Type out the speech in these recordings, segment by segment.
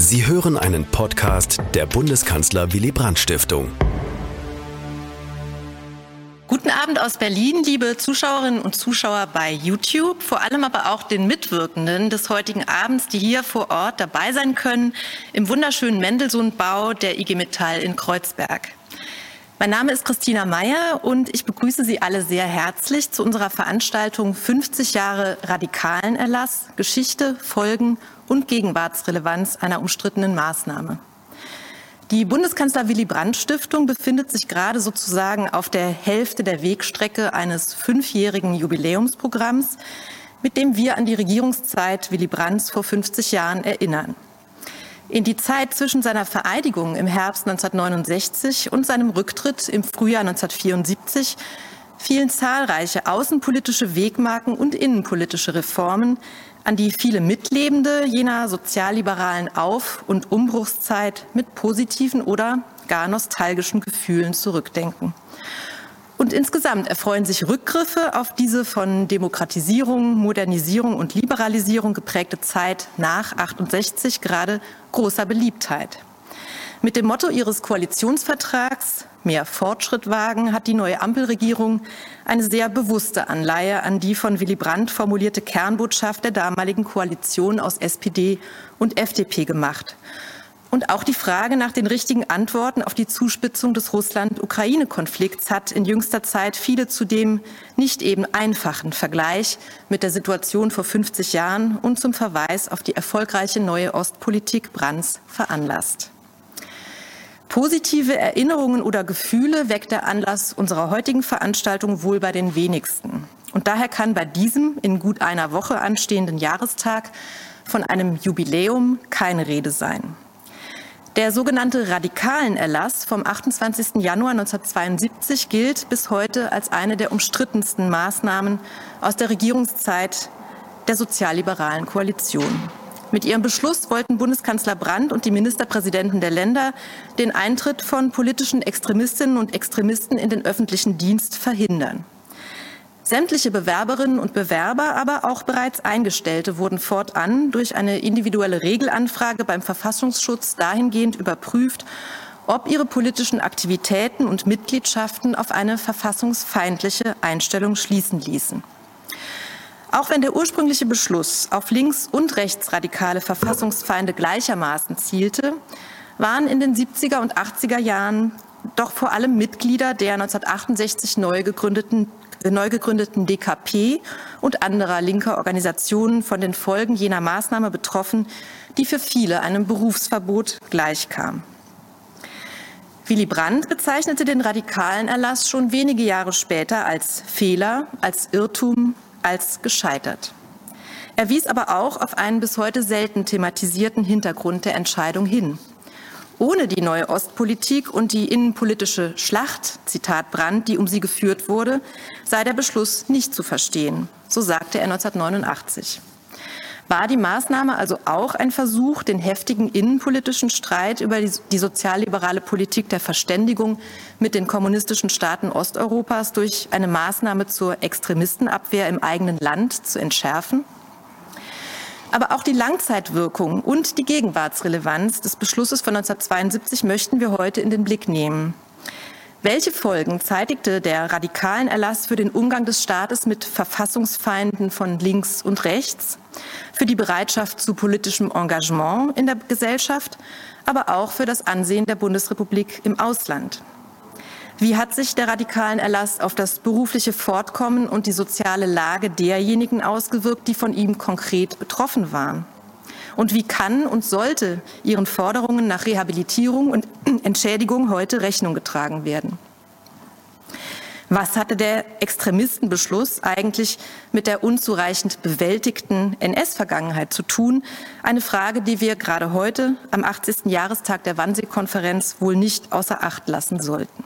Sie hören einen Podcast der Bundeskanzler Willy Brandt Stiftung. Guten Abend aus Berlin, liebe Zuschauerinnen und Zuschauer bei YouTube, vor allem aber auch den Mitwirkenden des heutigen Abends, die hier vor Ort dabei sein können im wunderschönen Mendelssohn-Bau der IG Metall in Kreuzberg. Mein Name ist Christina Meyer und ich begrüße Sie alle sehr herzlich zu unserer Veranstaltung 50 Jahre radikalen Erlass, Geschichte, Folgen und Gegenwartsrelevanz einer umstrittenen Maßnahme. Die Bundeskanzler Willy Brandt Stiftung befindet sich gerade sozusagen auf der Hälfte der Wegstrecke eines fünfjährigen Jubiläumsprogramms, mit dem wir an die Regierungszeit Willy Brandts vor 50 Jahren erinnern. In die Zeit zwischen seiner Vereidigung im Herbst 1969 und seinem Rücktritt im Frühjahr 1974 fielen zahlreiche außenpolitische Wegmarken und innenpolitische Reformen, an die viele Mitlebende jener sozialliberalen Auf- und Umbruchszeit mit positiven oder gar nostalgischen Gefühlen zurückdenken. Und insgesamt erfreuen sich Rückgriffe auf diese von Demokratisierung, Modernisierung und Liberalisierung geprägte Zeit nach 68 gerade großer Beliebtheit. Mit dem Motto ihres Koalitionsvertrags Mehr Fortschritt wagen hat die neue Ampelregierung eine sehr bewusste Anleihe an die von Willy Brandt formulierte Kernbotschaft der damaligen Koalition aus SPD und FDP gemacht und auch die Frage nach den richtigen Antworten auf die Zuspitzung des Russland-Ukraine-Konflikts hat in jüngster Zeit viele zu dem nicht eben einfachen Vergleich mit der Situation vor 50 Jahren und zum Verweis auf die erfolgreiche neue Ostpolitik Brands veranlasst. Positive Erinnerungen oder Gefühle weckt der Anlass unserer heutigen Veranstaltung wohl bei den wenigsten. Und daher kann bei diesem in gut einer Woche anstehenden Jahrestag von einem Jubiläum keine Rede sein. Der sogenannte radikalen Erlass vom 28. Januar 1972 gilt bis heute als eine der umstrittensten Maßnahmen aus der Regierungszeit der sozialliberalen Koalition. Mit ihrem Beschluss wollten Bundeskanzler Brandt und die Ministerpräsidenten der Länder den Eintritt von politischen Extremistinnen und Extremisten in den öffentlichen Dienst verhindern. Sämtliche Bewerberinnen und Bewerber, aber auch bereits Eingestellte wurden fortan durch eine individuelle Regelanfrage beim Verfassungsschutz dahingehend überprüft, ob ihre politischen Aktivitäten und Mitgliedschaften auf eine verfassungsfeindliche Einstellung schließen ließen. Auch wenn der ursprüngliche Beschluss auf links- und rechtsradikale Verfassungsfeinde gleichermaßen zielte, waren in den 70er und 80er Jahren doch vor allem Mitglieder der 1968 neu gegründeten neu gegründeten DKP und anderer linker Organisationen von den Folgen jener Maßnahme betroffen, die für viele einem Berufsverbot gleichkam. Willy Brandt bezeichnete den radikalen Erlass schon wenige Jahre später als Fehler, als Irrtum, als gescheitert. Er wies aber auch auf einen bis heute selten thematisierten Hintergrund der Entscheidung hin. Ohne die neue Ostpolitik und die innenpolitische Schlacht, Zitat Brandt, die um sie geführt wurde, sei der Beschluss nicht zu verstehen. So sagte er 1989. War die Maßnahme also auch ein Versuch, den heftigen innenpolitischen Streit über die, die sozialliberale Politik der Verständigung mit den kommunistischen Staaten Osteuropas durch eine Maßnahme zur Extremistenabwehr im eigenen Land zu entschärfen? Aber auch die Langzeitwirkung und die Gegenwartsrelevanz des Beschlusses von 1972 möchten wir heute in den Blick nehmen. Welche Folgen zeitigte der radikalen Erlass für den Umgang des Staates mit Verfassungsfeinden von links und rechts, für die Bereitschaft zu politischem Engagement in der Gesellschaft, aber auch für das Ansehen der Bundesrepublik im Ausland? Wie hat sich der radikalen Erlass auf das berufliche Fortkommen und die soziale Lage derjenigen ausgewirkt, die von ihm konkret betroffen waren? Und wie kann und sollte ihren Forderungen nach Rehabilitierung und Entschädigung heute Rechnung getragen werden? Was hatte der Extremistenbeschluss eigentlich mit der unzureichend bewältigten NS-Vergangenheit zu tun? Eine Frage, die wir gerade heute am 80. Jahrestag der Wannsee-Konferenz wohl nicht außer Acht lassen sollten.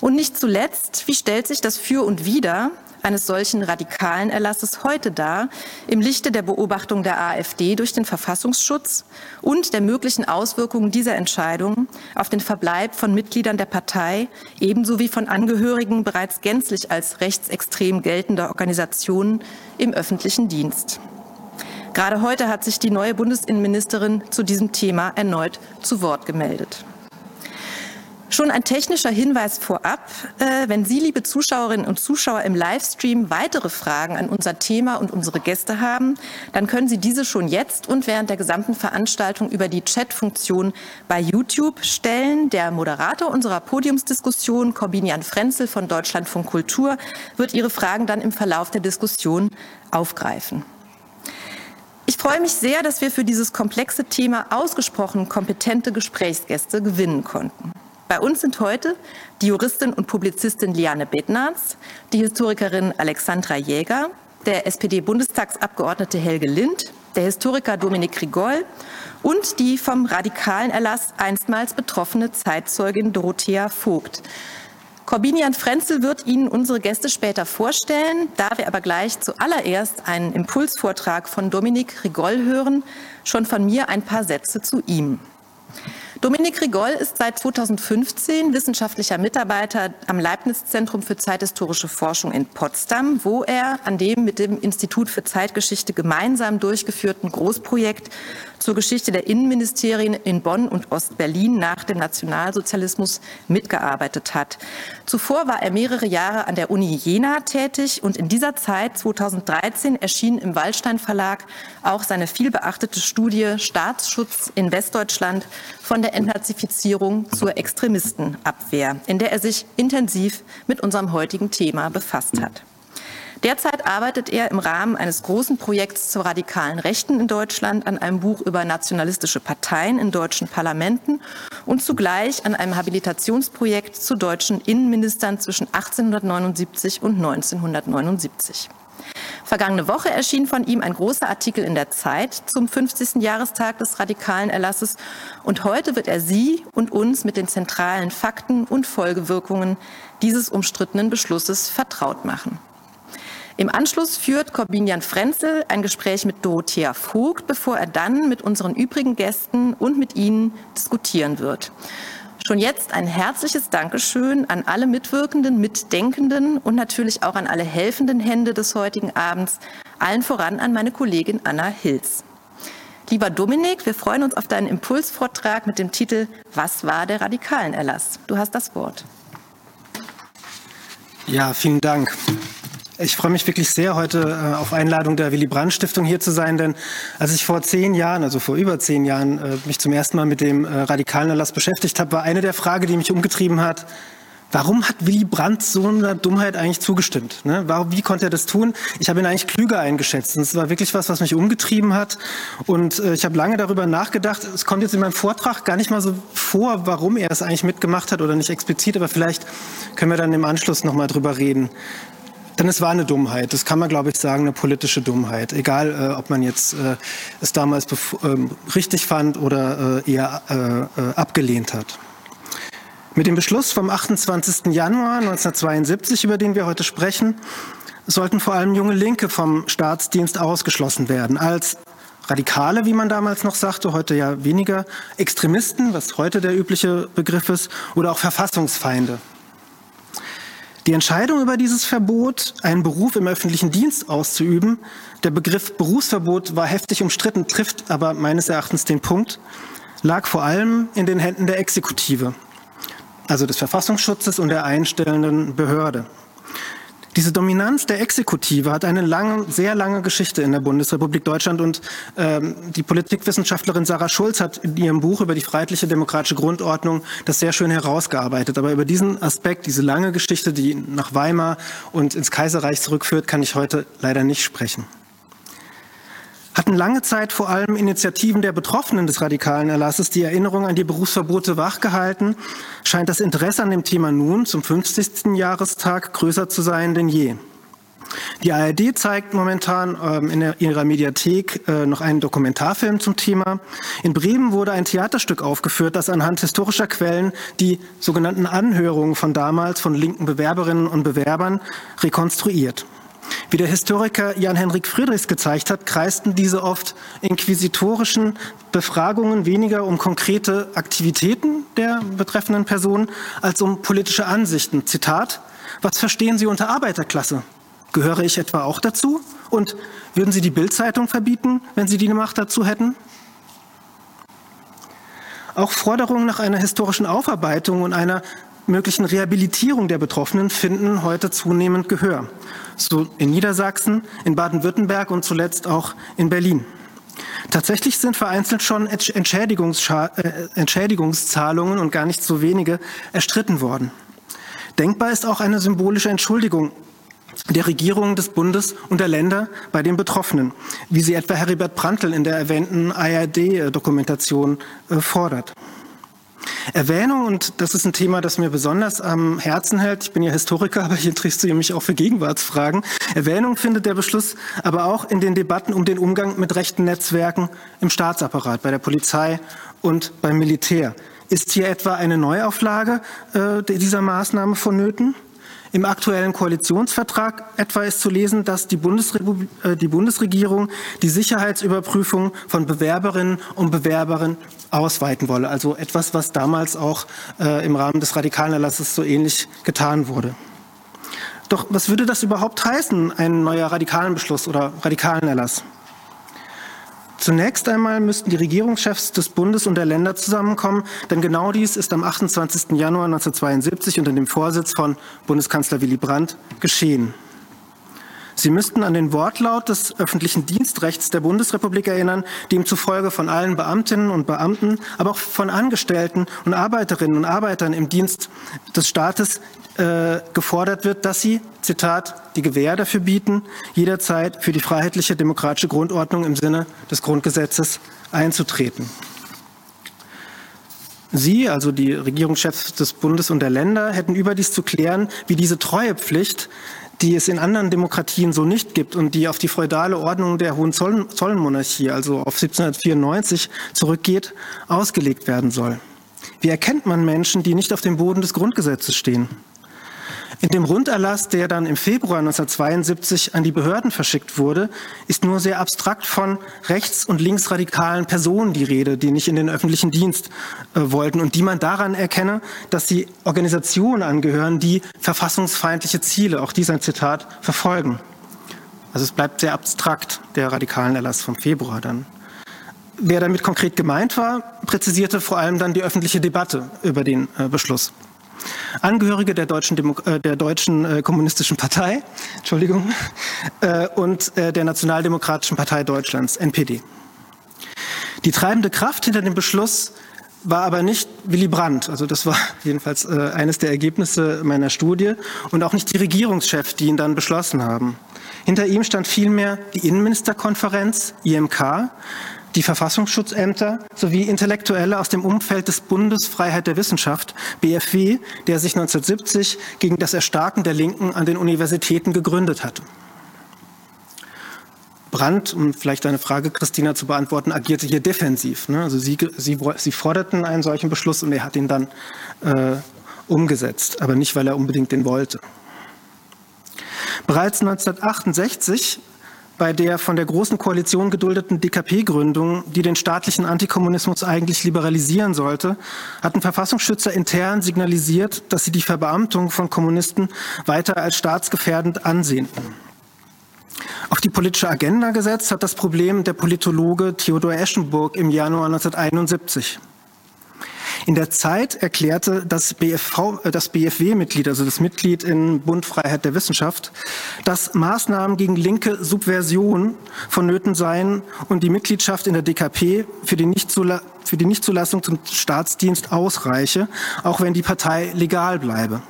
Und nicht zuletzt, wie stellt sich das Für und Wider eines solchen radikalen Erlasses heute dar, im Lichte der Beobachtung der AfD durch den Verfassungsschutz und der möglichen Auswirkungen dieser Entscheidung auf den Verbleib von Mitgliedern der Partei, ebenso wie von Angehörigen bereits gänzlich als rechtsextrem geltender Organisationen im öffentlichen Dienst. Gerade heute hat sich die neue Bundesinnenministerin zu diesem Thema erneut zu Wort gemeldet. Schon ein technischer Hinweis vorab. Äh, wenn Sie, liebe Zuschauerinnen und Zuschauer, im Livestream weitere Fragen an unser Thema und unsere Gäste haben, dann können Sie diese schon jetzt und während der gesamten Veranstaltung über die Chat-Funktion bei YouTube stellen. Der Moderator unserer Podiumsdiskussion, Corbinian Frenzel von Deutschlandfunk Kultur, wird Ihre Fragen dann im Verlauf der Diskussion aufgreifen. Ich freue mich sehr, dass wir für dieses komplexe Thema ausgesprochen kompetente Gesprächsgäste gewinnen konnten. Bei uns sind heute die Juristin und Publizistin Liane Bednarz, die Historikerin Alexandra Jäger, der SPD-Bundestagsabgeordnete Helge Lind, der Historiker Dominik Rigol und die vom radikalen Erlass einstmals betroffene Zeitzeugin Dorothea Vogt. Corbinian Frenzel wird Ihnen unsere Gäste später vorstellen. Da wir aber gleich zuallererst einen Impulsvortrag von Dominik Rigol hören, schon von mir ein paar Sätze zu ihm. Dominik Rigol ist seit 2015 wissenschaftlicher Mitarbeiter am Leibniz-Zentrum für zeithistorische Forschung in Potsdam, wo er an dem mit dem Institut für Zeitgeschichte gemeinsam durchgeführten Großprojekt zur Geschichte der Innenministerien in Bonn und Ostberlin nach dem Nationalsozialismus mitgearbeitet hat. Zuvor war er mehrere Jahre an der Uni Jena tätig und in dieser Zeit, 2013, erschien im Waldstein Verlag auch seine vielbeachtete Studie Staatsschutz in Westdeutschland von der Entnazifizierung zur Extremistenabwehr, in der er sich intensiv mit unserem heutigen Thema befasst hat. Derzeit arbeitet er im Rahmen eines großen Projekts zur radikalen Rechten in Deutschland an einem Buch über nationalistische Parteien in deutschen Parlamenten und zugleich an einem Habilitationsprojekt zu deutschen Innenministern zwischen 1879 und 1979. Vergangene Woche erschien von ihm ein großer Artikel in der Zeit zum 50. Jahrestag des radikalen Erlasses und heute wird er Sie und uns mit den zentralen Fakten und Folgewirkungen dieses umstrittenen Beschlusses vertraut machen. Im Anschluss führt Corbinian Frenzel ein Gespräch mit Dorothea Vogt, bevor er dann mit unseren übrigen Gästen und mit Ihnen diskutieren wird. Schon jetzt ein herzliches Dankeschön an alle Mitwirkenden, Mitdenkenden und natürlich auch an alle helfenden Hände des heutigen Abends, allen voran an meine Kollegin Anna Hilz. Lieber Dominik, wir freuen uns auf deinen Impulsvortrag mit dem Titel Was war der radikalen Erlass? Du hast das Wort. Ja, vielen Dank. Ich freue mich wirklich sehr, heute äh, auf Einladung der Willy Brandt Stiftung hier zu sein, denn als ich vor zehn Jahren, also vor über zehn Jahren, äh, mich zum ersten Mal mit dem äh, radikalen Erlass beschäftigt habe, war eine der Fragen, die mich umgetrieben hat, warum hat Willy Brandt so einer Dummheit eigentlich zugestimmt? Ne? Wie konnte er das tun? Ich habe ihn eigentlich klüger eingeschätzt. Und es war wirklich was, was mich umgetrieben hat. Und ich habe lange darüber nachgedacht. Es kommt jetzt in meinem Vortrag gar nicht mal so vor, warum er es eigentlich mitgemacht hat oder nicht explizit, aber vielleicht können wir dann im Anschluss noch mal drüber reden. Denn es war eine Dummheit, das kann man, glaube ich, sagen, eine politische Dummheit. Egal, äh, ob man jetzt äh, es damals ähm, richtig fand oder äh, eher äh, äh, abgelehnt hat. Mit dem Beschluss vom 28. Januar 1972, über den wir heute sprechen, sollten vor allem junge Linke vom Staatsdienst ausgeschlossen werden. Als Radikale, wie man damals noch sagte, heute ja weniger, Extremisten, was heute der übliche Begriff ist, oder auch Verfassungsfeinde. Die Entscheidung über dieses Verbot, einen Beruf im öffentlichen Dienst auszuüben, der Begriff Berufsverbot war heftig umstritten, trifft aber meines Erachtens den Punkt, lag vor allem in den Händen der Exekutive, also des Verfassungsschutzes und der einstellenden Behörde. Diese Dominanz der Exekutive hat eine lange, sehr lange Geschichte in der Bundesrepublik Deutschland und ähm, die Politikwissenschaftlerin Sarah Schulz hat in ihrem Buch über die freiheitliche demokratische Grundordnung das sehr schön herausgearbeitet. Aber über diesen Aspekt, diese lange Geschichte, die nach Weimar und ins Kaiserreich zurückführt, kann ich heute leider nicht sprechen hatten lange Zeit vor allem Initiativen der Betroffenen des radikalen Erlasses die Erinnerung an die Berufsverbote wachgehalten, scheint das Interesse an dem Thema nun zum 50. Jahrestag größer zu sein denn je. Die ARD zeigt momentan ähm, in ihrer Mediathek äh, noch einen Dokumentarfilm zum Thema. In Bremen wurde ein Theaterstück aufgeführt, das anhand historischer Quellen die sogenannten Anhörungen von damals von linken Bewerberinnen und Bewerbern rekonstruiert. Wie der Historiker Jan-Henrik Friedrichs gezeigt hat, kreisten diese oft inquisitorischen Befragungen weniger um konkrete Aktivitäten der betreffenden Person als um politische Ansichten. Zitat, was verstehen Sie unter Arbeiterklasse? Gehöre ich etwa auch dazu? Und würden Sie die Bildzeitung verbieten, wenn Sie die Macht dazu hätten? Auch Forderungen nach einer historischen Aufarbeitung und einer möglichen Rehabilitierung der Betroffenen finden heute zunehmend Gehör. So in Niedersachsen, in Baden-Württemberg und zuletzt auch in Berlin. Tatsächlich sind vereinzelt schon äh, Entschädigungszahlungen und gar nicht so wenige erstritten worden. Denkbar ist auch eine symbolische Entschuldigung der Regierungen des Bundes und der Länder bei den Betroffenen, wie sie etwa Heribert Prantl in der erwähnten ARD-Dokumentation äh, fordert. Erwähnung, und das ist ein Thema, das mir besonders am Herzen hält, ich bin ja Historiker, aber hier interessiere ich mich auch für Gegenwartsfragen. Erwähnung findet der Beschluss aber auch in den Debatten um den Umgang mit rechten Netzwerken im Staatsapparat, bei der Polizei und beim Militär. Ist hier etwa eine Neuauflage äh, dieser Maßnahme vonnöten? Im aktuellen Koalitionsvertrag etwa ist zu lesen, dass die, äh, die, Bundesregierung die Sicherheitsüberprüfung von Bewerberinnen und Bewerbern ausweiten wolle. Also etwas, was damals auch äh, im Rahmen des Radikalenerlasses so ähnlich getan wurde. Doch was würde das überhaupt heißen, ein neuer Radikalenbeschluss oder Radikalenerlass? Zunächst einmal müssten die Regierungschefs des Bundes und der Länder zusammenkommen, denn genau dies ist am 28. Januar 1972 unter dem Vorsitz von Bundeskanzler Willy Brandt geschehen. Sie müssten an den Wortlaut des öffentlichen Dienstrechts der Bundesrepublik erinnern, dem zufolge von allen Beamtinnen und Beamten, aber auch von Angestellten und Arbeiterinnen und Arbeitern im Dienst des Staates äh, gefordert wird, dass sie, Zitat, die Gewähr dafür bieten, jederzeit für die freiheitliche demokratische Grundordnung im Sinne des Grundgesetzes einzutreten. Sie, also die Regierungschefs des Bundes und der Länder, hätten überdies zu klären, wie diese Treuepflicht, die es in anderen Demokratien so nicht gibt und die auf die feudale Ordnung der Hohenzollernmonarchie, also auf 1794 zurückgeht, ausgelegt werden soll. Wie erkennt man Menschen, die nicht auf dem Boden des Grundgesetzes stehen? In dem Runderlass, der dann im Februar 1972 an die Behörden verschickt wurde, ist nur sehr abstrakt von rechts- und linksradikalen Personen die Rede, die nicht in den öffentlichen Dienst äh, wollten und die man daran erkenne, dass sie Organisationen angehören, die verfassungsfeindliche Ziele, auch dies ein Zitat, verfolgen. Also es bleibt sehr abstrakt, der radikalen Erlass vom Februar dann. Wer damit konkret gemeint war, präzisierte vor allem dann die öffentliche Debatte über den äh, Beschluss. Angehörige der deutschen, Demo äh, der deutschen äh, Kommunistischen Partei Entschuldigung, äh, und der Nationaldemokratischen Partei Deutschlands, NPD. Die treibende Kraft hinter dem Beschluss war aber nicht Willy Brandt, also das war jedenfalls äh, eines der Ergebnisse meiner Studie, und auch nicht die Regierungschefs, die ihn dann beschlossen haben. Hinter ihm stand vielmehr die Innenministerkonferenz, IMK, die Verfassungsschutzämter sowie Intellektuelle aus dem Umfeld des Bundes Freiheit der Wissenschaft, BFW, der sich 1970 gegen das Erstarken der Linken an den Universitäten gegründet hatte. Brandt, um vielleicht eine Frage, Christina, zu beantworten, agierte hier defensiv. Ne? Also sie, sie, sie, forderten einen solchen Beschluss und er hat ihn dann äh, umgesetzt, aber nicht, weil er unbedingt den wollte. Bereits 1968 bei der von der Großen Koalition geduldeten DKP-Gründung, die den staatlichen Antikommunismus eigentlich liberalisieren sollte, hatten Verfassungsschützer intern signalisiert, dass sie die Verbeamtung von Kommunisten weiter als staatsgefährdend ansehnten. Auf die politische Agenda gesetzt hat das Problem der Politologe Theodor Eschenburg im Januar 1971. In der Zeit erklärte das, äh, das BFW-Mitglied, also das Mitglied in Bund Freiheit der Wissenschaft, dass Maßnahmen gegen linke Subversion vonnöten seien und die Mitgliedschaft in der DKP für die, für die Nichtzulassung zum Staatsdienst ausreiche, auch wenn die Partei legal bleibe.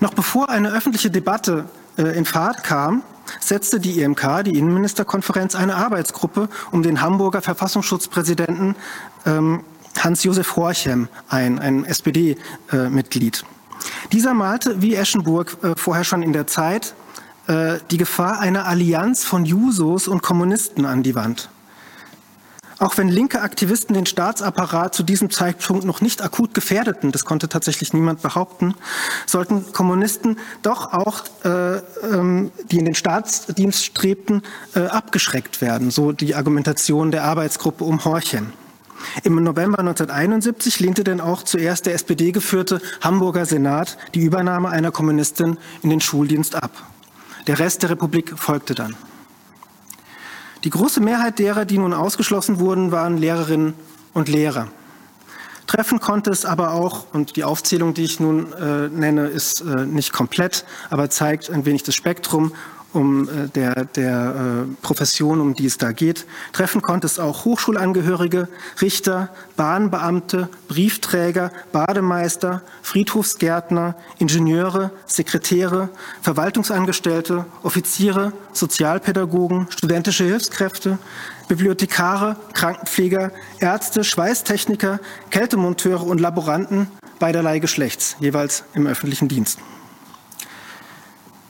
Noch bevor eine öffentliche Debatte äh, in Fahrt kam, setzte die IMK, die Innenministerkonferenz, eine Arbeitsgruppe um den Hamburger Verfassungsschutzpräsidenten ähm, Hans-Josef Horchem ein, ein SPD-Mitglied. Dieser malte, wie Eschenburg äh, vorher schon in der Zeit, äh, die Gefahr einer Allianz von Jusos und Kommunisten an die Wand. Auch wenn linke Aktivisten den Staatsapparat zu diesem Zeitpunkt noch nicht akut gefährdeten, das konnte tatsächlich niemand behaupten, sollten Kommunisten doch auch, äh, ähm, die in den Staatsdienst strebten, äh, abgeschreckt werden, so die Argumentation der Arbeitsgruppe um Horchem. Im November 1971 lehnte denn auch zuerst der SPD geführte Hamburger Senat die Übernahme einer Kommunistin in den Schuldienst ab. Der Rest der Republik folgte dann. Die große Mehrheit derer, die nun ausgeschlossen wurden, waren Lehrerinnen und Lehrer. Treffen konnte es aber auch, und die Aufzählung, die ich nun äh, nenne, ist äh, nicht komplett, aber zeigt ein wenig das Spektrum um äh, der, der äh, Profession, um die es da geht. Treffen konnte es auch Hochschulangehörige, Richter, Bahnbeamte, Briefträger, Bademeister, Friedhofsgärtner, Ingenieure, Sekretäre, Verwaltungsangestellte, Offiziere, Sozialpädagogen, studentische Hilfskräfte, Bibliothekare, Krankenpfleger, Ärzte, Schweißtechniker, Kältemonteure und Laboranten beiderlei Geschlechts, jeweils im öffentlichen Dienst.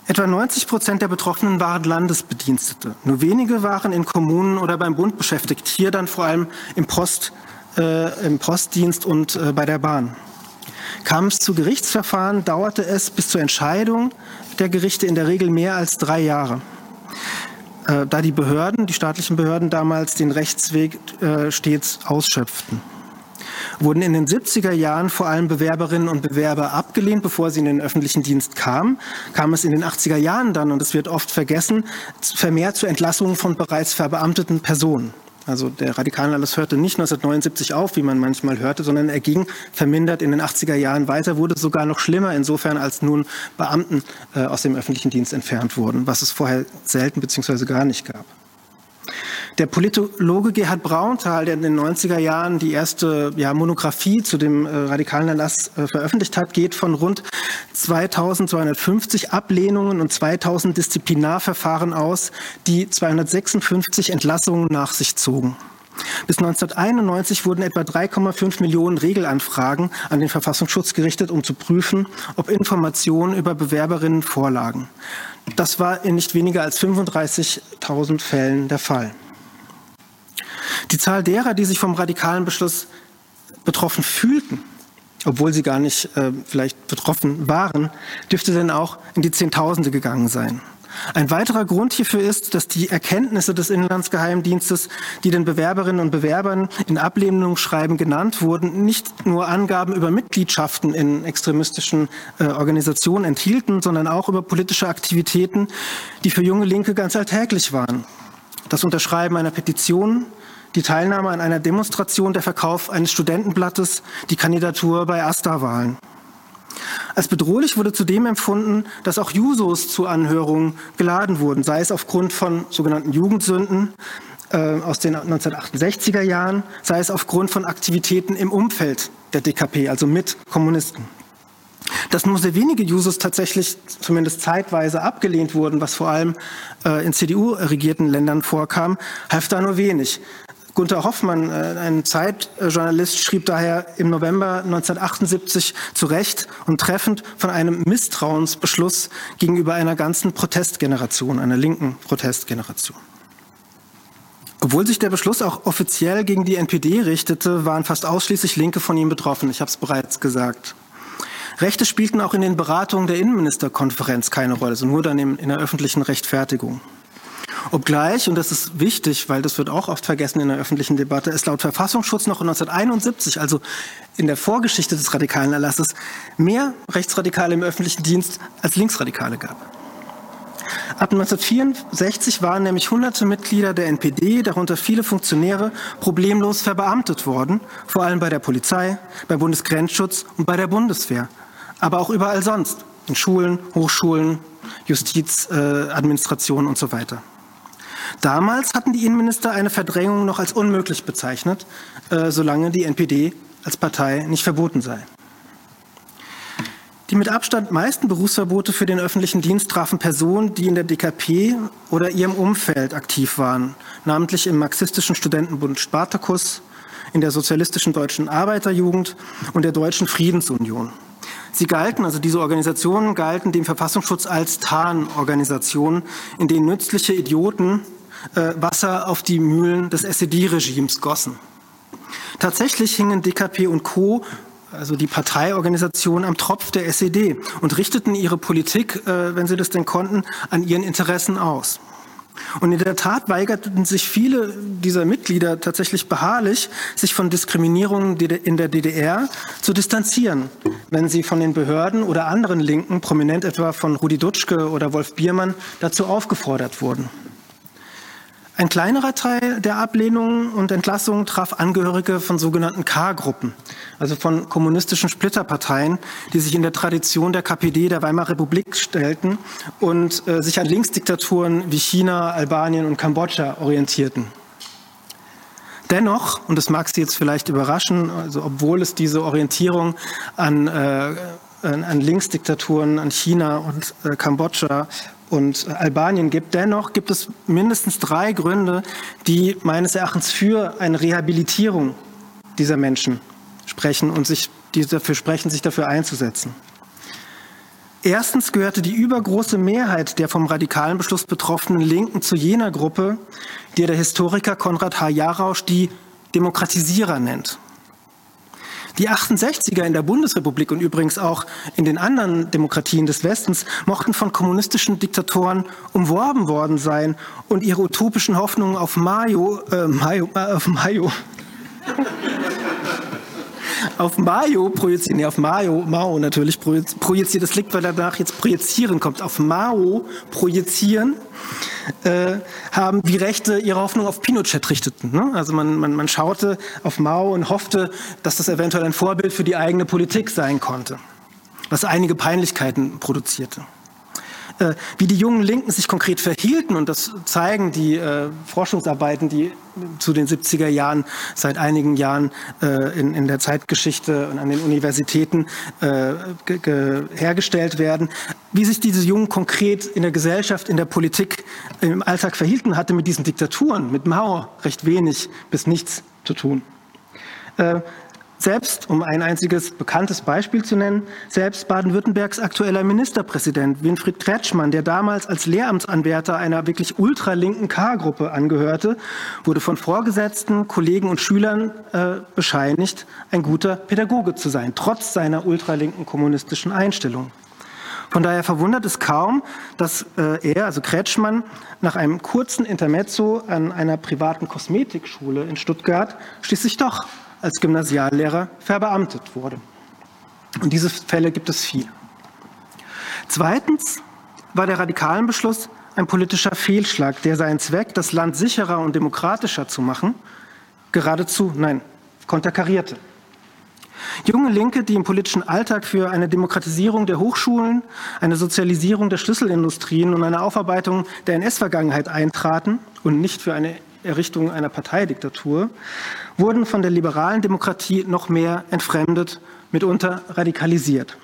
Etwa 90 Prozent der Betroffenen waren Landesbedienstete. Nur wenige waren in Kommunen oder beim Bund beschäftigt, hier dann vor allem im, Post, äh, im Postdienst und äh, bei der Bahn. Kam es zu Gerichtsverfahren, dauerte es bis zur Entscheidung der Gerichte in der Regel mehr als drei Jahre. Äh, da die Behörden, die staatlichen Behörden damals den Rechtsweg äh, stets ausschöpften wurden in den 70er Jahren vor allem Bewerberinnen und Bewerber abgelehnt, bevor sie in den öffentlichen Dienst kamen. Kam es in den 80er Jahren dann, und es wird oft vergessen, vermehrt zu Entlassungen von bereits verbeamteten Personen. Also der Radikalenanlass hörte nicht 1979 auf, wie man manchmal hörte, sondern er ging vermindert in den 80er Jahren weiter, wurde sogar noch schlimmer insofern, als nun Beamten äh, aus dem öffentlichen Dienst entfernt wurden, was es vorher selten bzw. gar nicht gab. Der Politologe Gerhard Braunthal, der in den 90er Jahren die erste ja, Monographie zu dem äh, radikalen Erlass äh, veröffentlicht hat, geht von rund 2250 Ablehnungen und 2000 Disziplinarverfahren aus, die 256 Entlassungen nach sich zogen. Bis 1991 wurden etwa 3,5 Millionen Regelanfragen an den Verfassungsschutz gerichtet, um zu prüfen, ob Informationen über Bewerberinnen vorlagen. Das war in nicht weniger als 35.000 Fällen der Fall. Die Zahl derer, die sich vom radikalen Beschluss betroffen fühlten, obwohl sie gar nicht äh, vielleicht betroffen waren, dürfte denn auch in die Zehntausende gegangen sein. Ein weiterer Grund hierfür ist, dass die Erkenntnisse des Inlandsgeheimdienstes, die den Bewerberinnen und Bewerbern in Ablehnungsschreiben genannt wurden, nicht nur Angaben über Mitgliedschaften in extremistischen äh, Organisationen enthielten, sondern auch über politische Aktivitäten, die für junge Linke ganz alltäglich waren. Das Unterschreiben einer Petition, die Teilnahme an einer Demonstration, der Verkauf eines Studentenblattes, die Kandidatur bei AStA-Wahlen. Als bedrohlich wurde zudem empfunden, dass auch Jusos zu Anhörungen geladen wurden, sei es aufgrund von sogenannten Jugendsünden äh, aus den 1968er Jahren, sei es aufgrund von Aktivitäten im Umfeld der DKP, also mit Kommunisten. Dass nur sehr wenige Jusos tatsächlich zumindest zeitweise abgelehnt wurden, was vor allem äh, in CDU-regierten Ländern vorkam, half da nur wenig. Gunther Hoffmann, äh, ein Zeitjournalist, schrieb daher im November 1978 zu Recht und treffend von einem Misstrauensbeschluss gegenüber einer ganzen Protestgeneration, einer linken Protestgeneration. Obwohl sich der Beschluss auch offiziell gegen die NPD richtete, waren fast ausschließlich Linke von ihm betroffen. Ich habe es bereits gesagt. Rechte spielten auch in den Beratungen der Innenministerkonferenz keine Rolle, also nur dann in der öffentlichen Rechtfertigung. Obgleich, und das ist wichtig, weil das wird auch oft vergessen in der öffentlichen Debatte, es laut Verfassungsschutz noch 1971, also in der Vorgeschichte des radikalen Erlasses, mehr Rechtsradikale im öffentlichen Dienst als Linksradikale gab. Ab 1964 waren nämlich hunderte Mitglieder der NPD, darunter viele Funktionäre, problemlos verbeamtet worden, vor allem bei der Polizei, beim Bundesgrenzschutz und bei der Bundeswehr, aber auch überall sonst, in Schulen, Hochschulen, Justizadministration äh, und so weiter. Damals hatten die Innenminister eine Verdrängung noch als unmöglich bezeichnet, äh, solange die NPD als Partei nicht verboten sei. Die mit Abstand meisten Berufsverbote für den öffentlichen Dienst trafen Personen, die in der DKP oder ihrem Umfeld aktiv waren, namentlich im marxistischen Studentenbund Spartacus, in der sozialistischen deutschen Arbeiterjugend und der deutschen Friedensunion. Sie galten, also diese Organisationen galten dem Verfassungsschutz als Tarnorganisationen, in denen nützliche Idioten Wasser auf die Mühlen des SED-Regimes gossen. Tatsächlich hingen DKP und Co., also die Parteiorganisation, am Tropf der SED und richteten ihre Politik, äh, wenn sie das denn konnten, an ihren Interessen aus. Und in der Tat weigerten sich viele dieser Mitglieder tatsächlich beharrlich, sich von Diskriminierungen in der DDR zu distanzieren, wenn sie von den Behörden oder anderen Linken, prominent etwa von Rudi Dutschke oder Wolf Biermann, dazu aufgefordert wurden. Ein kleinerer Teil der Ablehnungen und Entlassungen traf Angehörige von sogenannten K-Gruppen, also von kommunistischen Splitterparteien, die sich in der Tradition der KPD der Weimarer Republik stellten und äh, sich an Linksdiktaturen wie China, Albanien und Kambodscha orientierten. Dennoch, und das mag Sie jetzt vielleicht überraschen, also obwohl es diese Orientierung an, äh, an Linksdiktaturen, an China und äh, Kambodscha und Albanien gibt. Dennoch gibt es mindestens drei Gründe, die meines Erachtens für eine Rehabilitierung dieser Menschen sprechen und sich die dafür sprechen, sich dafür einzusetzen. Erstens gehörte die übergroße Mehrheit der vom radikalen Beschluss betroffenen Linken zu jener Gruppe, die der Historiker Konrad H. Jarausch die Demokratisierer nennt. Die 68er in der Bundesrepublik und übrigens auch in den anderen Demokratien des Westens mochten von kommunistischen Diktatoren umworben worden sein und ihre utopischen Hoffnungen auf Mayo, äh, Mayo, äh, auf Mayo, auf Mayo projizieren, nee, auf Mayo, Mao natürlich projiziert, das liegt, weil danach jetzt projizieren kommt, auf Mao projizieren äh, haben die Rechte ihre Hoffnung auf Pinochet richteten. Ne? Also man, man, man schaute auf Mao und hoffte, dass das eventuell ein Vorbild für die eigene Politik sein konnte, was einige Peinlichkeiten produzierte. Äh, wie die jungen Linken sich konkret verhielten, und das zeigen die äh, Forschungsarbeiten, die zu den 70er Jahren seit einigen Jahren äh, in, in der Zeitgeschichte und an den Universitäten äh, hergestellt werden, wie sich diese Jungen konkret in der Gesellschaft, in der Politik, im Alltag verhielten, hatte mit diesen Diktaturen, mit Mao recht wenig bis nichts zu tun. Äh, selbst, um ein einziges bekanntes Beispiel zu nennen, selbst Baden-Württembergs aktueller Ministerpräsident Winfried Kretschmann, der damals als Lehramtsanwärter einer wirklich ultralinken K-Gruppe angehörte, wurde von Vorgesetzten, Kollegen und Schülern äh, bescheinigt, ein guter Pädagoge zu sein, trotz seiner ultralinken kommunistischen Einstellung. Von daher verwundert es kaum, dass äh, er, also Kretschmann, nach einem kurzen Intermezzo an einer privaten Kosmetikschule in Stuttgart schließlich doch als Gymnasiallehrer verbeamtet wurde. Und diese Fälle gibt es viel. Zweitens war der Radikalenbeschluss ein politischer Fehlschlag, der seinen Zweck, das Land sicherer und demokratischer zu machen, geradezu, nein, konterkarierte. Junge Linke, die im politischen Alltag für eine Demokratisierung der Hochschulen, eine Sozialisierung der Schlüsselindustrien und eine Aufarbeitung der NS-Vergangenheit eintraten und nicht für eine Errichtung einer Parteidiktatur, wurden von der liberalen Demokratie noch mehr entfremdet, mitunter radikalisiert.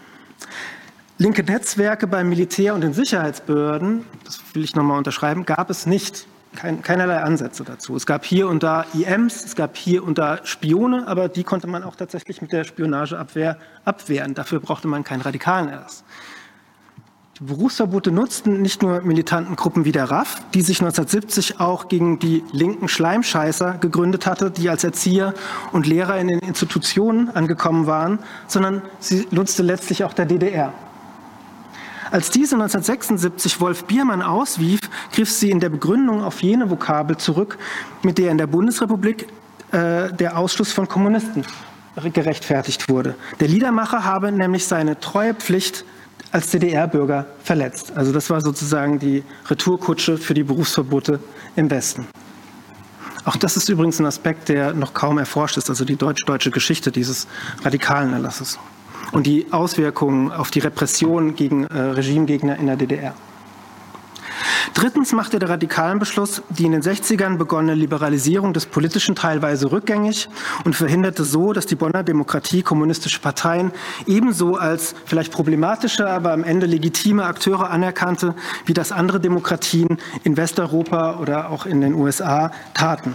Linke Netzwerke beim Militär und den Sicherheitsbehörden, das will ich nochmal unterschreiben, gab es nicht. Kein, keinerlei Ansätze dazu. Es gab hier und da IMs, es gab hier und da Spione, aber die konnte man auch tatsächlich mit der Spionageabwehr abwehren. Dafür brauchte man keinen radikalen Erst. Berufsverbote nutzten nicht nur militanten Gruppen wie der RAF, die sich 1970 auch gegen die linken Schleimscheißer gegründet hatte, die als Erzieher und Lehrer in den Institutionen angekommen waren, sondern sie nutzte letztlich auch der DDR. Als diese 1976 Wolf Biermann auswief, griff sie in der Begründung auf jene Vokabel zurück, mit der in der Bundesrepublik äh, der Ausschluss von Kommunisten gerechtfertigt wurde. Der Liedermacher habe nämlich seine treue Pflicht als DDR-Bürger verletzt. Also das war sozusagen die Retourkutsche für die Berufsverbote im Westen. Auch das ist übrigens ein Aspekt, der noch kaum erforscht ist, also die deutsch-deutsche Geschichte dieses radikalen Erlasses und die Auswirkungen auf die Repression gegen äh, Regimegegner in der DDR. Drittens machte der Radikalenbeschluss die in den 60ern begonnene Liberalisierung des Politischen teilweise rückgängig und verhinderte so, dass die Bonner Demokratie kommunistische Parteien ebenso als vielleicht problematische, aber am Ende legitime Akteure anerkannte, wie das andere Demokratien in Westeuropa oder auch in den USA taten.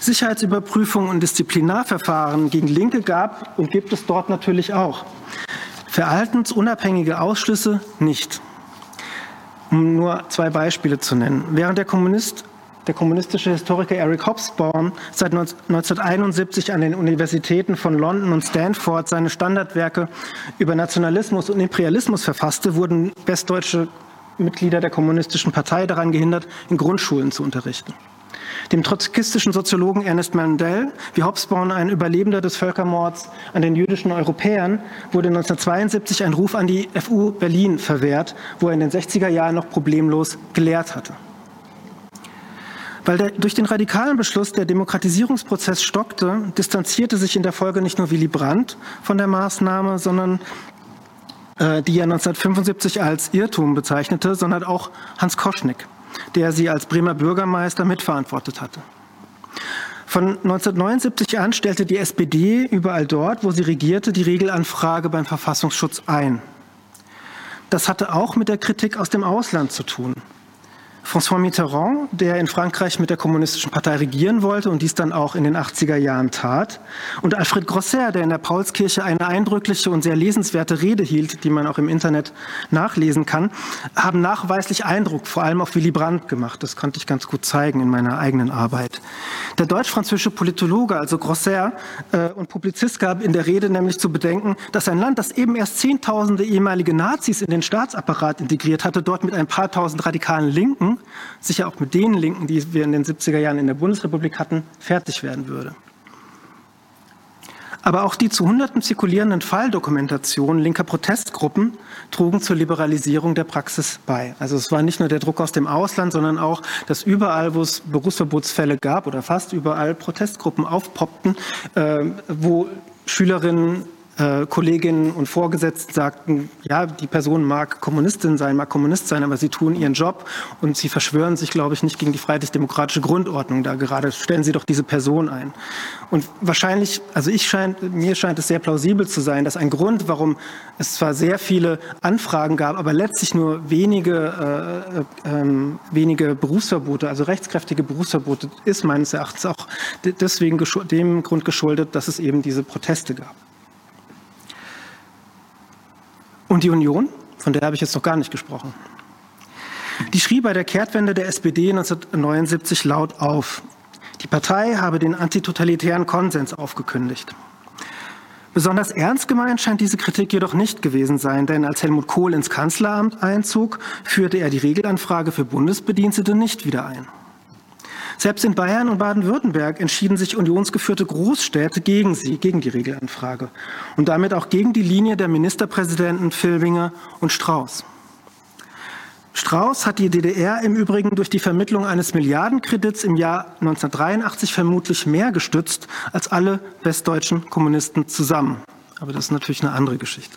Sicherheitsüberprüfungen und Disziplinarverfahren gegen Linke gab und gibt es dort natürlich auch. Verhaltensunabhängige Ausschlüsse nicht um nur zwei Beispiele zu nennen. Während der Kommunist der kommunistische Historiker Eric Hobsbawm seit 1971 an den Universitäten von London und Stanford seine Standardwerke über Nationalismus und Imperialismus verfasste, wurden westdeutsche Mitglieder der Kommunistischen Partei daran gehindert, in Grundschulen zu unterrichten. Dem trotzkistischen Soziologen Ernest Mandel, wie Hobsbawm ein Überlebender des Völkermords an den jüdischen Europäern, wurde 1972 ein Ruf an die FU Berlin verwehrt, wo er in den 60er Jahren noch problemlos gelehrt hatte. Weil der, durch den radikalen Beschluss der Demokratisierungsprozess stockte, distanzierte sich in der Folge nicht nur Willy Brandt von der Maßnahme, sondern äh, die er 1975 als Irrtum bezeichnete, sondern auch Hans Koschnick der sie als Bremer Bürgermeister mitverantwortet hatte. Von 1979 an stellte die SPD überall dort, wo sie regierte, die Regelanfrage beim Verfassungsschutz ein. Das hatte auch mit der Kritik aus dem Ausland zu tun. François Mitterrand, der in Frankreich mit der Kommunistischen Partei regieren wollte und dies dann auch in den 80er Jahren tat, und Alfred Grosser, der in der Paulskirche eine eindrückliche und sehr lesenswerte Rede hielt, die man auch im Internet nachlesen kann, haben nachweislich Eindruck, vor allem auf Willy Brandt gemacht. Das konnte ich ganz gut zeigen in meiner eigenen Arbeit. Der deutsch-französische Politologe, also Grosser äh, und Publizist, gab in der Rede nämlich zu bedenken, dass ein Land, das eben erst Zehntausende ehemalige Nazis in den Staatsapparat integriert hatte, dort mit ein paar tausend radikalen Linken sicher auch mit den Linken, die wir in den 70er Jahren in der Bundesrepublik hatten, fertig werden würde. Aber auch die zu Hunderten zirkulierenden Falldokumentationen linker Protestgruppen trugen zur Liberalisierung der Praxis bei. Also es war nicht nur der Druck aus dem Ausland, sondern auch, dass überall, wo es Berufsverbotsfälle gab oder fast überall Protestgruppen aufpoppten, äh, wo Schülerinnen äh, Kolleginnen und Vorgesetzten sagten, ja, die Person mag Kommunistin sein, mag Kommunist sein, aber sie tun ihren Job und sie verschwören sich, glaube ich, nicht gegen die freiheitlich-demokratische Grundordnung da gerade. Stellen Sie doch diese Person ein. Und wahrscheinlich, also ich scheint, mir scheint es sehr plausibel zu sein, dass ein Grund, warum es zwar sehr viele Anfragen gab, aber letztlich nur wenige, äh, äh, ähm, wenige Berufsverbote, also rechtskräftige Berufsverbote, ist meines Erachtens auch deswegen dem Grund geschuldet, dass es eben diese Proteste gab. Und die Union, von der habe ich jetzt noch gar nicht gesprochen. Die schrie bei der Kehrtwende der SPD 1979 laut auf. Die Partei habe den antitotalitären Konsens aufgekündigt. Besonders ernst gemeint scheint diese Kritik jedoch nicht gewesen sein, denn als Helmut Kohl ins Kanzleramt einzog, führte er die Regelanfrage für Bundesbedienstete nicht wieder ein. Selbst in Bayern und Baden-Württemberg entschieden sich unionsgeführte Großstädte gegen sie, gegen die Regelanfrage und damit auch gegen die Linie der Ministerpräsidenten Filbinger und Strauß. Strauß hat die DDR im Übrigen durch die Vermittlung eines Milliardenkredits im Jahr 1983 vermutlich mehr gestützt als alle westdeutschen Kommunisten zusammen. Aber das ist natürlich eine andere Geschichte.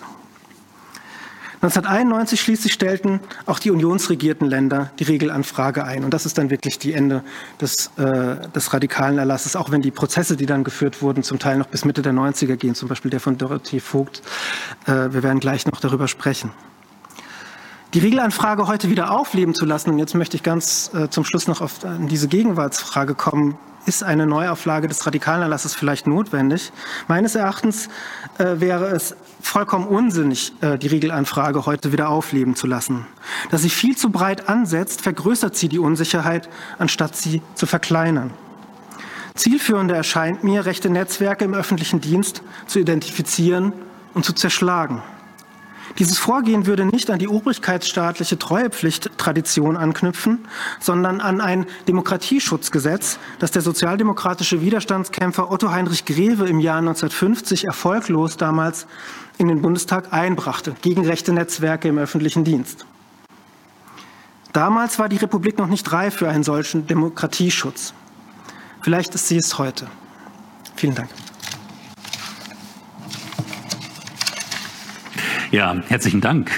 1991 schließlich stellten auch die unionsregierten Länder die Regelanfrage ein. Und das ist dann wirklich die Ende des, äh, des radikalen Erlasses, auch wenn die Prozesse, die dann geführt wurden, zum Teil noch bis Mitte der 90er gehen, zum Beispiel der von Dorothee Vogt. Äh, wir werden gleich noch darüber sprechen. Die Regelanfrage heute wieder aufleben zu lassen, und jetzt möchte ich ganz äh, zum Schluss noch auf diese Gegenwartsfrage kommen, ist eine Neuauflage des radikalen Erlasses vielleicht notwendig? Meines Erachtens äh, wäre es vollkommen unsinnig, äh, die Regelanfrage heute wieder aufleben zu lassen. Dass sie viel zu breit ansetzt, vergrößert sie die Unsicherheit, anstatt sie zu verkleinern. Zielführender erscheint mir, rechte Netzwerke im öffentlichen Dienst zu identifizieren und zu zerschlagen. Dieses Vorgehen würde nicht an die obrigkeitsstaatliche Treuepflicht-Tradition anknüpfen, sondern an ein Demokratieschutzgesetz, das der sozialdemokratische Widerstandskämpfer Otto Heinrich Greve im Jahr 1950 erfolglos damals in den Bundestag einbrachte, gegen rechte Netzwerke im öffentlichen Dienst. Damals war die Republik noch nicht reif für einen solchen Demokratieschutz. Vielleicht ist sie es heute. Vielen Dank. Ja, herzlichen Dank.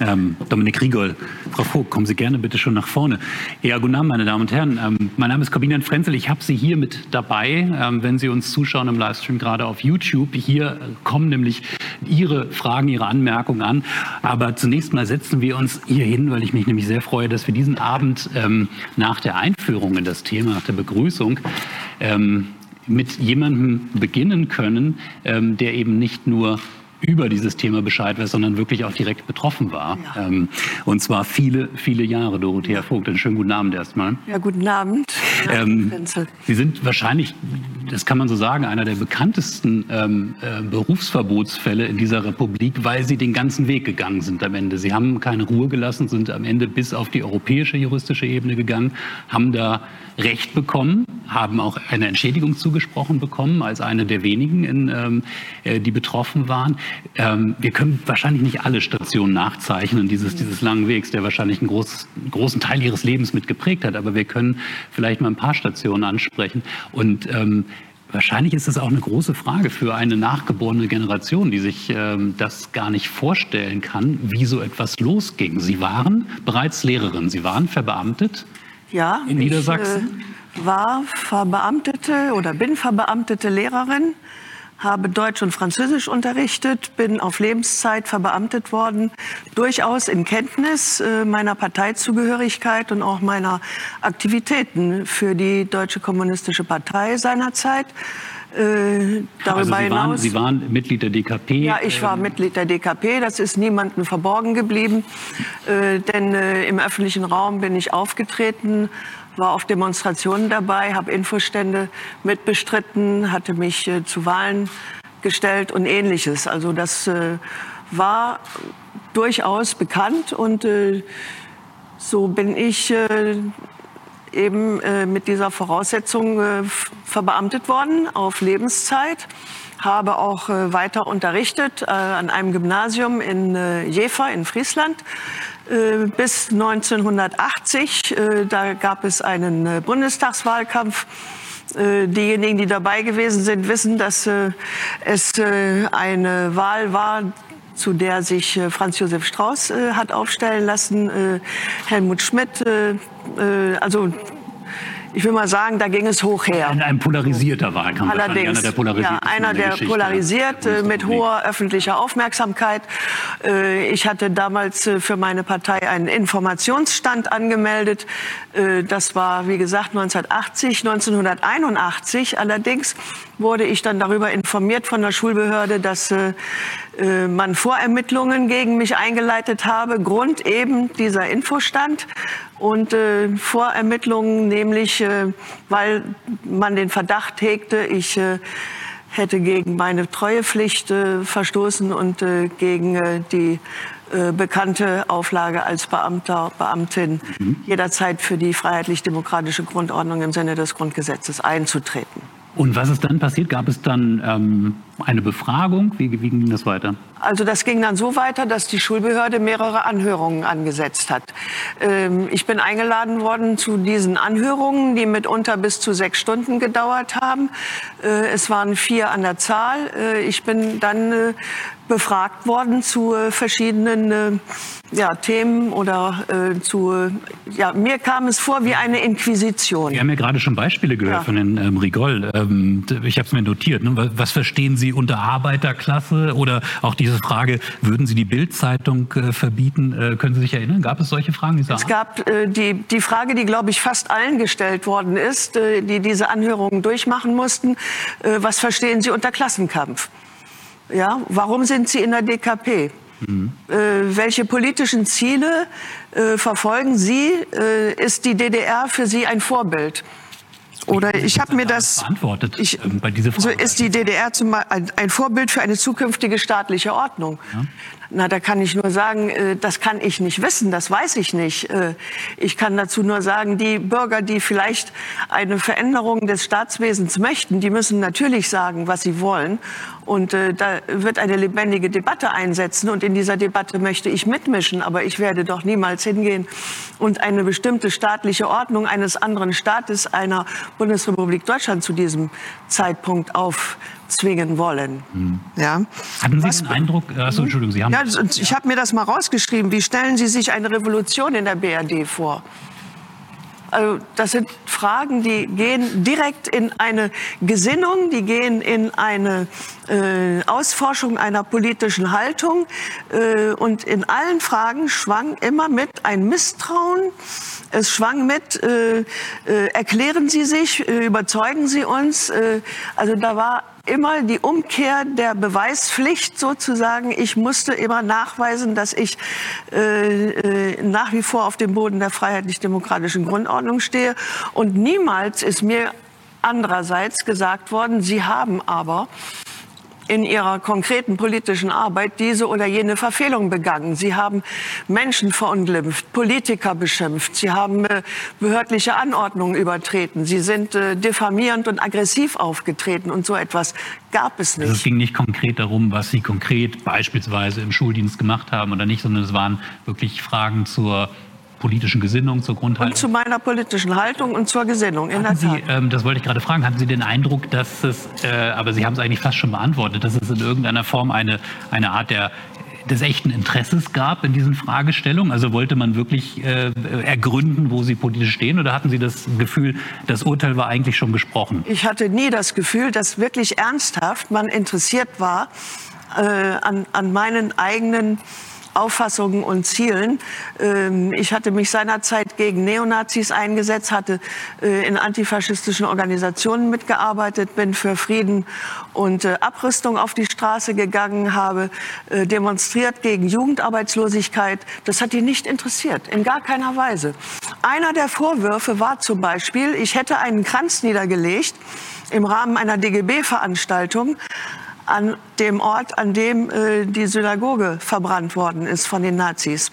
Ähm, Dominik Riegel, Frau Vogt, kommen Sie gerne bitte schon nach vorne. Ja, guten Abend, meine Damen und Herren. Ähm, mein Name ist Corbinian Frenzel. Ich habe Sie hier mit dabei, ähm, wenn Sie uns zuschauen im Livestream gerade auf YouTube. Hier kommen nämlich Ihre Fragen, Ihre Anmerkungen an. Aber zunächst mal setzen wir uns hier hin, weil ich mich nämlich sehr freue, dass wir diesen Abend ähm, nach der Einführung in das Thema, nach der Begrüßung, ähm, mit jemandem beginnen können, ähm, der eben nicht nur über dieses Thema Bescheid weiß, sondern wirklich auch direkt betroffen war. Ja. Ähm, und zwar viele, viele Jahre. Dorothea Vogt, einen schönen guten Abend erstmal. Ja, guten Abend. Ähm, Sie sind wahrscheinlich das kann man so sagen, einer der bekanntesten ähm, äh, Berufsverbotsfälle in dieser Republik, weil Sie den ganzen Weg gegangen sind am Ende. Sie haben keine Ruhe gelassen, sind am Ende bis auf die europäische juristische Ebene gegangen, haben da Recht bekommen, haben auch eine Entschädigung zugesprochen bekommen als eine der wenigen, in, ähm, äh, die betroffen waren. Ähm, wir können wahrscheinlich nicht alle Stationen nachzeichnen dieses, dieses langen Wegs, der wahrscheinlich einen, groß, großen Teil ihres Lebens mit geprägt hat, aber wir können vielleicht mal ein paar Stationen ansprechen. Und ähm, Wahrscheinlich ist es auch eine große Frage für eine nachgeborene Generation, die sich ähm, das gar nicht vorstellen kann, wie so etwas losging. Sie waren bereits Lehrerin, Sie waren verbeamtet ja, in Niedersachsen? Ich äh, war verbeamtete oder bin verbeamtete Lehrerin, habe Deutsch und Französisch unterrichtet, bin auf Lebenszeit verbeamtet worden, durchaus in Kenntnis äh, meiner Parteizugehörigkeit und auch meiner Aktivitäten für die Deutsche Kommunistische Partei seinerzeit. Äh, darüber also Sie, hinaus, waren, Sie waren Mitglied der DKP? Ja, ich war ähm, Mitglied der DKP. Das ist niemandem verborgen geblieben. Äh, denn äh, im öffentlichen Raum bin ich aufgetreten, war auf Demonstrationen dabei, habe Infostände mitbestritten, hatte mich äh, zu Wahlen gestellt und ähnliches. Also das äh, war durchaus bekannt und äh, so bin ich eben äh, mit dieser Voraussetzung äh, verbeamtet worden auf Lebenszeit. Habe auch äh, weiter unterrichtet äh, an einem Gymnasium in äh, Jever in Friesland äh, bis 1980. da gab es einen Bundestagswahlkampf. Diejenigen, die dabei gewesen sind, wissen, dass es eine Wahl war, zu der sich Franz Josef Strauß hat aufstellen lassen. Helmut Schmidt also ich will mal sagen, da ging es hoch her. Ein, ein polarisierter Wahlkampf. Allerdings, einer der polarisiert, ja, einer, der polarisiert äh, mit hoher öffentlicher Aufmerksamkeit. Äh, ich hatte damals äh, für meine Partei einen Informationsstand angemeldet. Das war, wie gesagt, 1980. 1981 allerdings wurde ich dann darüber informiert von der Schulbehörde, dass man Vorermittlungen gegen mich eingeleitet habe. Grund eben dieser Infostand und äh, Vorermittlungen, nämlich äh, weil man den Verdacht hegte, ich äh, hätte gegen meine Treuepflicht äh, verstoßen und äh, gegen äh, die äh, bekannte Auflage als Beamter, Beamtin mhm. jederzeit für die freiheitlich-demokratische Grundordnung im Sinne des Grundgesetzes einzutreten. Und was ist dann passiert? Gab es dann ähm, eine Befragung? Wie, wie ging das weiter? Also das ging dann so weiter, dass die Schulbehörde mehrere Anhörungen angesetzt hat. Ähm, ich bin eingeladen worden zu diesen Anhörungen, die mitunter bis zu sechs Stunden gedauert haben. Äh, es waren vier an der Zahl. Äh, ich bin dann äh, befragt worden zu verschiedenen ja, Themen oder äh, zu, ja, mir kam es vor wie eine Inquisition. Wir haben ja gerade schon Beispiele gehört ja. von Herrn ähm, Rigol. Ähm, ich habe es mir notiert. Ne? Was verstehen Sie unter Arbeiterklasse? Oder auch diese Frage, würden Sie die Bildzeitung äh, verbieten? Äh, können Sie sich erinnern? Gab es solche Fragen? Dieser es gab äh, die, die Frage, die, glaube ich, fast allen gestellt worden ist, äh, die diese Anhörungen durchmachen mussten. Äh, was verstehen Sie unter Klassenkampf? Ja, warum sind Sie in der DKP? Mhm. Äh, welche politischen Ziele äh, verfolgen Sie? Äh, ist die DDR für Sie ein Vorbild? Oder ich habe mir das beantwortet ich, ähm, bei dieser Frage. So ist die DDR zum, ein, ein Vorbild für eine zukünftige staatliche Ordnung. Ja. Na, da kann ich nur sagen, äh, das kann ich nicht wissen, das weiß ich nicht. Äh, ich kann dazu nur sagen, die Bürger, die vielleicht eine Veränderung des Staatswesens möchten, die müssen natürlich sagen, was sie wollen. Und äh, da wird eine lebendige Debatte einsetzen. Und in dieser Debatte möchte ich mitmischen. Aber ich werde doch niemals hingehen und eine bestimmte staatliche Ordnung eines anderen Staates, einer Bundesrepublik Deutschland zu diesem Zeitpunkt auf zwingen wollen. Mhm. Ja. Hatten Sie Was, den Eindruck, äh, achso, Entschuldigung, Sie haben... Ja, ich habe mir das mal rausgeschrieben. Wie stellen Sie sich eine Revolution in der BRD vor? Also das sind Fragen, die gehen direkt in eine Gesinnung, die gehen in eine äh, Ausforschung einer politischen Haltung. Äh, und in allen Fragen schwang immer mit ein Misstrauen. Es schwang mit, äh, äh erklären Sie sich, äh, überzeugen Sie uns. Also da war immer die Umkehr der Beweispflicht sozusagen. Ich musste immer nachweisen, dass ich äh, äh, nach wie vor auf dem Boden der freiheitlich-demokratischen Grundordnung stehe. Und niemals ist mir Andererseits gesagt worden, sie haben aber in ihrer konkreten politischen Arbeit diese oder jene Verfehlung begangen. Sie haben Menschen verunglimpft, Politiker beschimpft, sie haben äh, behördliche Anordnungen übertreten, sie sind äh, diffamierend und aggressiv aufgetreten und so etwas gab es nicht. Also es ging nicht konkret darum, was Sie konkret beispielsweise im Schuldienst gemacht haben oder nicht, sondern es waren wirklich Fragen zur politischen Gesinnung, zur Grundhaltung? Und zu meiner politischen Haltung und zur Gesinnung, in hatten der Tat. Sie, ähm, das wollte ich gerade fragen, hatten Sie den Eindruck, dass es, äh, aber Sie haben es eigentlich fast schon beantwortet, dass es in irgendeiner Form eine, eine Art der des echten Interesses gab in diesen Fragestellungen? Also wollte man wirklich äh, ergründen, wo Sie politisch stehen oder hatten Sie das Gefühl, das Urteil war eigentlich schon gesprochen? Ich hatte nie das Gefühl, dass wirklich ernsthaft man interessiert war äh, an, an meinen eigenen Auffassungen und Zielen. Ähm, ich hatte mich seinerzeit gegen Neonazis eingesetzt, hatte äh, in antifaschistischen Organisationen mitgearbeitet, bin für Frieden und äh, Abrüstung auf die Straße gegangen, habe äh, demonstriert gegen Jugendarbeitslosigkeit. Das hat die nicht interessiert, in gar keiner Weise. Einer der Vorwürfe war zum Beispiel, ich hätte einen Kranz niedergelegt im Rahmen einer DGB-Veranstaltung an dem Ort, an dem äh, die Synagoge verbrannt worden ist von den Nazis.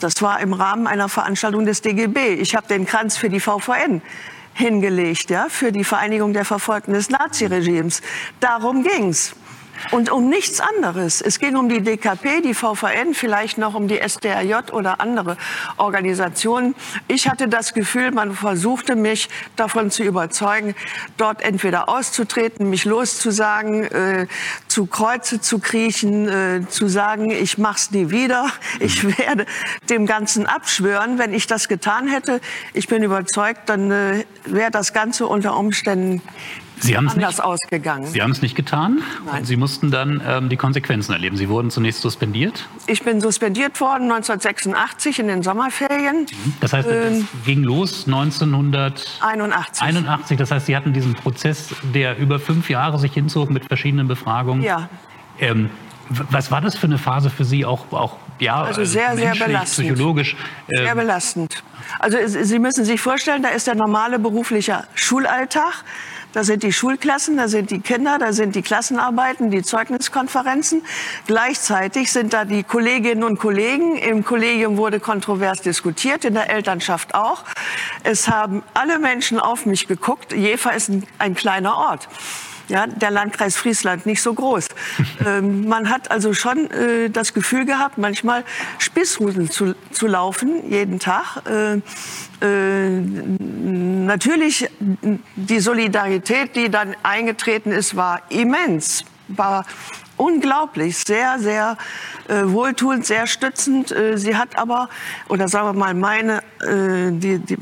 Das war im Rahmen einer Veranstaltung des DGB. Ich habe den Kranz für die VVN hingelegt, ja, für die Vereinigung der Verfolgten des Naziregimes. Darum ging's. Und um nichts anderes. Es ging um die DKP, die VVN, vielleicht noch um die SDRJ oder andere Organisationen. Ich hatte das Gefühl, man versuchte mich davon zu überzeugen, dort entweder auszutreten, mich loszusagen, äh, zu Kreuze zu kriechen, äh, zu sagen, ich mach's nie wieder, ich mhm. werde dem Ganzen abschwören. Wenn ich das getan hätte, ich bin überzeugt, dann äh, wäre das Ganze unter Umständen Sie anders nicht, ausgegangen. Sie haben es nicht getan. Nein. Sie mussten dann ähm, die Konsequenzen erleben. Sie wurden zunächst suspendiert. Ich bin suspendiert worden 1986 in den Sommerferien. Mhm. Das heißt, es ähm, ging los 1981. 81. Das heißt, Sie hatten diesen Prozess, der über fünf Jahre sich hinzog mit verschiedenen Befragungen. Ja. Ähm, was war das für eine Phase für Sie, auch, auch ja, also sehr, sehr belastend. psychologisch? Sehr ähm, belastend. Also Sie müssen sich vorstellen, da ist der normale berufliche Schulalltag. Da sind die Schulklassen, da sind die Kinder, da sind die Klassenarbeiten, die Zeugniskonferenzen. Gleichzeitig sind da die Kolleginnen und Kollegen. Im Kollegium wurde kontrovers diskutiert, in der Elternschaft auch. Es haben alle Menschen auf mich geguckt. Jever ist ein, ein kleiner Ort ja, der Landkreis Friesland nicht so groß. ähm, man hat also schon äh, das Gefühl gehabt, manchmal Spießrudel zu, zu laufen, jeden Tag. Äh, äh, natürlich, die Solidarität, die dann eingetreten ist, war immens, war unglaublich, sehr, sehr äh, wohltuend, sehr stützend. Äh, sie hat aber, oder sagen wir mal, meine, äh, die, die,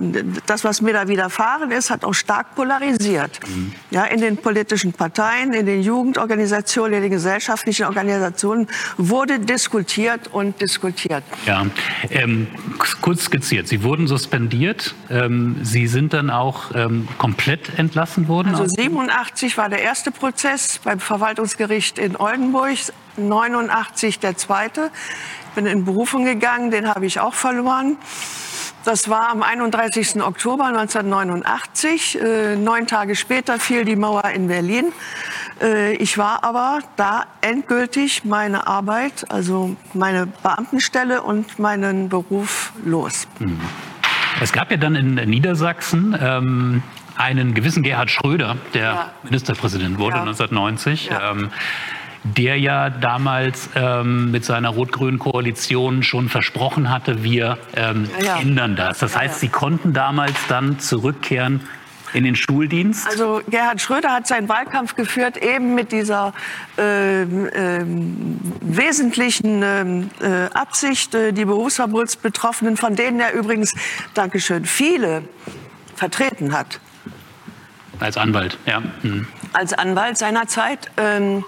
das, was mir da widerfahren ist, hat auch stark polarisiert. Mhm. Ja, in den politischen Parteien, in den Jugendorganisationen, in den gesellschaftlichen Organisationen wurde diskutiert und diskutiert. Ja, ähm, kurz skizziert. Sie wurden suspendiert. Ähm, Sie sind dann auch ähm, komplett entlassen worden? Also 87 war der erste Prozess beim Verwaltungsgericht in Oldenburg. 89 der zweite. Ich bin in Berufung gegangen, den habe ich auch verloren. Das war am 31. Oktober 1989. Äh, neun Tage später fiel die Mauer in Berlin. Äh, ich war aber da endgültig meine Arbeit, also meine Beamtenstelle und meinen Beruf los. Mhm. Es gab ja dann in Niedersachsen ähm, einen gewissen Gerhard Schröder, der ja. Ministerpräsident wurde ja. 1990. Ja. Ähm, der ja damals ähm, mit seiner rot-grünen Koalition schon versprochen hatte, wir ähm, ja, ja. ändern das. Das heißt, Sie konnten damals dann zurückkehren in den Schuldienst? Also Gerhard Schröder hat seinen Wahlkampf geführt eben mit dieser äh, äh, wesentlichen ähm, äh, Absicht, äh, die Berufsverbotsbetroffenen, von denen er übrigens, Dankeschön, viele vertreten hat. Als Anwalt, ja. Hm. Als Anwalt seinerzeit. Ähm,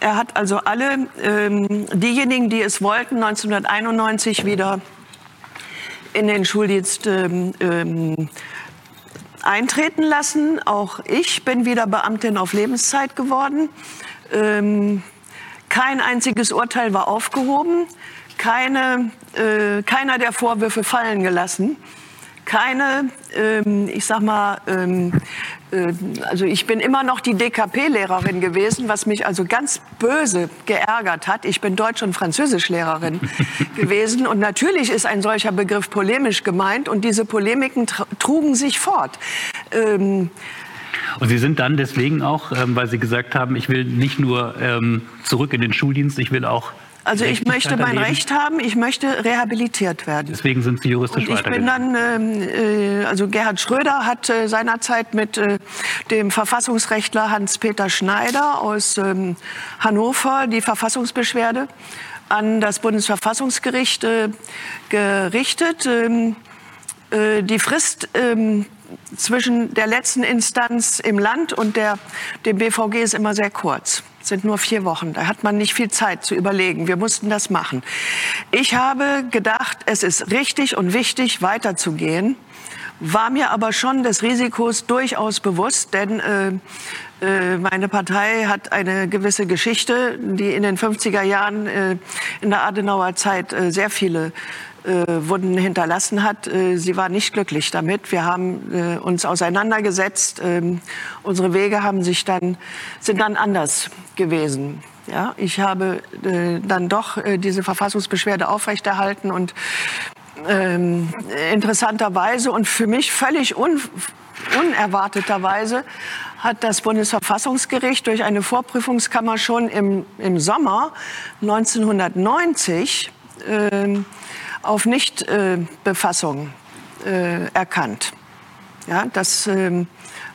er hat also alle ähm, diejenigen, die es wollten, 1991 wieder in den Schuldienst ähm, ähm, eintreten lassen. Auch ich bin wieder Beamtin auf Lebenszeit geworden. Ähm, kein einziges Urteil war aufgehoben, keine, äh, keiner der Vorwürfe fallen gelassen. keine, ähm, ich sag mal, ähm, äh, also ich bin immer noch die DKP-Lehrerin gewesen, was mich also ganz böse geärgert hat. Ich bin Deutsch- und Französischlehrerin gewesen und natürlich ist ein solcher Begriff polemisch gemeint und diese Polemiken trugen sich fort. Ähm, und Sie sind dann deswegen auch, ähm, weil Sie gesagt haben, ich will nicht nur ähm, zurück in den Schuldienst, ich will auch also ich möchte mein Recht haben, ich möchte rehabilitiert werden. Deswegen sind Sie juristisch Und ich bin dann, ähm, äh, also Gerhard Schröder hat äh, seinerzeit mit äh, dem Verfassungsrechtler Hans-Peter Schneider aus ähm, Hannover die Verfassungsbeschwerde an das Bundesverfassungsgericht äh, gerichtet. Ähm, äh, die Frist ähm, zwischen der letzten Instanz im Land und der, dem BVG ist immer sehr kurz. Sind nur vier Wochen. Da hat man nicht viel Zeit zu überlegen. Wir mussten das machen. Ich habe gedacht, es ist richtig und wichtig, weiterzugehen, war mir aber schon des Risikos durchaus bewusst, denn äh, äh, meine Partei hat eine gewisse Geschichte, die in den 50er Jahren äh, in der Adenauer Zeit äh, sehr viele äh, Wunden hinterlassen hat. Äh, sie war nicht glücklich damit. Wir haben äh, uns auseinandergesetzt. Ähm, unsere Wege haben sich dann, sind dann anders gewesen. Ja, ich habe äh, dann doch äh, diese Verfassungsbeschwerde aufrechterhalten und ähm, interessanterweise und für mich völlig un unerwarteterweise hat das Bundesverfassungsgericht durch eine Vorprüfungskammer schon im, im Sommer 1990 äh, auf Nichtbefassung äh, erkannt. Ja, das ähm,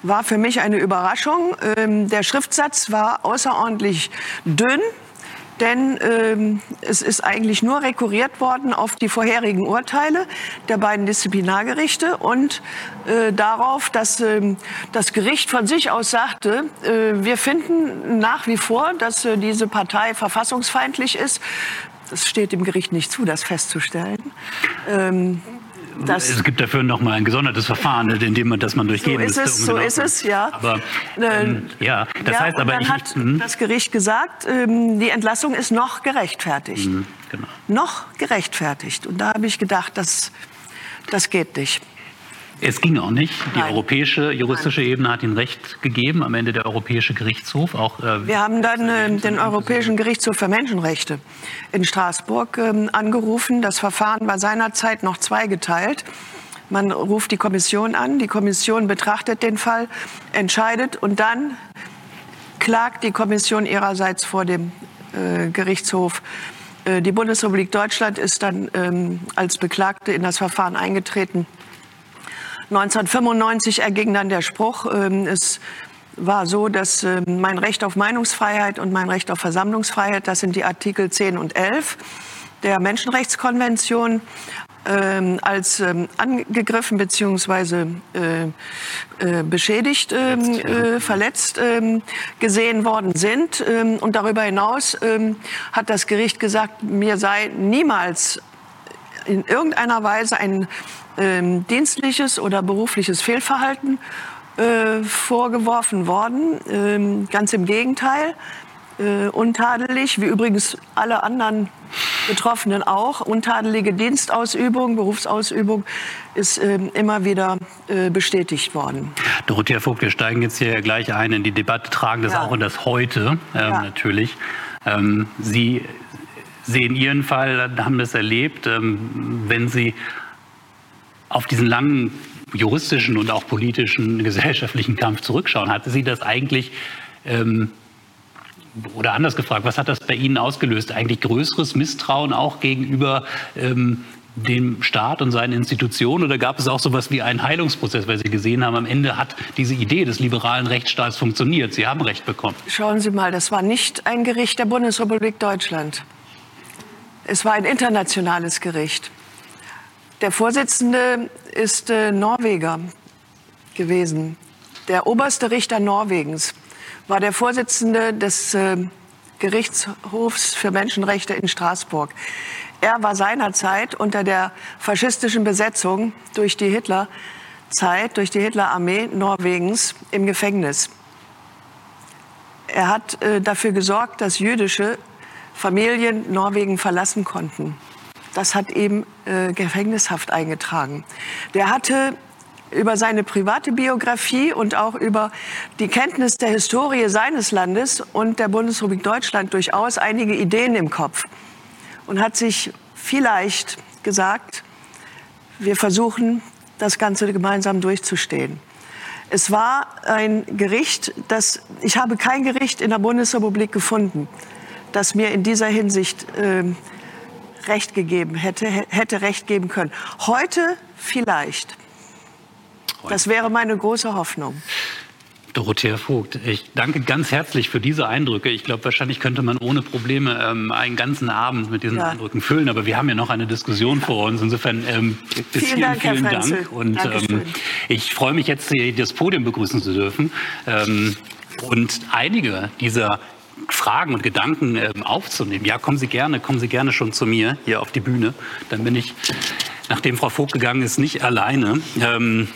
war für mich eine Überraschung. Ähm, der Schriftsatz war außerordentlich dünn, denn ähm, es ist eigentlich nur rekurriert worden auf die vorherigen Urteile der beiden Disziplinargerichte und äh, darauf, dass ähm, das Gericht von sich aus sagte, äh, wir finden nach wie vor, dass äh, diese Partei verfassungsfeindlich ist. Das steht dem Gericht nicht zu, das festzustellen. Ähm, es gibt dafür noch mal ein gesondertes Verfahren, in dem man das man durchgehen so ist müsste. Es, um so genau ist es, ja. Aber ähm, ja, das ja, heißt aber dann ich, hat hm? das Gericht gesagt, ähm, die Entlassung ist noch gerechtfertigt, mhm, genau. noch gerechtfertigt. Und da habe ich gedacht, das, das geht nicht. Es ging auch nicht. Die Nein. europäische juristische Nein. Ebene hat Ihnen Recht gegeben, am Ende der Europäische Gerichtshof. Auch, äh, Wir haben dann äh, den Europäischen Gerichtshof für Menschenrechte in Straßburg äh, angerufen. Das Verfahren war seinerzeit noch zweigeteilt. Man ruft die Kommission an, die Kommission betrachtet den Fall, entscheidet und dann klagt die Kommission ihrerseits vor dem äh, Gerichtshof. Äh, die Bundesrepublik Deutschland ist dann ähm, als Beklagte in das Verfahren eingetreten. 1995 erging dann der Spruch, ähm, es war so, dass ähm, mein Recht auf Meinungsfreiheit und mein Recht auf Versammlungsfreiheit, das sind die Artikel 10 und 11 der Menschenrechtskonvention, ähm, als ähm, angegriffen bzw. Äh, äh, beschädigt, äh, verletzt gesehen worden sind. Und darüber hinaus hat das Gericht gesagt, mir sei niemals in irgendeiner Weise ein ähm, dienstliches oder berufliches Fehlverhalten äh, vorgeworfen worden. Ähm, ganz im Gegenteil, äh, untadelig, wie übrigens alle anderen Betroffenen auch. Untadelige Dienstausübung, Berufsausübung ist äh, immer wieder äh, bestätigt worden. Dorothea Vogt, wir steigen jetzt hier gleich ein in die Debatte, tragen das ja. auch in das Heute ähm, ja. natürlich. Ähm, Sie sehen Ihren Fall, haben das erlebt. Ähm, wenn Sie auf diesen langen juristischen und auch politischen, gesellschaftlichen Kampf zurückschauen, hatte Sie das eigentlich, ähm, oder anders gefragt, was hat das bei Ihnen ausgelöst? Eigentlich größeres Misstrauen auch gegenüber ähm, dem Staat und seinen Institutionen oder gab es auch so etwas wie einen Heilungsprozess, weil Sie gesehen haben, am Ende hat diese Idee des liberalen Rechtsstaats funktioniert. Sie haben Recht bekommen. Schauen Sie mal, das war nicht ein Gericht der Bundesrepublik Deutschland. Es war ein internationales Gericht. Der Vorsitzende ist äh, Norweger gewesen. Der oberste Richter Norwegens war der Vorsitzende des äh, Gerichtshofs für Menschenrechte in Straßburg. Er war seinerzeit unter der faschistischen Besetzung durch die Hitlerzeit, durch die Hitlerarmee Norwegens im Gefängnis. Er hat äh, dafür gesorgt, dass jüdische Familien Norwegen verlassen konnten. Das hat ihm äh, Gefängnishaft eingetragen. Der hatte über seine private Biografie und auch über die Kenntnis der Historie seines Landes und der Bundesrepublik Deutschland durchaus einige Ideen im Kopf und hat sich vielleicht gesagt, wir versuchen, das Ganze gemeinsam durchzustehen. Es war ein Gericht, das ich habe kein Gericht in der Bundesrepublik gefunden, das mir in dieser Hinsicht äh, Recht gegeben hätte, hätte Recht geben können. Heute vielleicht. Das wäre meine große Hoffnung. Dorothea Vogt, ich danke ganz herzlich für diese Eindrücke. Ich glaube, wahrscheinlich könnte man ohne Probleme ähm, einen ganzen Abend mit diesen ja. Eindrücken füllen, aber wir haben ja noch eine Diskussion vor uns. Insofern ähm, bis vielen Dank, vielen Dank. Und ähm, ich freue mich jetzt, das Podium begrüßen zu dürfen. Ähm, und einige dieser Fragen und Gedanken ähm, aufzunehmen. Ja, kommen Sie gerne, kommen Sie gerne schon zu mir hier auf die Bühne. Dann bin ich, nachdem Frau Vogt gegangen ist, nicht alleine. Ähm,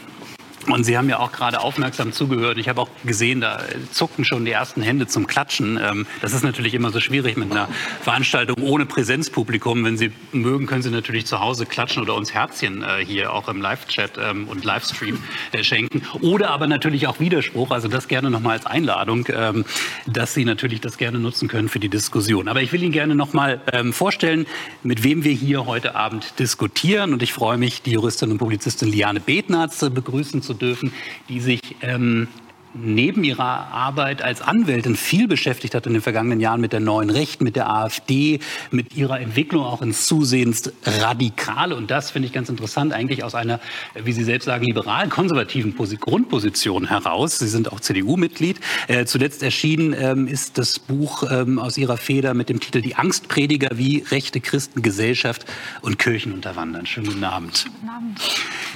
und Sie haben ja auch gerade aufmerksam zugehört. Ich habe auch gesehen, da zuckten schon die ersten Hände zum Klatschen. Ähm, das ist natürlich immer so schwierig mit einer Veranstaltung ohne Präsenzpublikum. Wenn Sie mögen, können Sie natürlich zu Hause klatschen oder uns Herzchen äh, hier auch im Live-Chat ähm, und Livestream äh, schenken. Oder aber natürlich auch Widerspruch. Also das gerne nochmal als Einladung, ähm, dass Sie natürlich das gerne nutzen können für die Diskussion. Aber ich will Ihnen gerne nochmal vorstellen, mit wem wir hier heute Abend diskutieren. Und ich freue mich, die Juristin und Publizistin Liane Betnarz begrüßen zu dürfen, die sich ähm, neben ihrer Arbeit als Anwältin viel beschäftigt hat in den vergangenen Jahren mit der neuen Rechten, mit der AfD, mit ihrer Entwicklung auch ins zusehends Radikale. Und das finde ich ganz interessant, eigentlich aus einer, wie Sie selbst sagen, liberalen, konservativen Grundposition heraus. Sie sind auch CDU-Mitglied. Äh, zuletzt erschienen ähm, ist das Buch ähm, aus Ihrer Feder mit dem Titel Die Angstprediger, wie rechte Christen Gesellschaft und Kirchen unterwandern. Schönen guten Abend. Guten Abend.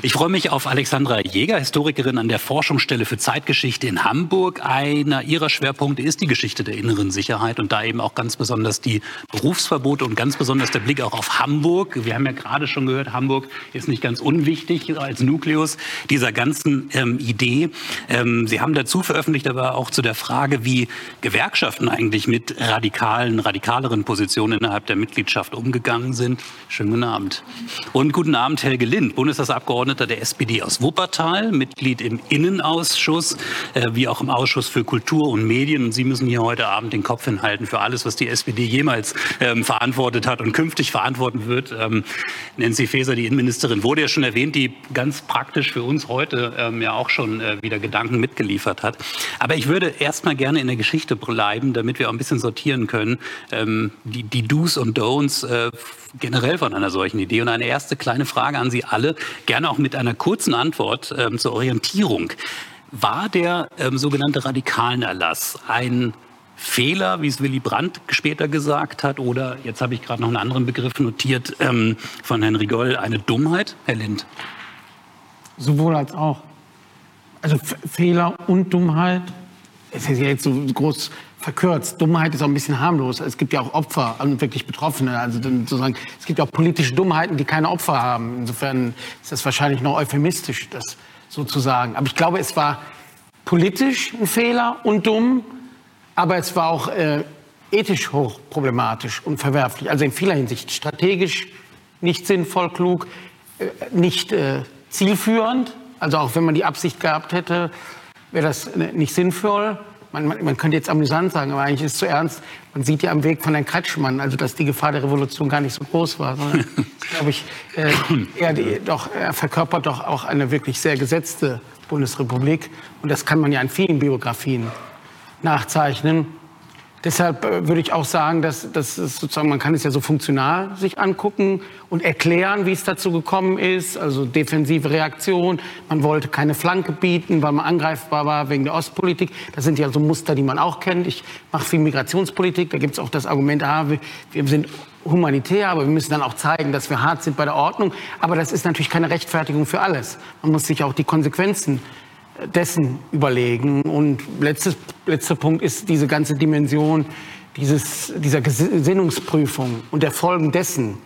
Ich freue mich auf Alexandra Jäger, Historikerin an der Forschungsstelle für Zeitgeschichte in Hamburg. Einer ihrer Schwerpunkte ist die Geschichte der inneren Sicherheit und da eben auch ganz besonders die Berufsverbote und ganz besonders der Blick auch auf Hamburg. Wir haben ja gerade schon gehört, Hamburg ist nicht ganz unwichtig als Nukleus dieser ganzen ähm, Idee. Ähm, Sie haben dazu veröffentlicht, aber auch zu der Frage, wie Gewerkschaften eigentlich mit radikalen, radikaleren Positionen innerhalb der Mitgliedschaft umgegangen sind. Schönen guten Abend. Und guten Abend, Helge Lind, Bundestagsabgeordneter der SPD aus Wuppertal, Mitglied im Innenausschuss, wie auch im Ausschuss für Kultur und Medien. Und Sie müssen hier heute Abend den Kopf hinhalten für alles, was die SPD jemals ähm, verantwortet hat und künftig verantworten wird. Ähm, Nancy Faeser, die Innenministerin, wurde ja schon erwähnt, die ganz praktisch für uns heute ähm, ja auch schon äh, wieder Gedanken mitgeliefert hat. Aber ich würde erst mal gerne in der Geschichte bleiben, damit wir auch ein bisschen sortieren können, ähm, die, die Do's und Don'ts äh, generell von einer solchen Idee. Und eine erste kleine Frage an Sie alle, gerne auch mit einer kurzen Antwort ähm, zur Orientierung. War der ähm, sogenannte Erlass ein Fehler, wie es Willy Brandt später gesagt hat, oder jetzt habe ich gerade noch einen anderen Begriff notiert ähm, von Herrn Rigoll, eine Dummheit, Herr Lind? Sowohl als auch. Also F Fehler und Dummheit, es ist ja jetzt so groß verkürzt. Dummheit ist auch ein bisschen harmlos. Es gibt ja auch Opfer und wirklich Betroffene. Also sozusagen, es gibt ja auch politische Dummheiten, die keine Opfer haben. Insofern ist das wahrscheinlich noch euphemistisch, das sozusagen. Aber ich glaube, es war politisch ein Fehler und dumm, aber es war auch äh, ethisch hochproblematisch und verwerflich. Also in vieler Hinsicht strategisch nicht sinnvoll, klug, äh, nicht äh, zielführend. Also auch wenn man die Absicht gehabt hätte, wäre das äh, nicht sinnvoll. Man, man, man, könnte jetzt amüsant sagen, aber eigentlich ist es zu ernst. Man sieht ja am Weg von Herrn Kretschmann, also dass die Gefahr der Revolution gar nicht so groß war. Sondern, glaube ich, äh, er, die, doch, er verkörpert doch auch eine wirklich sehr gesetzte Bundesrepublik. Und das kann man ja in vielen Biografien nachzeichnen. Deshalb äh, würde ich auch sagen, dass, dass sozusagen, man kann es ja so funktional sich angucken und erklären, wie es dazu gekommen ist. Also defensive Reaktion. Man wollte keine Flanke bieten, weil man angreifbar war wegen der Ostpolitik. Das sind ja so Muster, die man auch kennt. Ich mache viel Migrationspolitik. Da gibt es auch das Argument, ah, wir, wir sind humanitär, aber wir müssen dann auch zeigen, dass wir hart sind bei der Ordnung. Aber das ist natürlich keine Rechtfertigung für alles. Man muss sich auch die Konsequenzen dessen überlegen. Und letztes, letzter Punkt ist diese ganze Dimension dieses, dieser Gesinnungsprüfung und der Folgen dessen.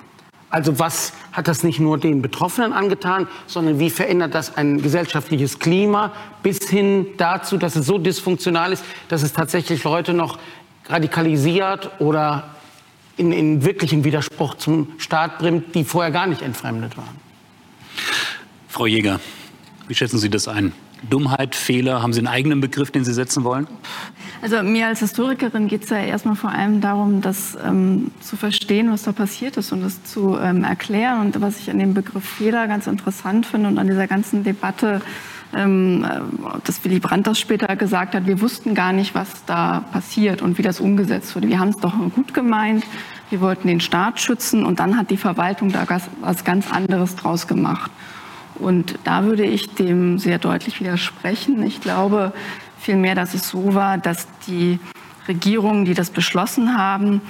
Also was hat das nicht nur den Betroffenen angetan, sondern wie verändert das ein gesellschaftliches Klima bis hin dazu, dass es so dysfunktional ist, dass es tatsächlich Leute noch radikalisiert oder in, in wirklichen Widerspruch zum Staat bringt, die vorher gar nicht entfremdet waren. Frau Jäger, wie schätzen Sie das ein? Dummheit, Fehler, haben Sie einen eigenen Begriff, den Sie setzen wollen? Also mir als Historikerin geht es ja erstmal vor allem darum, das ähm, zu verstehen, was da passiert ist und das zu ähm, erklären. Und was ich an dem Begriff Fehler ganz interessant finde und an dieser ganzen Debatte, ähm, äh, dass Willy Brandt das später gesagt hat, wir wussten gar nicht, was da passiert und wie das umgesetzt wurde. Wir haben es doch gut gemeint, wir wollten den Staat schützen und dann hat die Verwaltung da was ganz anderes draus gemacht. Und da würde ich dem sehr deutlich widersprechen. Ich glaube vielmehr, dass es so war, dass die Regierungen, die das beschlossen haben,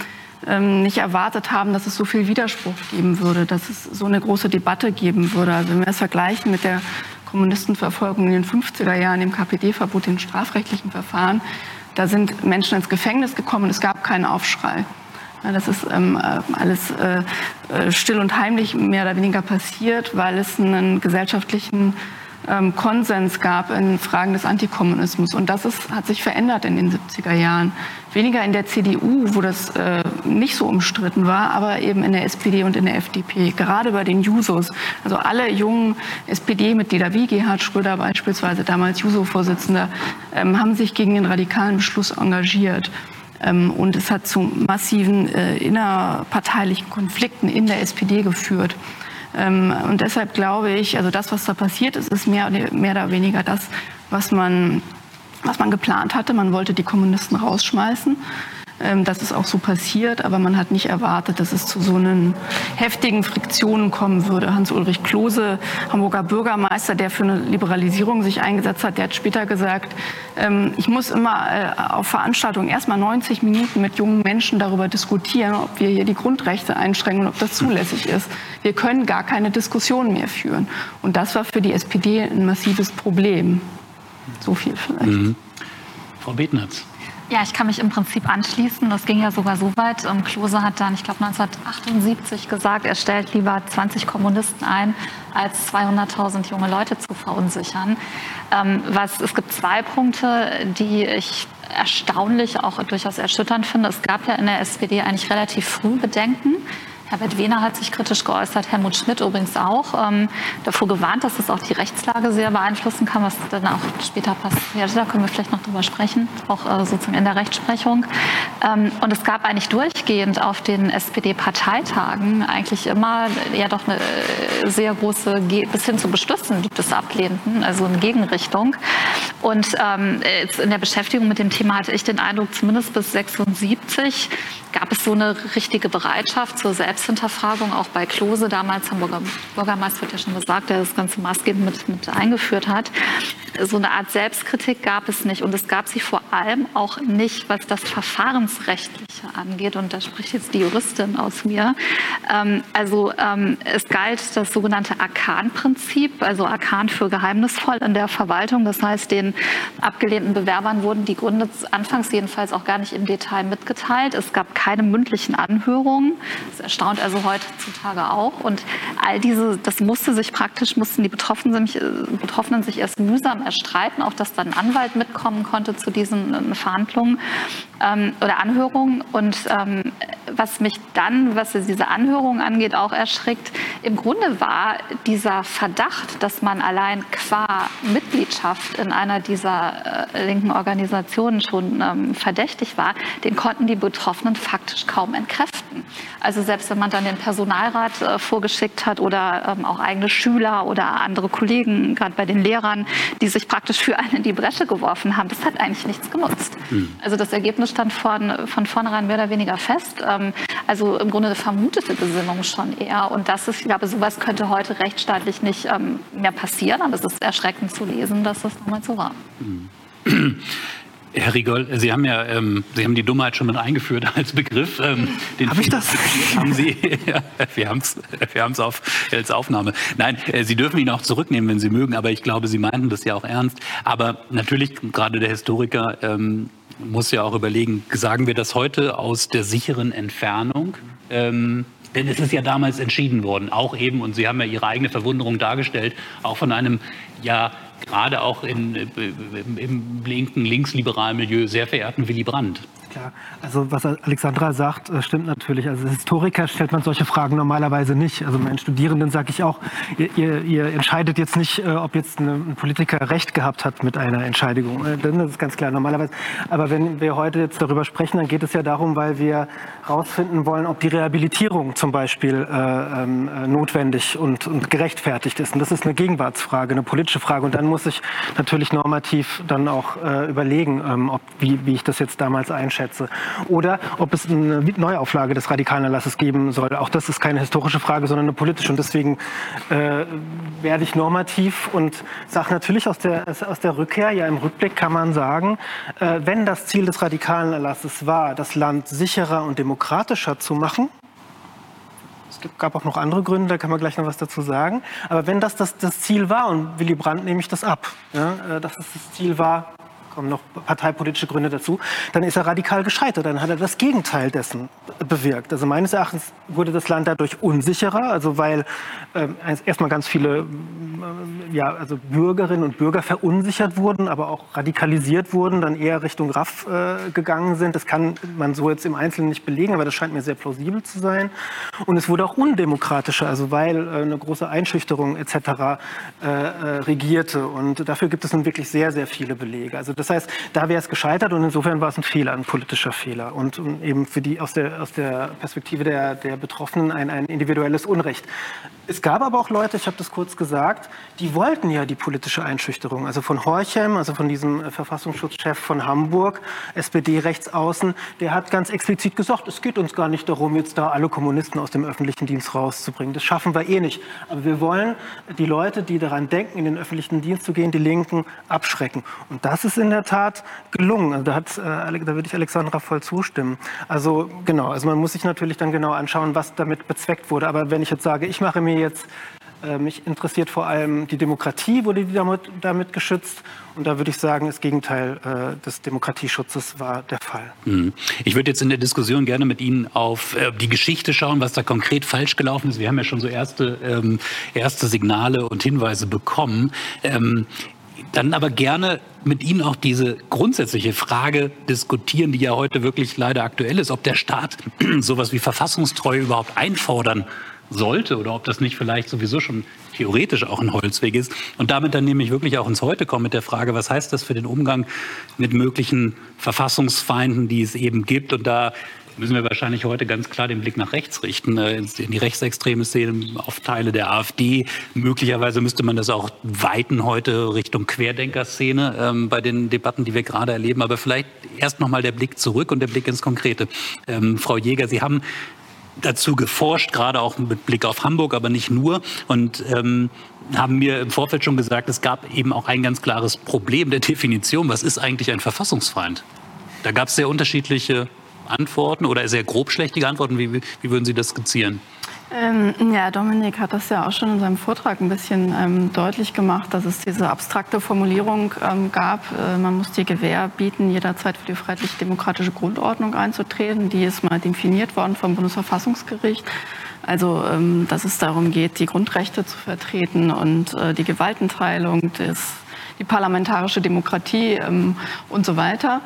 ähm, nicht erwartet haben, dass es so viel Widerspruch geben würde, dass es so eine große Debatte geben würde. Also wenn wir das vergleichen mit der Kommunistenverfolgung in den 50er Jahren, dem KPD-Verbot, den strafrechtlichen Verfahren, da sind Menschen ins Gefängnis gekommen und es gab keinen Aufschrei. Das ist ähm, äh, alles äh, äh, still und heimlich mehr oder weniger passiert, weil es einen gesellschaftlichen ähm, Konsens gab in Fragen des Antikommunismus. Und das ist, hat sich verändert in den 70er Jahren. Weniger in der CDU, wo das äh, nicht so umstritten war, aber eben in der SPD und in der FDP. Gerade bei den Jusos. Also alle jungen SPD-Mitglieder, wie Gerhard Schröder beispielsweise, damals Juso-Vorsitzender, ähm, haben sich gegen den radikalen Beschluss engagiert. Ähm, und es hat zu massiven äh, innerparteilichen Konflikten in der SPD geführt. Ähm, und deshalb glaube ich, also das, was da passiert ist, ist mehr, mehr oder weniger das, was man, was man geplant hatte. Man wollte die Kommunisten rausschmeißen. Ähm, das ist auch so passiert, aber man hat nicht erwartet, dass es zu so einen heftigen Friktionen kommen würde. Hans-Ulrich Klose, Hamburger Bürgermeister, der für eine Liberalisierung sich eingesetzt hat, der hat später gesagt, ähm, ich muss immer äh, auf Veranstaltungen erstmal 90 Minuten mit jungen Menschen darüber diskutieren, ob wir hier die Grundrechte einschränken und ob das zulässig ist. Wir können gar keine Diskussion mehr führen. Und das war für die SPD ein massives Problem. So viel vielleicht. Mhm. Frau Betnatz. Ja, ich kann mich im Prinzip anschließen. Das ging ja sogar so weit. Ähm, Klose hat dann, ich glaube 1978 gesagt, er stellt lieber 20 Kommunisten ein, als 200.000 junge Leute zu verunsichern. Ähm, was, es gibt zwei Punkte, die ich erstaunlich, auch durchaus erschütternd finde. Es gab ja in der SPD eigentlich relativ früh Bedenken Herbert Wehner hat sich kritisch geäußert, Helmut Schmidt übrigens auch, ähm, davor gewarnt, dass es auch die Rechtslage sehr beeinflussen kann, was dann auch später passiert. Da können wir vielleicht noch drüber sprechen, auch äh, sozusagen in der Rechtsprechung. Ähm, und es gab eigentlich durchgehend auf den SPD-Parteitagen eigentlich immer ja doch eine äh, sehr große, bis hin zu Beschlüssen, die das ablehnten, also in Gegenrichtung. Und ähm, in der Beschäftigung mit dem Thema hatte ich den Eindruck, zumindest bis 76 gab es so eine richtige Bereitschaft zur Selbsthinterfragung, auch bei Klose, damals Hamburger Bürgermeister, wird ja schon gesagt, der das Ganze maßgebend mit, mit eingeführt hat. So eine Art Selbstkritik gab es nicht und es gab sie vor allem auch nicht, was das Verfahrensrechtliche angeht und da spricht jetzt die Juristin aus mir. Ähm, also ähm, es galt das sogenannte Arkan-Prinzip, also Arkan für geheimnisvoll in der Verwaltung. Das heißt, den abgelehnten Bewerbern wurden die Gründe anfangs jedenfalls auch gar nicht im Detail mitgeteilt. Es gab keine mündlichen Anhörungen. Das erstaunt also heutzutage auch. Und all diese, das musste sich praktisch, mussten die Betroffenen sich, Betroffenen sich erst mühsam erstreiten, auch dass dann ein Anwalt mitkommen konnte zu diesen äh, Verhandlungen ähm, oder Anhörungen. Und ähm, was mich dann, was diese Anhörungen angeht, auch erschrickt, im Grunde war dieser Verdacht, dass man allein qua Mitgliedschaft in einer dieser äh, linken Organisationen schon ähm, verdächtig war, den konnten die Betroffenen faktisch kaum entkräften. Also selbst wenn man dann den Personalrat äh, vorgeschickt hat oder ähm, auch eigene Schüler oder andere Kollegen, gerade bei den Lehrern, die sich praktisch für einen in die Bresche geworfen haben, das hat eigentlich nichts genutzt. Mhm. Also das Ergebnis stand von, von vornherein mehr oder weniger fest. Ähm, also im Grunde eine vermutete Gesinnung schon eher. Und das ist, ich glaube, sowas könnte heute rechtsstaatlich nicht ähm, mehr passieren, aber es ist erschreckend zu lesen, dass das damals so war. Mhm. Herr Rigol, Sie haben ja, ähm, Sie haben die Dummheit schon mit eingeführt als Begriff. Ähm, Habe ich das? Haben Sie? Ja, wir haben es wir haben's auf, als Aufnahme. Nein, äh, Sie dürfen ihn auch zurücknehmen, wenn Sie mögen, aber ich glaube, Sie meinten das ja auch ernst. Aber natürlich, gerade der Historiker ähm, muss ja auch überlegen, sagen wir das heute aus der sicheren Entfernung? Ähm, denn es ist ja damals entschieden worden, auch eben, und Sie haben ja Ihre eigene Verwunderung dargestellt, auch von einem ja gerade auch in, äh, im linken, linksliberalen Milieu sehr verehrten Willy Brandt. Klar, also was Alexandra sagt, äh, stimmt natürlich. Also als Historiker stellt man solche Fragen normalerweise nicht. Also meinen Studierenden sage ich auch, ihr, ihr, ihr, entscheidet jetzt nicht, äh, ob jetzt ein Politiker recht gehabt hat mit einer Entscheidung. Äh, das ist ganz klar normalerweise. Aber wenn wir heute jetzt darüber sprechen, dann geht es ja darum, weil wir herausfinden wollen, ob die Rehabilitierung zum Beispiel äh, äh, notwendig und, und gerechtfertigt ist. Und das ist eine Gegenwartsfrage, eine politische Frage. Und dann muss ich natürlich normativ dann auch äh, überlegen, ähm, ob, wie, wie ich das jetzt damals einschätze schätze. Oder ob es eine Neuauflage des radikalen Erlasses geben soll. Auch das ist keine historische Frage, sondern eine politische. Und deswegen äh, werde ich normativ und sage natürlich aus der, aus der Rückkehr, ja im Rückblick kann man sagen, äh, wenn das Ziel des radikalen Erlasses war, das Land sicherer und demokratischer zu machen, es gab auch noch andere Gründe, da kann man gleich noch was dazu sagen. Aber wenn das das, das Ziel war, und Willy Brandt nehme ich das ab, ja, äh, dass es das Ziel war, kommen noch parteipolitische Gründe dazu, dann ist er radikal gescheitert. Dann hat er das Gegenteil dessen bewirkt. Also meines Erachtens wurde das Land dadurch unsicherer, also weil äh, erstmal ganz viele äh, ja, also Bürgerinnen und Bürger verunsichert wurden, aber auch radikalisiert wurden, dann eher Richtung Raff äh, gegangen sind. Das kann man so jetzt im Einzelnen nicht belegen, aber das scheint mir sehr plausibel zu sein. Und es wurde auch undemokratischer, also weil äh, eine große Einschüchterung etc. Äh, äh, regierte. Und dafür gibt es nun wirklich sehr, sehr viele Belege. Also das heißt, da wäre es gescheitert und insofern war es ein Fehler, ein politischer Fehler und, eben für die aus der, aus der Perspektive der, der Betroffenen ein, ein individuelles Unrecht. Es gab aber auch Leute, ich habe das kurz gesagt, die wollten ja die politische Einschüchterung. Also von Horchem, also von diesem äh, Verfassungsschutzchef von Hamburg, SPD-Rechtsaußen, der hat ganz explizit gesagt, es geht uns gar nicht darum, jetzt da alle Kommunisten aus dem öffentlichen Dienst rauszubringen. Das schaffen wir eh nicht. Aber wir wollen die Leute, die daran denken, in den öffentlichen Dienst zu gehen, die Linken, abschrecken. Und das ist in der Tat gelungen. Also da, hat, äh, da würde ich Alexandra voll zustimmen. Also genau, also man muss sich natürlich dann genau anschauen, was damit bezweckt wurde. Aber wenn ich jetzt sage, ich mache mir jetzt äh, mich interessiert vor allem die Demokratie, wurde die damit, damit geschützt? Und da würde ich sagen, das Gegenteil äh, des Demokratieschutzes war der Fall. Mhm. Ich würde jetzt in der Diskussion gerne mit Ihnen auf äh, die Geschichte schauen, was da konkret falsch gelaufen ist. Wir haben ja schon so erste, ähm, erste Signale und Hinweise bekommen. Ähm, dann aber gerne mit Ihnen auch diese grundsätzliche Frage diskutieren, die ja heute wirklich leider aktuell ist, ob der Staat sowas wie Verfassungstreue überhaupt einfordern sollte oder ob das nicht vielleicht sowieso schon theoretisch auch ein Holzweg ist. Und damit dann nämlich wirklich auch ins Heute kommen mit der Frage, was heißt das für den Umgang mit möglichen Verfassungsfeinden, die es eben gibt. Und da müssen wir wahrscheinlich heute ganz klar den Blick nach rechts richten, äh, in die rechtsextreme Szene, auf Teile der AfD. Möglicherweise müsste man das auch weiten heute Richtung Querdenkerszene ähm, bei den Debatten, die wir gerade erleben. Aber vielleicht erst noch mal der Blick zurück und der Blick ins Konkrete. Ähm, Frau Jäger, Sie haben dazu geforscht, gerade auch mit Blick auf Hamburg, aber nicht nur. Und ähm, haben mir im Vorfeld schon gesagt, es gab eben auch ein ganz klares Problem der Definition. Was ist eigentlich ein Verfassungsfeind? Da gab es sehr unterschiedliche Antworten oder sehr grobschlächtige Antworten. Wie, wie würden Sie das skizzieren? Ähm, ja, Dominik hat das ja auch schon in seinem Vortrag ein bisschen ähm, deutlich gemacht, dass es diese abstrakte Formulierung ähm, gab, äh, man muss die Gewähr bieten, jederzeit für die freiheitlich-demokratische Grundordnung einzutreten. Die ist mal definiert worden vom Bundesverfassungsgericht. Also, ähm, dass es darum geht, die Grundrechte zu vertreten und äh, die Gewaltenteilung, des, die parlamentarische Demokratie ähm, und so weiter.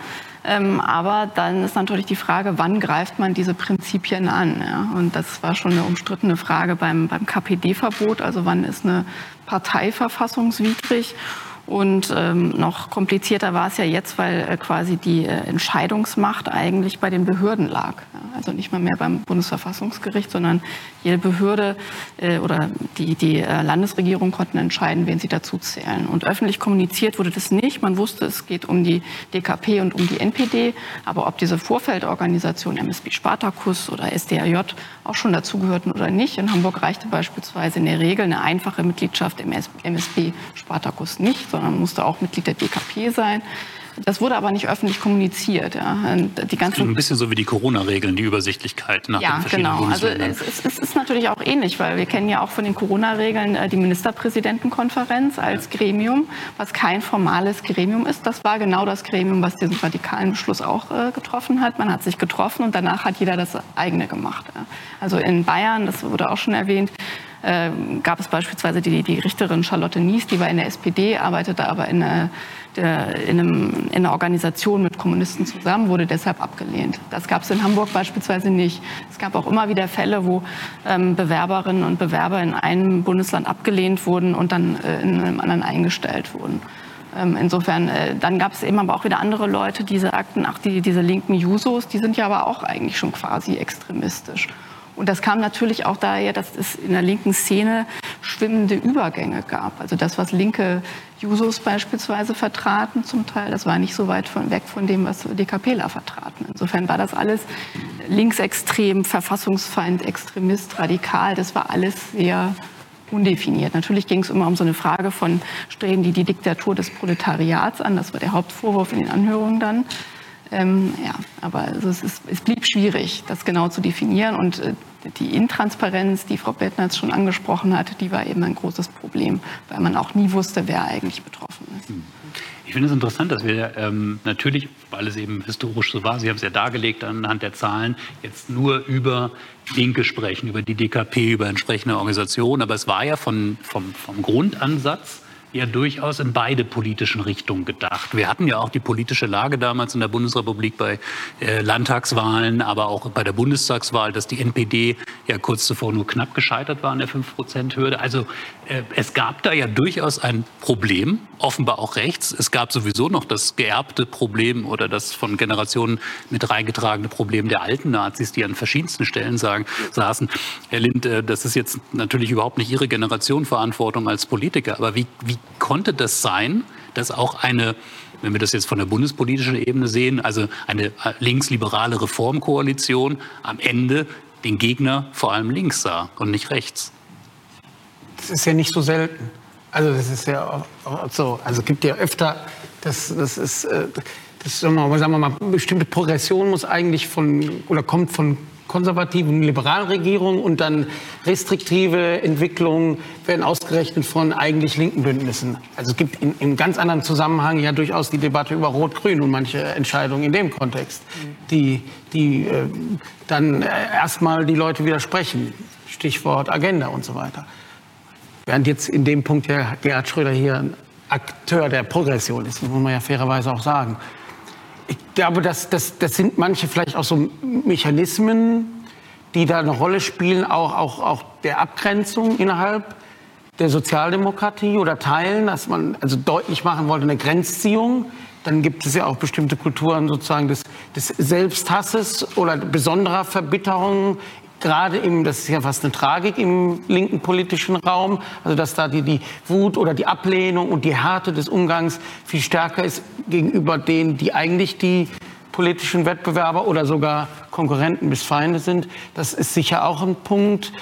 Ähm, aber dann ist natürlich die Frage, wann greift man diese Prinzipien an? Ja? Und das war schon eine umstrittene Frage beim, beim KPD-Verbot. Also wann ist eine Partei verfassungswidrig? Und ähm, noch komplizierter war es ja jetzt, weil äh, quasi die äh, Entscheidungsmacht eigentlich bei den Behörden lag. Ja, also nicht mal mehr beim Bundesverfassungsgericht, sondern jede Behörde äh, oder die, die äh, Landesregierung konnten entscheiden, wen sie dazu zählen. Und öffentlich kommuniziert wurde das nicht. Man wusste, es geht um die DKP und um die NPD. Aber ob diese Vorfeldorganisation MSB Spartacus oder SDAJ auch schon dazugehörten oder nicht. In Hamburg reichte beispielsweise in der Regel eine einfache Mitgliedschaft im MSB Spartacus nicht sondern musste auch Mitglied der DKP sein. Das wurde aber nicht öffentlich kommuniziert. Ja. Die ganzen ein bisschen so wie die Corona-Regeln, die Übersichtlichkeit nach ja, den verschiedenen genau. Also es, es, es, ist natürlich auch ähnlich, weil wir kennen ja auch von den Corona-Regeln äh, die Ministerpräsidentenkonferenz als Gremium, was kein formales Gremium ist. Das war genau das Gremium, was diesen radikalen Beschluss auch äh, getroffen hat. Man hat sich getroffen und danach hat jeder das eigene gemacht. Ja. Also in Bayern, das wurde auch schon erwähnt, äh, gab es beispielsweise die, die Richterin Charlotte Nies, die war in der SPD, arbeitete aber in einer, der, in, einem, in einer Organisation mit Kommunisten zusammen, wurde deshalb abgelehnt. Das gab es in Hamburg beispielsweise nicht. Es gab auch immer wieder Fälle, wo ähm, Bewerberinnen und Bewerber in einem Bundesland abgelehnt wurden und dann äh, in einem anderen eingestellt wurden. Ähm, insofern, äh, dann gab es eben aber auch wieder andere Leute, die sagten, ach, die, diese linken Jusos, die sind ja aber auch eigentlich schon quasi extremistisch. Und das kam natürlich auch daher, dass es in der linken Szene schwimmende Übergänge gab. Also das, was linke Jusos beispielsweise vertraten zum Teil, das war nicht so weit von, weg von dem, was DKPler vertraten. Insofern war das alles linksextrem, Verfassungsfeind, Extremist, radikal. Das war alles sehr undefiniert. Natürlich ging es immer um so eine Frage von, streben die die Diktatur des Proletariats an? Das war der Hauptvorwurf in den Anhörungen dann. Ähm, ja, aber also es, ist, es, blieb schwierig, das genau zu definieren. Und äh, die Intransparenz, die Frau Bettnerz schon angesprochen hat, die war eben ein großes Problem, weil man auch nie wusste, wer eigentlich betroffen ist. Ich finde es interessant, dass wir ähm, natürlich, weil es eben historisch so war, Sie haben es ja dargelegt anhand der Zahlen, jetzt nur über Linke sprechen, über die DKP, über entsprechende Organisationen. Aber es war ja von, vom, vom Grundansatz ja durchaus in beide politischen Richtungen gedacht. Wir hatten ja auch die politische Lage damals in der Bundesrepublik bei äh, Landtagswahlen, aber auch bei der Bundestagswahl, dass die NPD ja kurz zuvor nur knapp gescheitert war an der 5-Prozent-Hürde. Also es gab da ja durchaus ein Problem, offenbar auch rechts. Es gab sowieso noch das geerbte Problem oder das von Generationen mit reingetragene Problem der alten Nazis, die an verschiedensten Stellen sagen, saßen. Herr Lind, äh, das ist jetzt natürlich überhaupt nicht Ihre Generation Verantwortung als Politiker, aber wie, wie konnte das sein, dass auch eine wenn wir das jetzt von der bundespolitischen Ebene sehen, also eine linksliberale Reformkoalition am Ende den Gegner vor allem links sah und nicht rechts. Das ist ja nicht so selten. Also das ist ja so. Also gibt ja öfter, das, das ist, äh, das, sagen wir mal, bestimmte Progression muss eigentlich von oder kommt von konservativen, liberalen Regierungen und dann restriktive Entwicklungen werden ausgerechnet von eigentlich linken Bündnissen. Also es gibt in, in ganz anderen Zusammenhang ja durchaus die Debatte über Rot-Grün und manche Entscheidungen in dem Kontext, die, die äh, dann erstmal die Leute widersprechen. Stichwort Agenda und so weiter. Während jetzt in dem Punkt ja Gerhard Schröder hier ein Akteur der Progression ist, muss man ja fairerweise auch sagen. Ich glaube, das, das, das sind manche vielleicht auch so Mechanismen, die da eine Rolle spielen, auch, auch, auch der Abgrenzung innerhalb der Sozialdemokratie oder Teilen, dass man also deutlich machen wollte, eine Grenzziehung. Dann gibt es ja auch bestimmte Kulturen sozusagen des, des Selbsthasses oder besonderer Verbitterung gerade im, das ist ja fast eine Tragik im linken politischen Raum, also dass da die, die Wut oder die Ablehnung und die Härte des Umgangs viel stärker ist gegenüber denen, die eigentlich die politischen Wettbewerber oder sogar Konkurrenten bis Feinde sind. Das ist sicher auch ein Punkt,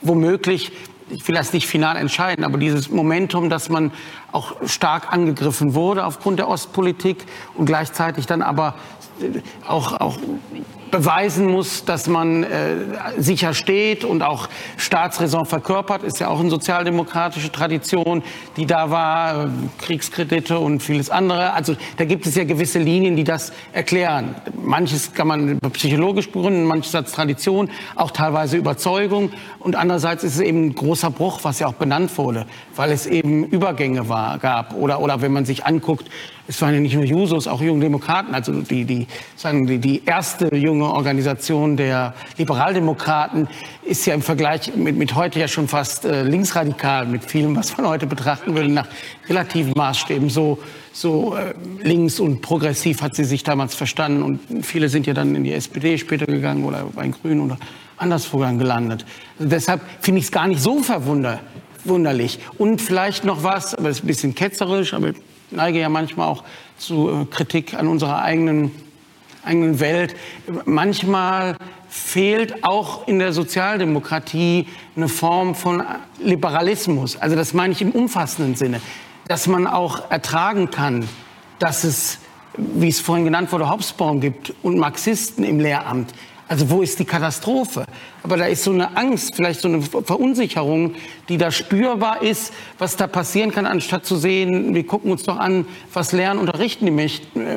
womöglich ich will das nicht final entscheiden, aber dieses Momentum, dass man auch stark angegriffen wurde aufgrund der Ostpolitik und gleichzeitig dann aber auch, auch beweisen muss, dass man äh, sicher steht und auch Staatsräson verkörpert, ist ja auch eine sozialdemokratische Tradition, die da war, äh, Kriegskredite und vieles andere. Also da gibt es ja gewisse Linien, die das erklären. Manches kann man psychologisch begründen, manches als Tradition, auch teilweise Überzeugung. Und andererseits ist es eben ein großer Bruch, was ja auch benannt wurde, weil es eben Übergänge war, gab. Oder, oder wenn man sich anguckt, es waren ja nicht nur Jusos, auch junge Demokraten, also die, die, sagen die, die erste junge Organisation der Liberaldemokraten ist ja im Vergleich mit, mit heute ja schon fast äh, linksradikal, mit vielem, was man heute betrachten würde, nach relativen Maßstäben. So, so äh, links und progressiv hat sie sich damals verstanden und viele sind ja dann in die SPD später gegangen oder bei den Grünen oder anderswo gelandet. Also deshalb finde ich es gar nicht so verwunderlich. Und vielleicht noch was, aber das ist ein bisschen ketzerisch, aber neige ja manchmal auch zu äh, Kritik an unserer eigenen, eigenen Welt. Manchmal fehlt auch in der Sozialdemokratie eine Form von Liberalismus. Also das meine ich im umfassenden Sinne, dass man auch ertragen kann, dass es, wie es vorhin genannt wurde, Hobsbawm gibt und Marxisten im Lehramt. Also wo ist die Katastrophe? Aber da ist so eine Angst, vielleicht so eine Verunsicherung, die da spürbar ist, was da passieren kann, anstatt zu sehen, wir gucken uns doch an, was lernen, unterrichten die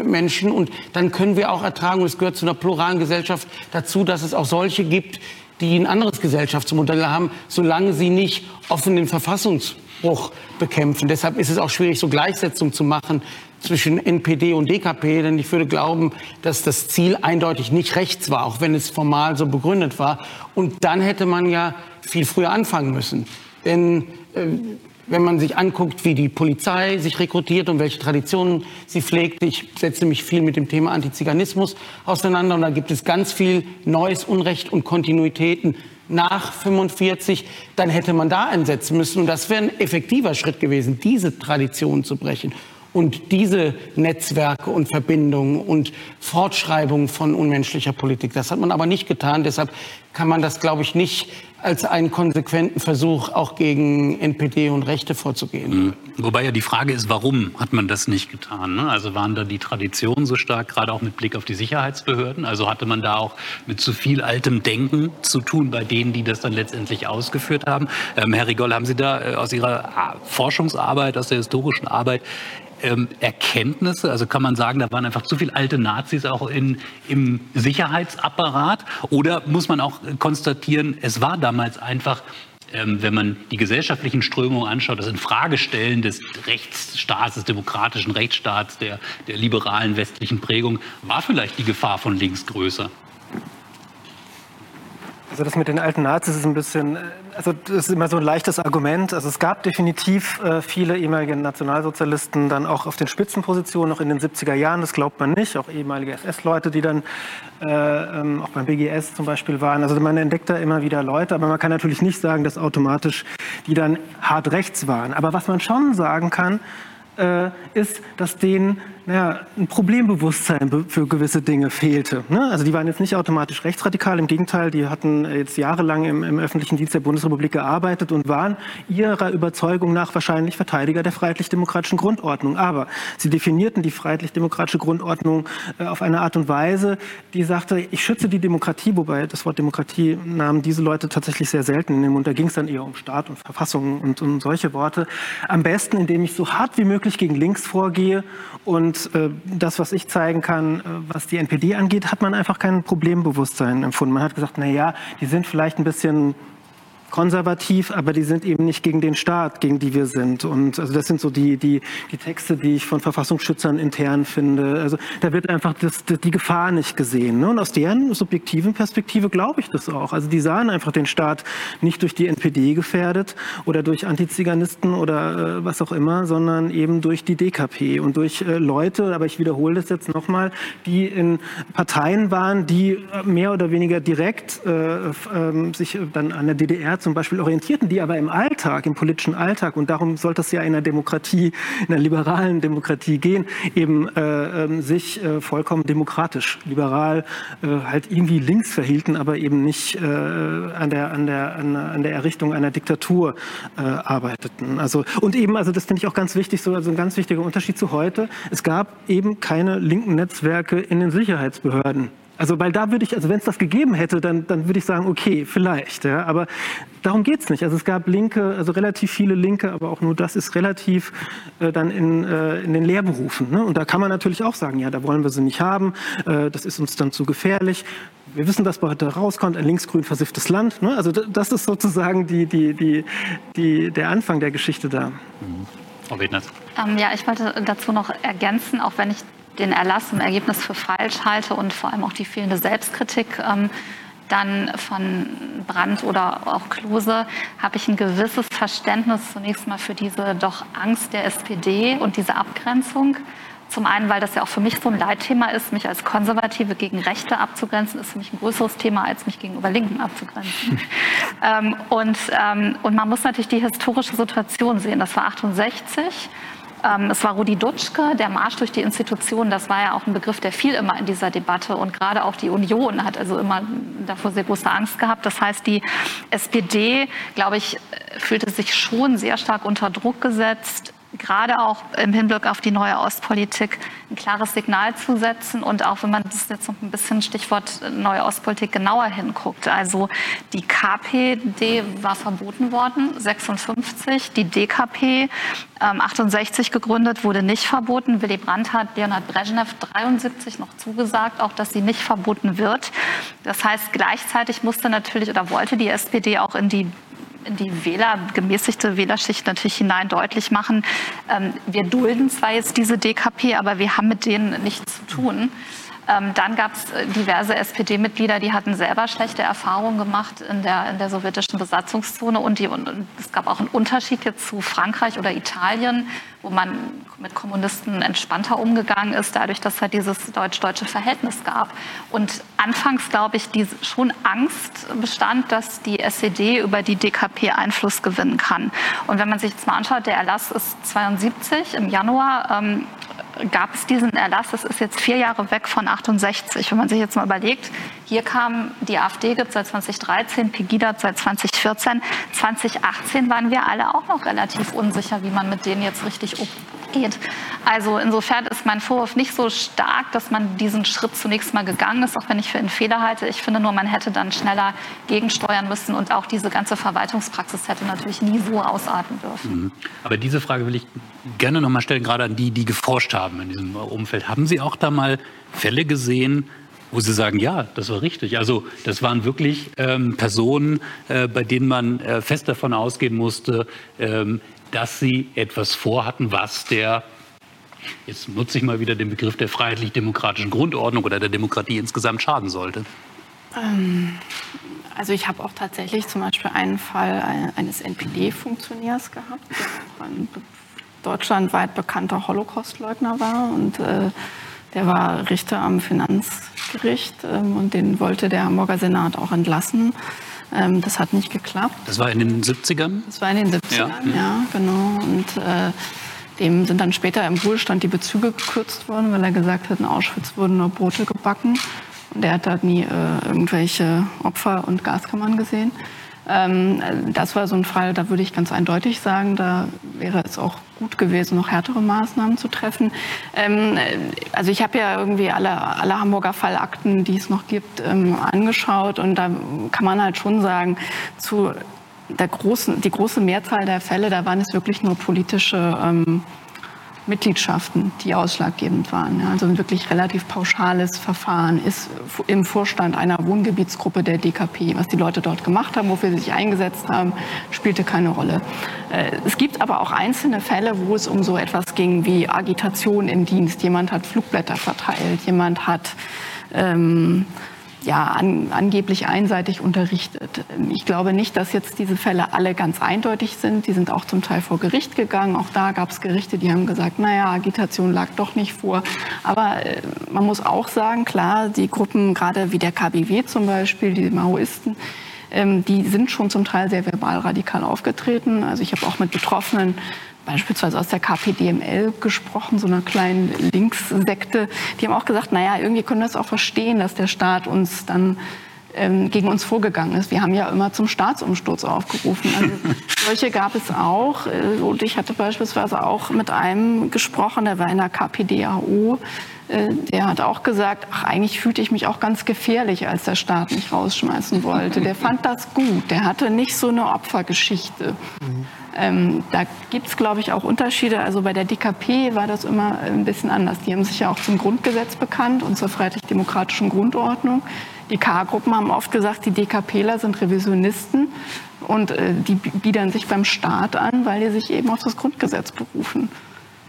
Menschen und dann können wir auch ertragen, und es gehört zu einer pluralen Gesellschaft dazu, dass es auch solche gibt, die ein anderes Gesellschaftsmodell haben, solange sie nicht offenen Verfassungsbruch bekämpfen. Deshalb ist es auch schwierig, so Gleichsetzung zu machen zwischen NPD und DKP, denn ich würde glauben, dass das Ziel eindeutig nicht rechts war, auch wenn es formal so begründet war. Und dann hätte man ja viel früher anfangen müssen. Denn äh, wenn man sich anguckt, wie die Polizei sich rekrutiert und welche Traditionen sie pflegt. Ich setze mich viel mit dem Thema Antiziganismus auseinander und da gibt es ganz viel neues Unrecht und Kontinuitäten nach 45, dann hätte man da einsetzen müssen. Und das wäre ein effektiver Schritt gewesen, diese Tradition zu brechen und diese Netzwerke und Verbindungen und Fortschreibung von unmenschlicher Politik. Das hat man aber nicht getan. Deshalb kann man das, glaube ich, nicht als einen konsequenten Versuch auch gegen NPD und Rechte vorzugehen. Mhm. Wobei ja die Frage ist, warum hat man das nicht getan? Ne? Also waren da die Traditionen so stark, gerade auch mit Blick auf die Sicherheitsbehörden? Also hatte man da auch mit zu viel altem Denken zu tun bei denen, die das dann letztendlich ausgeführt haben? Ähm, Herr Rigoll, haben Sie da äh, aus Ihrer Forschungsarbeit, aus der historischen Arbeit ähm, Erkenntnisse? Also kann man sagen, da waren einfach zu viele alte Nazis auch in, im Sicherheitsapparat? Oder muss man auch konstatieren, es war damals einfach ähm, wenn man die gesellschaftlichen Strömungen anschaut, das Infragestellen des Rechtsstaats, des demokratischen Rechtsstaats, der, der liberalen westlichen Prägung, war vielleicht die Gefahr von links größer. Also das mit den alten Nazis ist ein bisschen, äh, also das ist immer so ein leichtes Argument. Also es gab definitiv äh, viele ehemalige Nationalsozialisten dann auch auf den Spitzenpositionen noch in den 70er Jahren, das glaubt man nicht. Auch ehemalige SS-Leute, die dann äh, ähm, auch beim BGS zum Beispiel waren. Also man entdeckt da immer wieder Leute, aber man kann natürlich nicht sagen, dass automatisch die dann hart rechts waren. Aber was man schon sagen kann, äh, ist, dass denen naja, ein Problembewusstsein für gewisse Dinge fehlte. Ne? Also die waren jetzt nicht automatisch rechtsradikal, im Gegenteil, die hatten jetzt jahrelang im, im, öffentlichen Dienst der Bundesrepublik gearbeitet und waren ihrer Überzeugung nach wahrscheinlich Verteidiger der freiheitlich-demokratischen Grundordnung. Aber sie definierten die freiheitlich-demokratische Grundordnung äh, auf eine Art und Weise, die sagte, ich schütze die Demokratie, wobei das Wort Demokratie nahmen diese Leute tatsächlich sehr selten in den Mund. Da ging es dann eher um Staat und Verfassung und um solche Worte. Am besten, indem ich so hart wie möglich gegen links vorgehe und äh, das, was ich zeigen kann, äh, was die NPD angeht, hat man einfach kein Problembewusstsein empfunden. Man hat gesagt, na ja, die sind vielleicht ein bisschen konservativ, aber die sind eben nicht gegen den Staat, gegen die wir sind. Und also das sind so die, die, die Texte, die ich von Verfassungsschützern intern finde. Also da wird einfach das, die Gefahr nicht gesehen. Ne? Und aus deren subjektiven Perspektive glaube ich das auch. Also die sahen einfach den Staat nicht durch die NPD gefährdet oder durch Antiziganisten oder äh, was auch immer, sondern eben durch die DKP und durch äh, Leute, aber ich wiederhole das jetzt nochmal, die in Parteien waren, die mehr oder weniger direkt äh, äh, sich dann an der DDR zum Beispiel orientierten, die aber im Alltag, im politischen Alltag, und darum sollte es ja in einer Demokratie, in einer liberalen Demokratie gehen, eben äh, ähm, sich äh, vollkommen demokratisch, liberal äh, halt irgendwie links verhielten, aber eben nicht äh, an, der, an, der, an, der Errichtung einer Diktatur äh, arbeiteten. Also, und eben, also das finde ich auch ganz wichtig, so also ein ganz wichtiger Unterschied zu heute. Es gab eben keine linken Netzwerke in den Sicherheitsbehörden. Also, weil da würde ich, also wenn es das gegeben hätte, dann, dann würde ich sagen, okay, vielleicht. Ja, aber darum geht es nicht. Also es gab Linke, also relativ viele Linke, aber auch nur das ist relativ äh, dann in, äh, in den Lehrberufen. Ne? Und da kann man natürlich auch sagen, ja, da wollen wir sie nicht haben, äh, das ist uns dann zu gefährlich. Wir wissen, dass bei heute rauskommt, ein linksgrün versifftes Land. Ne? Also das ist sozusagen die, die, die, die, der Anfang der Geschichte da. Mhm. Frau Ähm, ja, ich wollte dazu noch ergänzen, auch wenn ich den Erlass im Ergebnis für falsch halte und vor allem auch die fehlende Selbstkritik ähm, dann von Brandt oder auch Klose, habe ich ein gewisses Verständnis zunächst mal für diese doch Angst der SPD und diese Abgrenzung. Zum einen, weil das ja auch für mich so ein Leitthema ist, mich als Konservative gegen Rechte abzugrenzen, ist für mich ein größeres Thema, als mich gegenüber Linken abzugrenzen. ähm, und, ähm, und man muss natürlich die historische Situation sehen. Das war 68. Ähm, es war Rudi Dutschke, der Marsch durch die Institutionen, das war ja auch ein Begriff, der fiel immer in dieser Debatte. Und gerade auch die Union hat also immer davor sehr große Angst gehabt. Das heißt, die SPD, glaube ich, fühlte sich schon sehr stark unter Druck gesetzt, gerade auch im Hinblick auf die neue Ostpolitik ein klares Signal zu setzen und auch wenn man das jetzt noch ein bisschen Stichwort neue Ostpolitik genauer hinguckt. Also die KPD war verboten worden, 56, die DKP ähm, 68 gegründet, wurde nicht verboten. Willy Brandt hat Leonhard Brezhnev 73 noch zugesagt, auch dass sie nicht verboten wird. Das heißt, gleichzeitig musste natürlich oder wollte die SPD auch in die die Wähler, gemäßigte Wählerschicht natürlich hinein deutlich machen, ähm, wir dulden zwar jetzt diese DKP, aber wir haben mit denen nichts zu tun. Ähm, dann gab es äh, diverse SPD-Mitglieder, die hatten selber schlechte Erfahrungen gemacht in der, in der sowjetischen Besatzungszone. Und, die, und es gab auch einen Unterschied jetzt zu Frankreich oder Italien, wo man mit Kommunisten entspannter umgegangen ist, dadurch, dass es halt dieses deutsch-deutsche Verhältnis gab. Und anfangs, glaube ich, die schon Angst bestand, dass die SED über die DKP Einfluss gewinnen kann. Und wenn man sich jetzt mal anschaut, der Erlass ist 72 im Januar. Ähm, gab es diesen Erlass, das ist jetzt vier Jahre weg von 68. Wenn man sich jetzt mal überlegt, hier kam die AfD gibt seit 2013, Pegida seit 2014, 2018 waren wir alle auch noch relativ unsicher, wie man mit denen jetzt richtig umgeht. Also insofern ist mein Vorwurf nicht so stark, dass man diesen Schritt zunächst mal gegangen ist, auch wenn ich für einen Fehler halte. Ich finde nur, man hätte dann schneller gegensteuern müssen und auch diese ganze Verwaltungspraxis hätte natürlich nie so ausarten dürfen. Mhm. Aber diese Frage will ich gerne noch mal stellen, gerade an die, die geforscht haben in diesem Umfeld. Haben Sie auch da mal Fälle gesehen, wo Sie sagen, ja, das war richtig. Also das waren wirklich ähm, Personen, äh, bei denen man äh, fest davon ausgehen musste, ähm, dass sie etwas vorhatten, was der, jetzt nutze ich mal wieder den Begriff der freiheitlich-demokratischen Grundordnung oder der Demokratie insgesamt schaden sollte. Ähm, also ich habe auch tatsächlich zum Beispiel einen Fall eines NPD-Funktionärs gehabt, der ein deutschlandweit bekannter Holocaustleugner war und äh, der war Richter am Finanzgericht ähm, und den wollte der Hamburger Senat auch entlassen. Ähm, das hat nicht geklappt. Das war in den 70ern? Das war in den 70ern, ja, ja genau. Und äh, dem sind dann später im Wohlstand die Bezüge gekürzt worden, weil er gesagt hat, in Auschwitz wurden nur Brote gebacken. Und er hat da nie äh, irgendwelche Opfer und Gaskammern gesehen. Ähm, das war so ein Fall, da würde ich ganz eindeutig sagen, da wäre es auch gut gewesen, noch härtere Maßnahmen zu treffen. Ähm, also ich habe ja irgendwie alle, alle Hamburger Fallakten, die es noch gibt, ähm, angeschaut und da kann man halt schon sagen, zu der großen, die große Mehrzahl der Fälle, da waren es wirklich nur politische Mitgliedschaften, die ausschlaggebend waren. also ein wirklich relativ pauschales Verfahren ist im Vorstand einer Wohngebietsgruppe der DKP. Was die Leute dort gemacht haben, wofür sie sich eingesetzt haben, spielte keine Rolle. Äh, es gibt aber auch einzelne Fälle, wo es um so etwas ging wie Agitation im Dienst. Jemand hat Flugblätter verteilt, jemand hat ähm, ja, an, angeblich einseitig unterrichtet. Ich glaube nicht, dass jetzt diese Fälle alle ganz eindeutig sind. Die sind auch zum Teil vor Gericht gegangen. Auch da gab es Gerichte, die haben gesagt, naja, Agitation lag doch nicht vor. Aber äh, man muss auch sagen, klar, die Gruppen, gerade wie der KBW zum Beispiel, die Maoisten, ähm, die sind schon zum Teil sehr verbal radikal aufgetreten. Also ich habe auch mit Betroffenen beispielsweise aus der KPDML gesprochen, so einer kleinen Linkssekte. Die haben auch gesagt, naja, irgendwie können wir das auch verstehen, dass der Staat uns dann ähm, gegen uns vorgegangen ist. Wir haben ja immer zum Staatsumsturz aufgerufen. Also solche gab es auch. Äh, und ich hatte beispielsweise auch mit einem gesprochen, der war in der KPDAO. Äh, der hat auch gesagt, ach, eigentlich fühlte ich mich auch ganz gefährlich, als der Staat mich rausschmeißen wollte. Der fand das gut. Der hatte nicht so eine Opfergeschichte. Mhm. Ähm, da gibt es, glaube ich, auch Unterschiede. Also bei der DKP war das immer ein bisschen anders. Die haben sich ja auch zum Grundgesetz bekannt und zur freiheitlich-demokratischen Grundordnung. Die K-Gruppen haben oft gesagt, die DKPler sind Revisionisten und äh, die biedern sich beim Staat an, weil die sich eben auf das Grundgesetz berufen.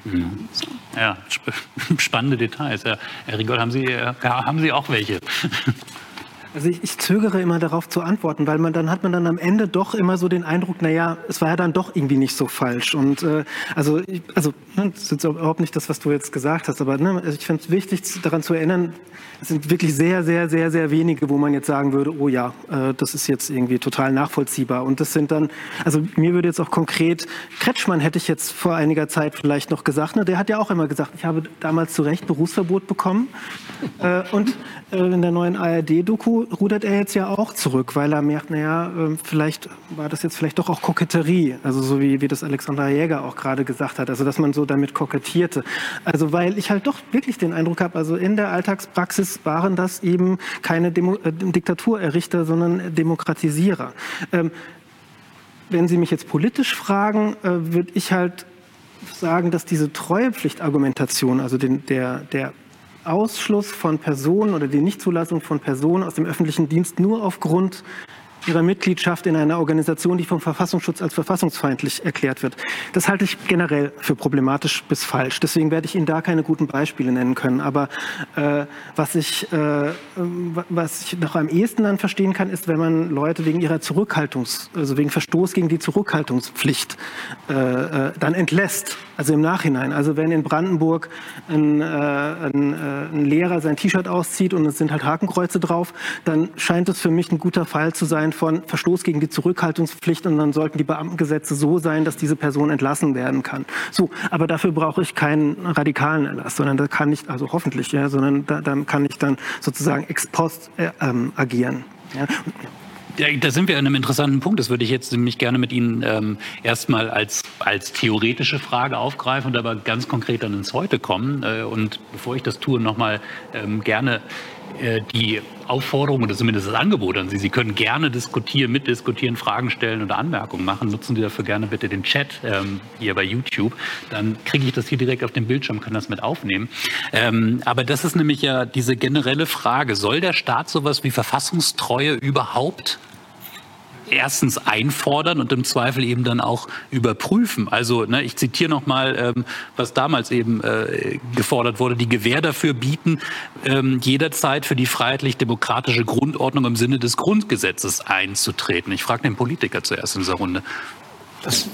Mhm. Ja, spannende Details. Herr Rigol, haben Sie, äh, haben Sie auch welche? Also ich, ich, zögere immer darauf zu antworten, weil man dann hat man dann am Ende doch immer so den Eindruck, naja, es war ja dann doch irgendwie nicht so falsch. Und äh, also, ich, also ne, das ist überhaupt nicht das, was du jetzt gesagt hast, aber ne, ich finde es wichtig, daran zu erinnern, es sind wirklich sehr, sehr, sehr, sehr wenige, wo man jetzt sagen würde, oh ja, äh, das ist jetzt irgendwie total nachvollziehbar. Und das sind dann, also mir würde jetzt auch konkret, Kretschmann hätte ich jetzt vor einiger Zeit vielleicht noch gesagt, ne, der hat ja auch immer gesagt, ich habe damals zu Recht Berufsverbot bekommen. Äh, und äh, in der neuen ARD-Doku rudert er jetzt ja auch zurück, weil er merkt, naja, ähm, vielleicht war das jetzt vielleicht doch auch Koketterie, also so wie, wie das Alexandra Jäger auch gerade gesagt hat, also dass man so damit kokettierte. Also weil ich halt doch wirklich den Eindruck habe, also in der Alltagspraxis waren das eben keine Demo äh, Diktaturerrichter, sondern Demokratisierer. Ähm, wenn Sie mich jetzt politisch fragen, äh, würde ich halt sagen, dass diese Treuepflichtargumentation, also den, der, der Ausschluss von Personen oder die Nichtzulassung von Personen aus dem öffentlichen Dienst nur aufgrund ihrer Mitgliedschaft in einer Organisation, die vom Verfassungsschutz als verfassungsfeindlich erklärt wird. Das halte ich generell für problematisch bis falsch. Deswegen werde ich Ihnen da keine guten Beispiele nennen können. Aber äh, was, ich, äh, was ich noch am ehesten dann verstehen kann, ist, wenn man Leute wegen ihrer Zurückhaltungs-, also wegen Verstoß gegen die Zurückhaltungspflicht äh, äh dann entlässt. Also im Nachhinein. Also wenn in Brandenburg ein, äh, ein, äh, ein Lehrer sein T-Shirt auszieht und es sind halt Hakenkreuze drauf, dann scheint es für mich ein guter Fall zu sein, von Verstoß gegen die Zurückhaltungspflicht und dann sollten die Beamtengesetze so sein, dass diese Person entlassen werden kann. So, aber dafür brauche ich keinen radikalen Erlass, sondern da kann ich, also hoffentlich, ja, sondern da, da kann ich dann sozusagen ex post äh, ähm, agieren. Ja. Da sind wir an einem interessanten Punkt. Das würde ich jetzt nämlich gerne mit Ihnen ähm, erstmal als, als theoretische Frage aufgreifen und aber ganz konkret dann ins Heute kommen. Äh, und bevor ich das tue, nochmal ähm, gerne äh, die Aufforderung oder zumindest das Angebot an Sie. Sie können gerne diskutieren, mitdiskutieren, Fragen stellen oder Anmerkungen machen. Nutzen Sie dafür gerne bitte den Chat ähm, hier bei YouTube. Dann kriege ich das hier direkt auf dem Bildschirm, kann das mit aufnehmen. Ähm, aber das ist nämlich ja diese generelle Frage. Soll der Staat sowas wie Verfassungstreue überhaupt erstens einfordern und im Zweifel eben dann auch überprüfen. Also ne, ich zitiere nochmal, ähm, was damals eben äh, gefordert wurde, die Gewähr dafür bieten, ähm, jederzeit für die freiheitlich-demokratische Grundordnung im Sinne des Grundgesetzes einzutreten. Ich frage den Politiker zuerst in dieser Runde. Das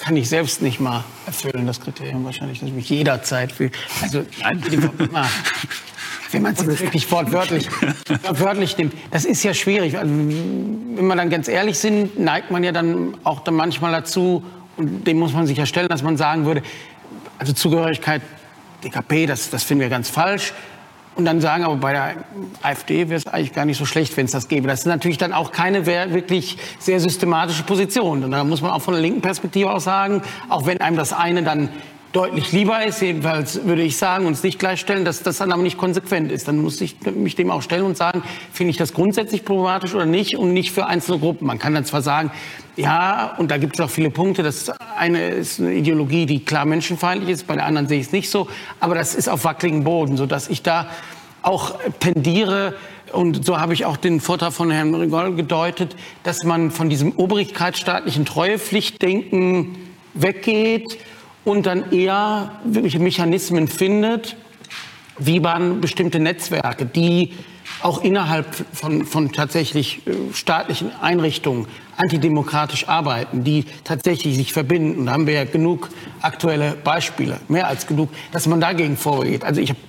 kann ich selbst nicht mal erfüllen, das Kriterium wahrscheinlich, dass ich mich jederzeit fühle. Also, Nein. wenn man es wirklich wortwörtlich, wortwörtlich nimmt. Das ist ja schwierig. Also, wenn wir dann ganz ehrlich sind, neigt man ja dann auch dann manchmal dazu, und dem muss man sich ja stellen, dass man sagen würde, also Zugehörigkeit DKP, das, das finden wir ganz falsch. Und dann sagen, aber bei der AfD wäre es eigentlich gar nicht so schlecht, wenn es das gäbe. Das ist natürlich dann auch keine wirklich sehr systematische Position. Und da muss man auch von der linken Perspektive aus sagen, auch wenn einem das eine dann deutlich lieber ist, jedenfalls würde ich sagen, uns nicht gleichstellen, dass das dann aber nicht konsequent ist. Dann muss ich mich dem auch stellen und sagen, finde ich das grundsätzlich problematisch oder nicht und nicht für einzelne Gruppen. Man kann dann zwar sagen, ja, und da gibt es auch viele Punkte. Das eine ist eine Ideologie, die klar menschenfeindlich ist, bei der anderen sehe ich es nicht so, aber das ist auf wackeligen Boden, sodass ich da auch tendiere, und so habe ich auch den Vortrag von Herrn Rigol gedeutet, dass man von diesem obrigkeitsstaatlichen Treuepflichtdenken weggeht und dann eher wirkliche Mechanismen findet, wie man bestimmte Netzwerke, die auch innerhalb von, von tatsächlich äh, staatlichen Einrichtungen antidemokratisch arbeiten, die tatsächlich sich verbinden. Da haben wir ja genug aktuelle Beispiele, mehr als genug, dass man dagegen vorgeht. Also ich habe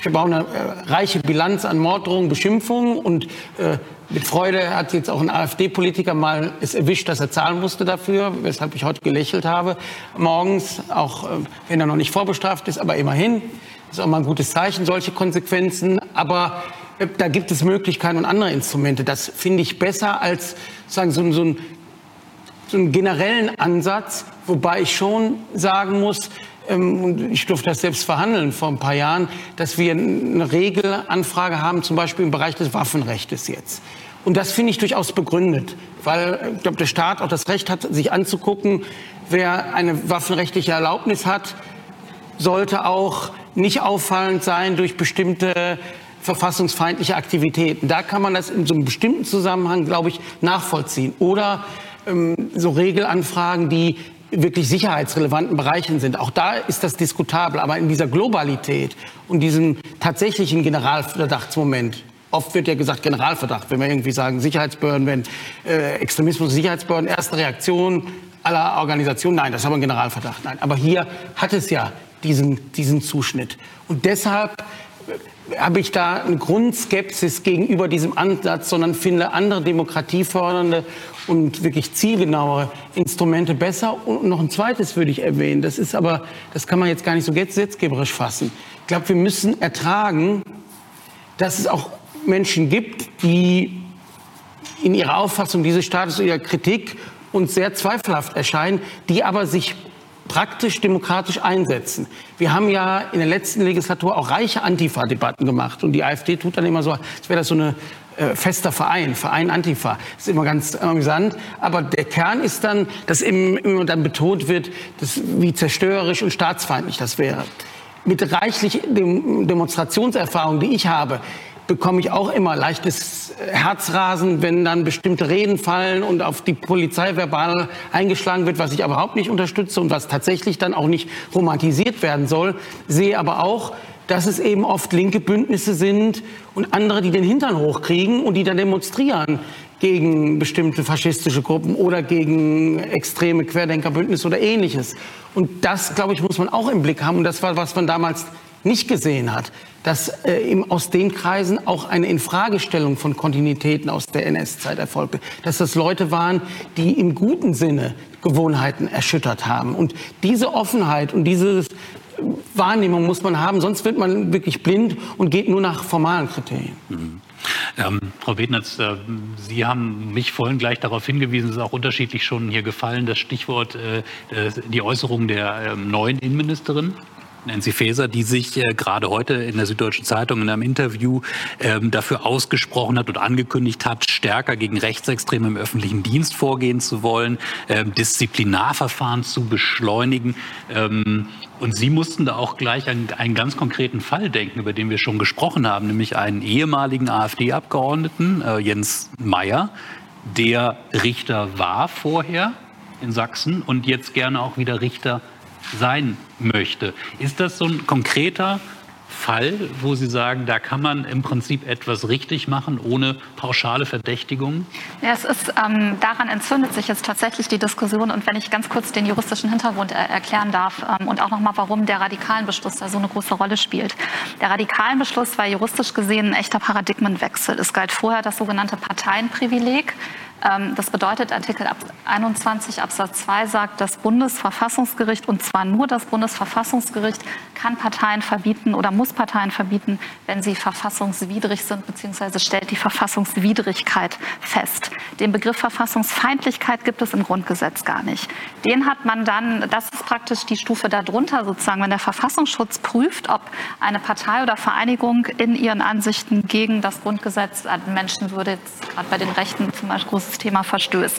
ich hab auch eine äh, reiche Bilanz an Morddrohungen, Beschimpfungen und äh, mit Freude hat jetzt auch ein AfD-Politiker mal es erwischt, dass er zahlen musste dafür, weshalb ich heute gelächelt habe. Morgens, auch äh, wenn er noch nicht vorbestraft ist, aber immerhin. Das ist auch mal ein gutes Zeichen, solche Konsequenzen. Aber äh, da gibt es Möglichkeiten und andere Instrumente. Das finde ich besser als sagen, so, so, ein, so einen generellen Ansatz, wobei ich schon sagen muss, ähm, und ich durfte das selbst verhandeln vor ein paar Jahren, dass wir eine Regelanfrage haben, zum Beispiel im Bereich des Waffenrechts jetzt. Und das finde ich durchaus begründet, weil ich glaube, der Staat auch das Recht hat, sich anzugucken, wer eine waffenrechtliche Erlaubnis hat, sollte auch nicht auffallend sein durch bestimmte verfassungsfeindliche Aktivitäten. Da kann man das in so einem bestimmten Zusammenhang, glaube ich, nachvollziehen. Oder ähm, so Regelanfragen, die wirklich sicherheitsrelevanten Bereichen sind. Auch da ist das diskutabel. Aber in dieser Globalität und diesem tatsächlichen Generalverdachtsmoment, Oft wird ja gesagt Generalverdacht, wenn wir irgendwie sagen Sicherheitsbehörden, wenn äh, Extremismus, Sicherheitsbehörden, erste Reaktion aller Organisationen, nein, das aber ein Generalverdacht. Nein, aber hier hat es ja diesen, diesen Zuschnitt. Und deshalb äh, habe ich da eine Grundskepsis gegenüber diesem Ansatz, sondern finde andere demokratiefördernde und wirklich zielgenauere Instrumente besser. Und noch ein zweites würde ich erwähnen, das ist aber, das kann man jetzt gar nicht so gesetzgeberisch fassen. Ich glaube, wir müssen ertragen, dass es auch Menschen gibt, die in ihrer Auffassung dieses Staates, ihrer Kritik uns sehr zweifelhaft erscheinen, die aber sich praktisch demokratisch einsetzen. Wir haben ja in der letzten Legislatur auch reiche Antifa-Debatten gemacht. Und die AfD tut dann immer so, als wäre das so ein äh, fester Verein, Verein Antifa. Das ist immer ganz amüsant. Aber der Kern ist dann, dass immer dann betont wird, dass, wie zerstörerisch und staatsfeindlich das wäre. Mit reichlich Demonstrationserfahrung, die ich habe, bekomme ich auch immer leichtes Herzrasen, wenn dann bestimmte Reden fallen und auf die Polizei verbal eingeschlagen wird, was ich überhaupt nicht unterstütze und was tatsächlich dann auch nicht romantisiert werden soll. Sehe aber auch, dass es eben oft linke Bündnisse sind und andere, die den Hintern hochkriegen und die dann demonstrieren gegen bestimmte faschistische Gruppen oder gegen extreme Querdenkerbündnisse oder ähnliches. Und das, glaube ich, muss man auch im Blick haben. Und das war, was man damals nicht gesehen hat, dass äh, aus den Kreisen auch eine Infragestellung von Kontinuitäten aus der NS-Zeit erfolgte, dass das Leute waren, die im guten Sinne Gewohnheiten erschüttert haben. Und diese Offenheit und diese Wahrnehmung muss man haben, sonst wird man wirklich blind und geht nur nach formalen Kriterien. Mhm. Ähm, Frau Bednitz, äh, Sie haben mich vorhin gleich darauf hingewiesen, es ist auch unterschiedlich schon hier gefallen, das Stichwort, äh, die Äußerung der äh, neuen Innenministerin Nancy Faeser, die sich äh, gerade heute in der Süddeutschen Zeitung in einem Interview ähm, dafür ausgesprochen hat und angekündigt hat, stärker gegen Rechtsextreme im öffentlichen Dienst vorgehen zu wollen, ähm, Disziplinarverfahren zu beschleunigen. Ähm, und Sie mussten da auch gleich an einen ganz konkreten Fall denken, über den wir schon gesprochen haben, nämlich einen ehemaligen AfD-Abgeordneten, äh, Jens Meyer, der Richter war vorher in Sachsen und jetzt gerne auch wieder Richter sein möchte. Ist das so ein konkreter Fall, wo Sie sagen, da kann man im Prinzip etwas richtig machen, ohne pauschale Verdächtigungen? Ja, es ist, ähm, daran entzündet sich jetzt tatsächlich die Diskussion. Und wenn ich ganz kurz den juristischen Hintergrund er erklären darf ähm, und auch nochmal, warum der Radikalenbeschluss da so eine große Rolle spielt. Der Radikalenbeschluss war juristisch gesehen ein echter Paradigmenwechsel. Es galt vorher das sogenannte Parteienprivileg. Ähm, das bedeutet, Artikel 21 Absatz 2 sagt, das Bundesverfassungsgericht, und zwar nur das Bundesverfassungsgericht, kann Parteien verbieten oder muss Parteien verbieten, wenn sie verfassungswidrig sind, beziehungsweise stellt die Verfassungswidrigkeit fest. Den Begriff Verfassungsfeindlichkeit gibt es im Grundgesetz gar nicht. Den hat man dann, das ist praktisch die Stufe darunter sozusagen, wenn der Verfassungsschutz prüft, ob eine Partei oder Vereinigung in ihren Ansichten gegen das Grundgesetz Menschenwürde, gerade bei den Rechten zum Beispiel, großes Thema verstößt.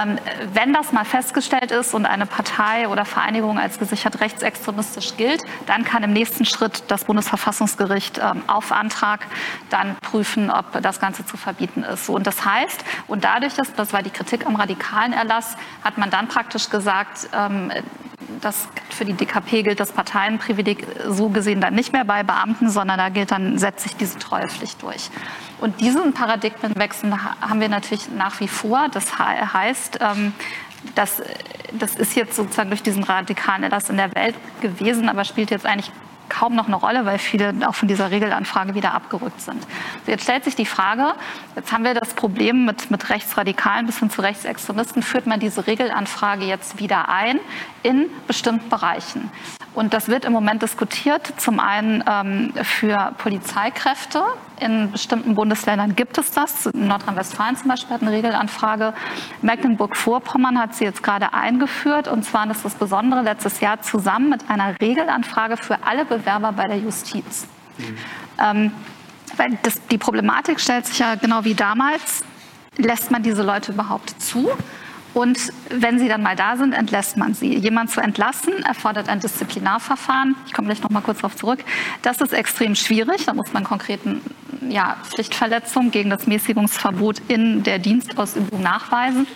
Ähm, wenn das mal festgestellt ist und eine Partei oder Vereinigung als gesichert rechtsextremistisch gilt, dann kann im nächsten Schritt das Bundesverfassungsgericht ähm, auf Antrag dann prüfen, ob das Ganze zu verbieten ist. Und das heißt, und dadurch, dass, das war die Kritik am radikalen Erlass, hat man dann praktisch gesagt, ähm, das für die DKP gilt das Parteienprivileg so gesehen dann nicht mehr bei Beamten, sondern da gilt dann, setzt sich diese Treuepflicht durch. Und diesen Paradigmenwechsel haben wir natürlich nach wie vor. Das heißt, ähm, das, das ist jetzt sozusagen durch diesen radikalen Erlass in der Welt gewesen, aber spielt jetzt eigentlich kaum noch eine Rolle, weil viele auch von dieser Regelanfrage wieder abgerückt sind. Jetzt stellt sich die Frage, jetzt haben wir das Problem mit, mit Rechtsradikalen bis hin zu Rechtsextremisten, führt man diese Regelanfrage jetzt wieder ein in bestimmten Bereichen. Und das wird im Moment diskutiert, zum einen ähm, für Polizeikräfte. In bestimmten Bundesländern gibt es das. In Nordrhein-Westfalen zum Beispiel hat eine Regelanfrage. Mecklenburg-Vorpommern hat sie jetzt gerade eingeführt. Und zwar ist das Besondere letztes Jahr zusammen mit einer Regelanfrage für alle Bewerber bei der Justiz. Mhm. Ähm, weil das, die Problematik stellt sich ja genau wie damals. Lässt man diese Leute überhaupt zu? Und wenn sie dann mal da sind, entlässt man sie. Jemand zu entlassen erfordert ein Disziplinarverfahren. Ich komme gleich noch mal kurz darauf zurück. Das ist extrem schwierig. Da muss man konkreten ja, Pflichtverletzungen gegen das Mäßigungsverbot in der Dienstausübung nachweisen.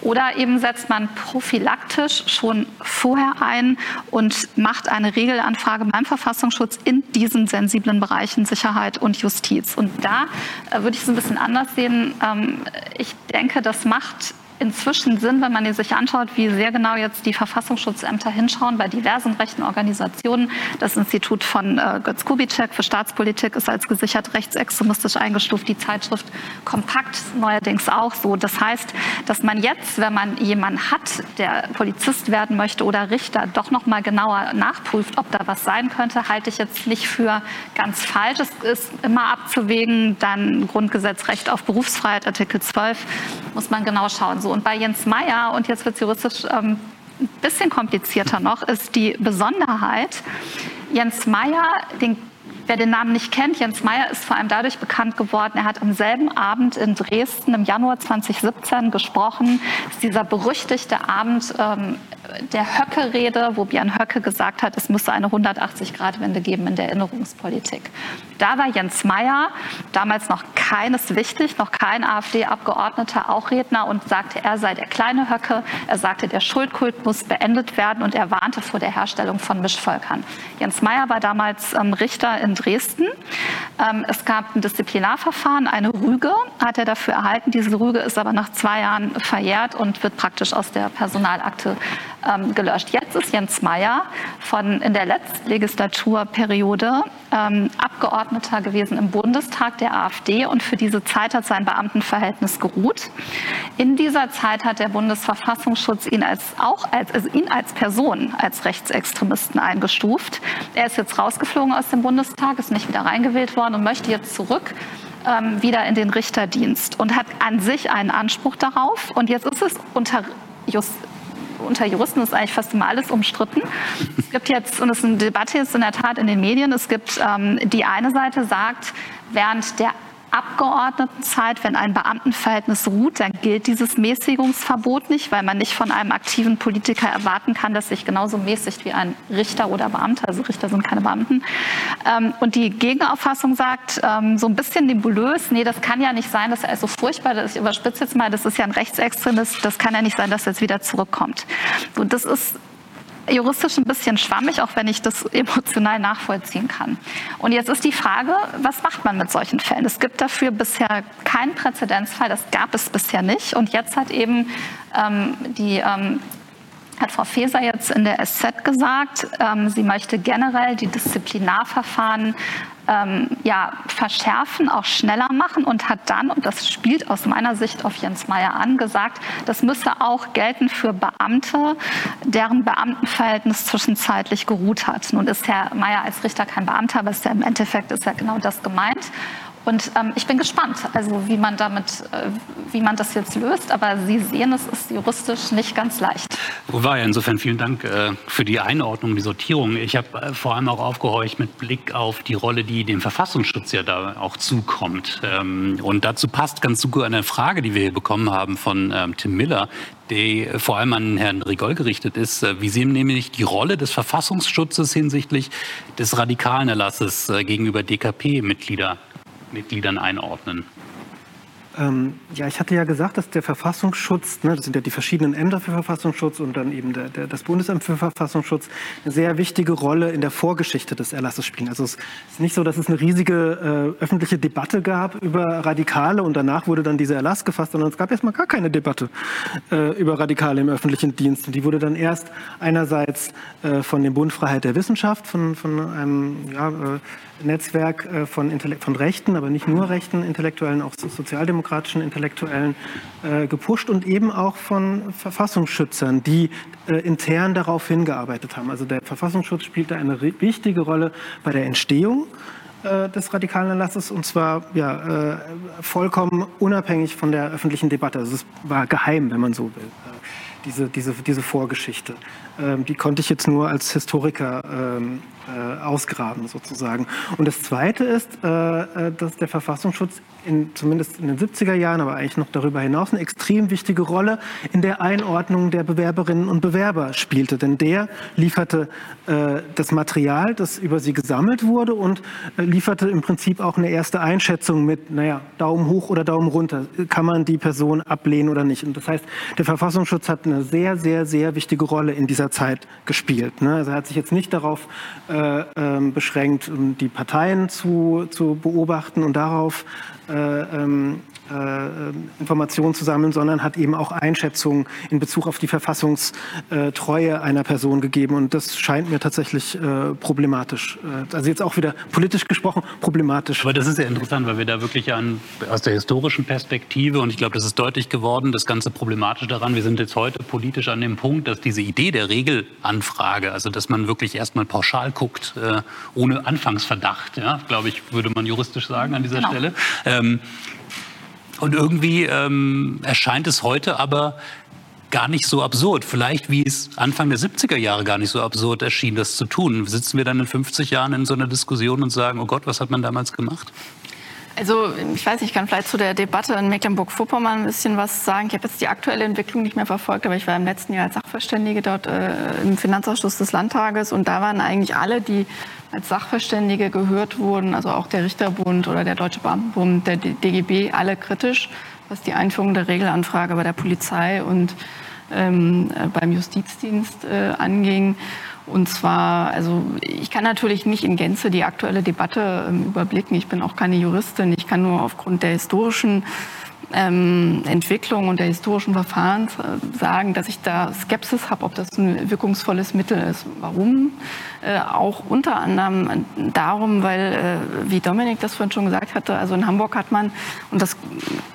Oder eben setzt man prophylaktisch schon vorher ein und macht eine Regelanfrage beim Verfassungsschutz in diesen sensiblen Bereichen Sicherheit und Justiz. Und da äh, würde ich es ein bisschen anders sehen. Ähm, ich denke, das macht inzwischen sind, wenn man sich anschaut, wie sehr genau jetzt die Verfassungsschutzämter hinschauen bei diversen rechten Organisationen. Das Institut von äh, Götz Kubitschek für Staatspolitik ist als gesichert rechtsextremistisch eingestuft, die Zeitschrift Kompakt neuerdings auch so. Das heißt, dass man jetzt, wenn man jemanden hat, der Polizist werden möchte oder Richter, doch noch mal genauer nachprüft, ob da was sein könnte, halte ich jetzt nicht für ganz falsch. Es ist immer abzuwägen, dann Grundgesetzrecht auf Berufsfreiheit, Artikel 12, muss man genau schauen. So, und bei Jens Meyer, und jetzt wird es juristisch ähm, ein bisschen komplizierter noch, ist die Besonderheit, Jens Meyer, den Wer den Namen nicht kennt, Jens Meyer ist vor allem dadurch bekannt geworden, er hat am selben Abend in Dresden im Januar 2017 gesprochen. Ist dieser berüchtigte Abend ähm, der Höcke-Rede, wo Björn Höcke gesagt hat, es müsse eine 180-Grad-Wende geben in der Erinnerungspolitik. Da war Jens Meyer, damals noch keines wichtig, noch kein AfD-Abgeordneter, auch Redner und sagte, er sei der kleine Höcke. Er sagte, der Schuldkult muss beendet werden und er warnte vor der Herstellung von Mischvölkern. Jens Meyer war damals ähm, Richter in Dresden. Ähm, es gab ein Disziplinarverfahren, eine Rüge hat er dafür erhalten. Diese Rüge ist aber nach zwei Jahren verjährt und wird praktisch aus der Personalakte ähm, gelöscht. Jetzt ist Jens Meyer von in der letzten Legislaturperiode ähm, Abgeordneter gewesen im Bundestag der AfD und für diese Zeit hat sein Beamtenverhältnis geruht. In dieser Zeit hat der Bundesverfassungsschutz ihn als auch als, also ihn als Person als Rechtsextremisten eingestuft. Er ist jetzt rausgeflogen aus dem Bundestag, ist nicht wieder reingewählt worden und möchte jetzt zurück ähm, wieder in den Richterdienst und hat an sich einen Anspruch darauf. Und jetzt ist es unter Just unter Juristen ist eigentlich fast immer alles umstritten. Es gibt jetzt, und es ist eine Debatte jetzt in der Tat in den Medien, es gibt ähm, die eine Seite sagt, während der Abgeordnetenzeit, wenn ein Beamtenverhältnis ruht, dann gilt dieses Mäßigungsverbot nicht, weil man nicht von einem aktiven Politiker erwarten kann, dass sich genauso mäßigt wie ein Richter oder Beamter. Also Richter sind keine Beamten. Ähm, und die Gegenauffassung sagt ähm, so ein bisschen nebulös, nee, das kann ja nicht sein, dass er so furchtbar, ich überspitze jetzt mal, das ist ja ein Rechtsextremist, das kann ja nicht sein, dass er jetzt wieder zurückkommt. Und das ist juristisch ein bisschen schwammig, auch wenn ich das emotional nachvollziehen kann. Und jetzt ist die Frage, was macht man mit solchen Fällen? Es gibt dafür bisher keinen Präzedenzfall, das gab es bisher nicht. Und jetzt hat eben ähm, die ähm, hat Frau Faeser jetzt in der SZ gesagt, ähm, sie möchte generell die Disziplinarverfahren ähm, ja, verschärfen, auch schneller machen und hat dann, und das spielt aus meiner Sicht auf Jens Meyer an, gesagt, das müsse auch gelten für Beamte, deren Beamtenverhältnis zwischenzeitlich geruht hat. Nun ist Herr Meyer als Richter kein Beamter, aber ja im Endeffekt ist ja genau das gemeint. Und ähm, ich bin gespannt, also wie man damit, äh, wie man das jetzt löst. Aber Sie sehen, es ist juristisch nicht ganz leicht. Wobei, insofern vielen Dank äh, für die Einordnung, die Sortierung. Ich habe äh, vor allem auch aufgehorcht mit Blick auf die Rolle, die dem Verfassungsschutz ja da auch zukommt. Ähm, und dazu passt ganz gut eine Frage, die wir hier bekommen haben von ähm, Tim Miller, die vor allem an Herrn Rigol gerichtet ist. Äh, wie sehen nämlich die Rolle des Verfassungsschutzes hinsichtlich des radikalen Erlasses äh, gegenüber DKP-Mitgliedern Mitgliedern einordnen? Ähm, ja, ich hatte ja gesagt, dass der Verfassungsschutz, ne, das sind ja die verschiedenen Ämter für Verfassungsschutz und dann eben der, der, das Bundesamt für Verfassungsschutz, eine sehr wichtige Rolle in der Vorgeschichte des Erlasses spielen. Also es ist nicht so, dass es eine riesige äh, öffentliche Debatte gab über Radikale und danach wurde dann dieser Erlass gefasst, sondern es gab erstmal gar keine Debatte äh, über Radikale im öffentlichen Dienst. Und die wurde dann erst einerseits äh, von dem Bund Freiheit der Wissenschaft, von, von einem ja, äh, Netzwerk äh, von, von Rechten, aber nicht nur rechten Intellektuellen, auch sozialdemokratischen Intellektuellen äh, gepusht und eben auch von Verfassungsschützern, die äh, intern darauf hingearbeitet haben. Also der Verfassungsschutz spielte eine wichtige Rolle bei der Entstehung äh, des radikalen Erlasses und zwar ja, äh, vollkommen unabhängig von der öffentlichen Debatte. Also es war geheim, wenn man so will diese, diese, diese Vorgeschichte. Ähm, die konnte ich jetzt nur als Historiker ähm, äh, ausgraben sozusagen. Und das Zweite ist, äh, äh dass der Verfassungsschutz in, zumindest in den 70er Jahren, aber eigentlich noch darüber hinaus, eine extrem wichtige Rolle in der Einordnung der Bewerberinnen und Bewerber spielte. Denn der lieferte äh, das Material, das über sie gesammelt wurde und äh, lieferte im Prinzip auch eine erste Einschätzung mit, naja, Daumen hoch oder Daumen runter. Kann man die Person ablehnen oder nicht? Und das heißt, der Verfassungsschutz hat eine sehr, sehr, sehr wichtige Rolle in dieser Zeit gespielt. Ne? Also er hat sich jetzt nicht darauf äh, ähm, beschränkt, die Parteien zu, zu beobachten und darauf äh, ähm, äh, Informationen zu sammeln, sondern hat eben auch Einschätzungen in Bezug auf die Verfassungstreue einer Person gegeben. Und das scheint mir tatsächlich äh, problematisch. Äh, also jetzt auch wieder politisch gesprochen problematisch. Aber das ist ja interessant, weil wir da wirklich an, aus der historischen Perspektive, und ich glaube, das ist deutlich geworden, das ganze Problematische daran, wir sind jetzt heute politisch an dem Punkt, dass diese Idee der Regelanfrage, also dass man wirklich erstmal pauschal guckt, äh, ohne Anfangsverdacht, ja, glaube ich, würde man juristisch sagen an dieser genau. Stelle. Ähm, und irgendwie ähm, erscheint es heute aber gar nicht so absurd. Vielleicht wie es Anfang der 70er Jahre gar nicht so absurd erschien, das zu tun. Sitzen wir dann in 50 Jahren in so einer Diskussion und sagen, oh Gott, was hat man damals gemacht? Also ich weiß nicht, ich kann vielleicht zu der Debatte in Mecklenburg-Vorpommern ein bisschen was sagen. Ich habe jetzt die aktuelle Entwicklung nicht mehr verfolgt, aber ich war im letzten Jahr als Sachverständige dort äh, im Finanzausschuss des Landtages und da waren eigentlich alle, die als Sachverständige gehört wurden, also auch der Richterbund oder der Deutsche Beamtenbund, der DGB, alle kritisch, was die Einführung der Regelanfrage bei der Polizei und ähm, äh, beim Justizdienst äh, anging. Und zwar, also ich kann natürlich nicht in Gänze die aktuelle Debatte ähm, überblicken. Ich bin auch keine Juristin. Ich kann nur aufgrund der historischen ähm, Entwicklung und der historischen Verfahren äh, sagen, dass ich da Skepsis habe, ob das ein wirkungsvolles Mittel ist. Warum? Äh, auch unter anderem darum, weil, äh, wie Dominik das vorhin schon gesagt hatte, also in Hamburg hat man, und das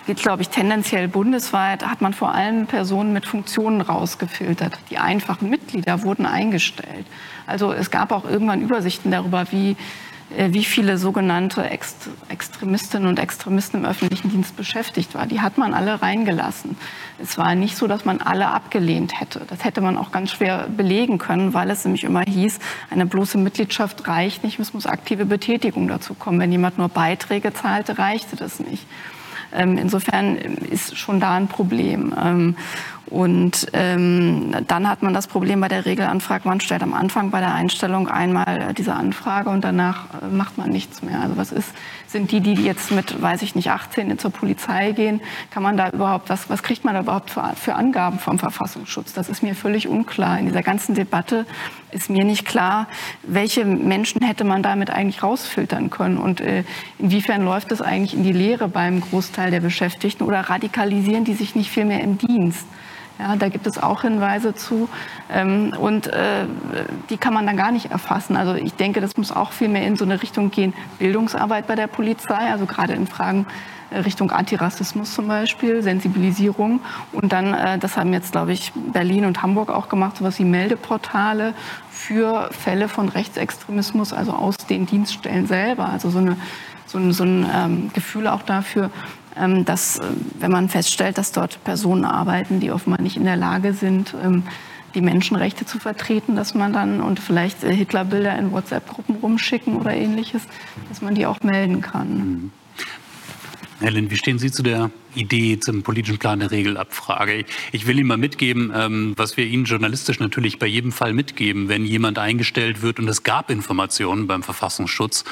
geht, glaube ich, tendenziell bundesweit, hat man vor allem Personen mit Funktionen rausgefiltert. Die einfachen Mitglieder wurden eingestellt. Also es gab auch irgendwann Übersichten darüber, wie wie viele sogenannte Extremistinnen und Extremisten im öffentlichen Dienst beschäftigt war. Die hat man alle reingelassen. Es war nicht so, dass man alle abgelehnt hätte. Das hätte man auch ganz schwer belegen können, weil es nämlich immer hieß, eine bloße Mitgliedschaft reicht nicht, es muss aktive Betätigung dazu kommen. Wenn jemand nur Beiträge zahlte, reichte das nicht. Ähm, insofern ist schon da ein Problem. Und ähm, dann hat man das Problem bei der Regelanfrage, man stellt am Anfang bei der Einstellung einmal diese Anfrage und danach äh, macht man nichts mehr. Also was ist, sind die, die jetzt mit, weiß ich nicht, 18 zur Polizei gehen, kann man da überhaupt, was, was kriegt man da überhaupt für, für Angaben vom Verfassungsschutz? Das ist mir völlig unklar. In dieser ganzen Debatte ist mir nicht klar, welche Menschen hätte man damit eigentlich rausfiltern können und äh, inwiefern läuft das eigentlich in die Lehre beim Großteil der Beschäftigten oder radikalisieren die sich nicht viel mehr im Dienst? Ja, da gibt es auch Hinweise zu. Ähm, und äh, die kann man dann gar nicht erfassen. Also ich denke, das muss auch viel mehr in so eine Richtung gehen. Bildungsarbeit bei der Polizei, also gerade in Fragen äh, Richtung Antirassismus zum Beispiel, Sensibilisierung. Und dann, äh, das haben jetzt, glaube ich, Berlin und Hamburg auch gemacht, sowas wie Meldeportale für Fälle von Rechtsextremismus, also aus den Dienststellen selber. Also so, eine, so ein, so ein ähm, Gefühl auch dafür, dass, äh, wenn man feststellt, dass dort Personen arbeiten, die offenbar nicht in der Lage sind, ähm, die Menschenrechte zu vertreten, dass man dann und vielleicht äh, Hitlerbilder in WhatsApp-Gruppen rumschicken oder ähnliches, dass man die auch melden kann. Helen, wie stehen Sie zu der Idee zum politischen Plan der Regelabfrage? Ich will Ihnen mal mitgeben, ähm, was wir Ihnen journalistisch natürlich bei jedem Fall mitgeben, wenn jemand eingestellt wird und es gab Informationen beim Verfassungsschutz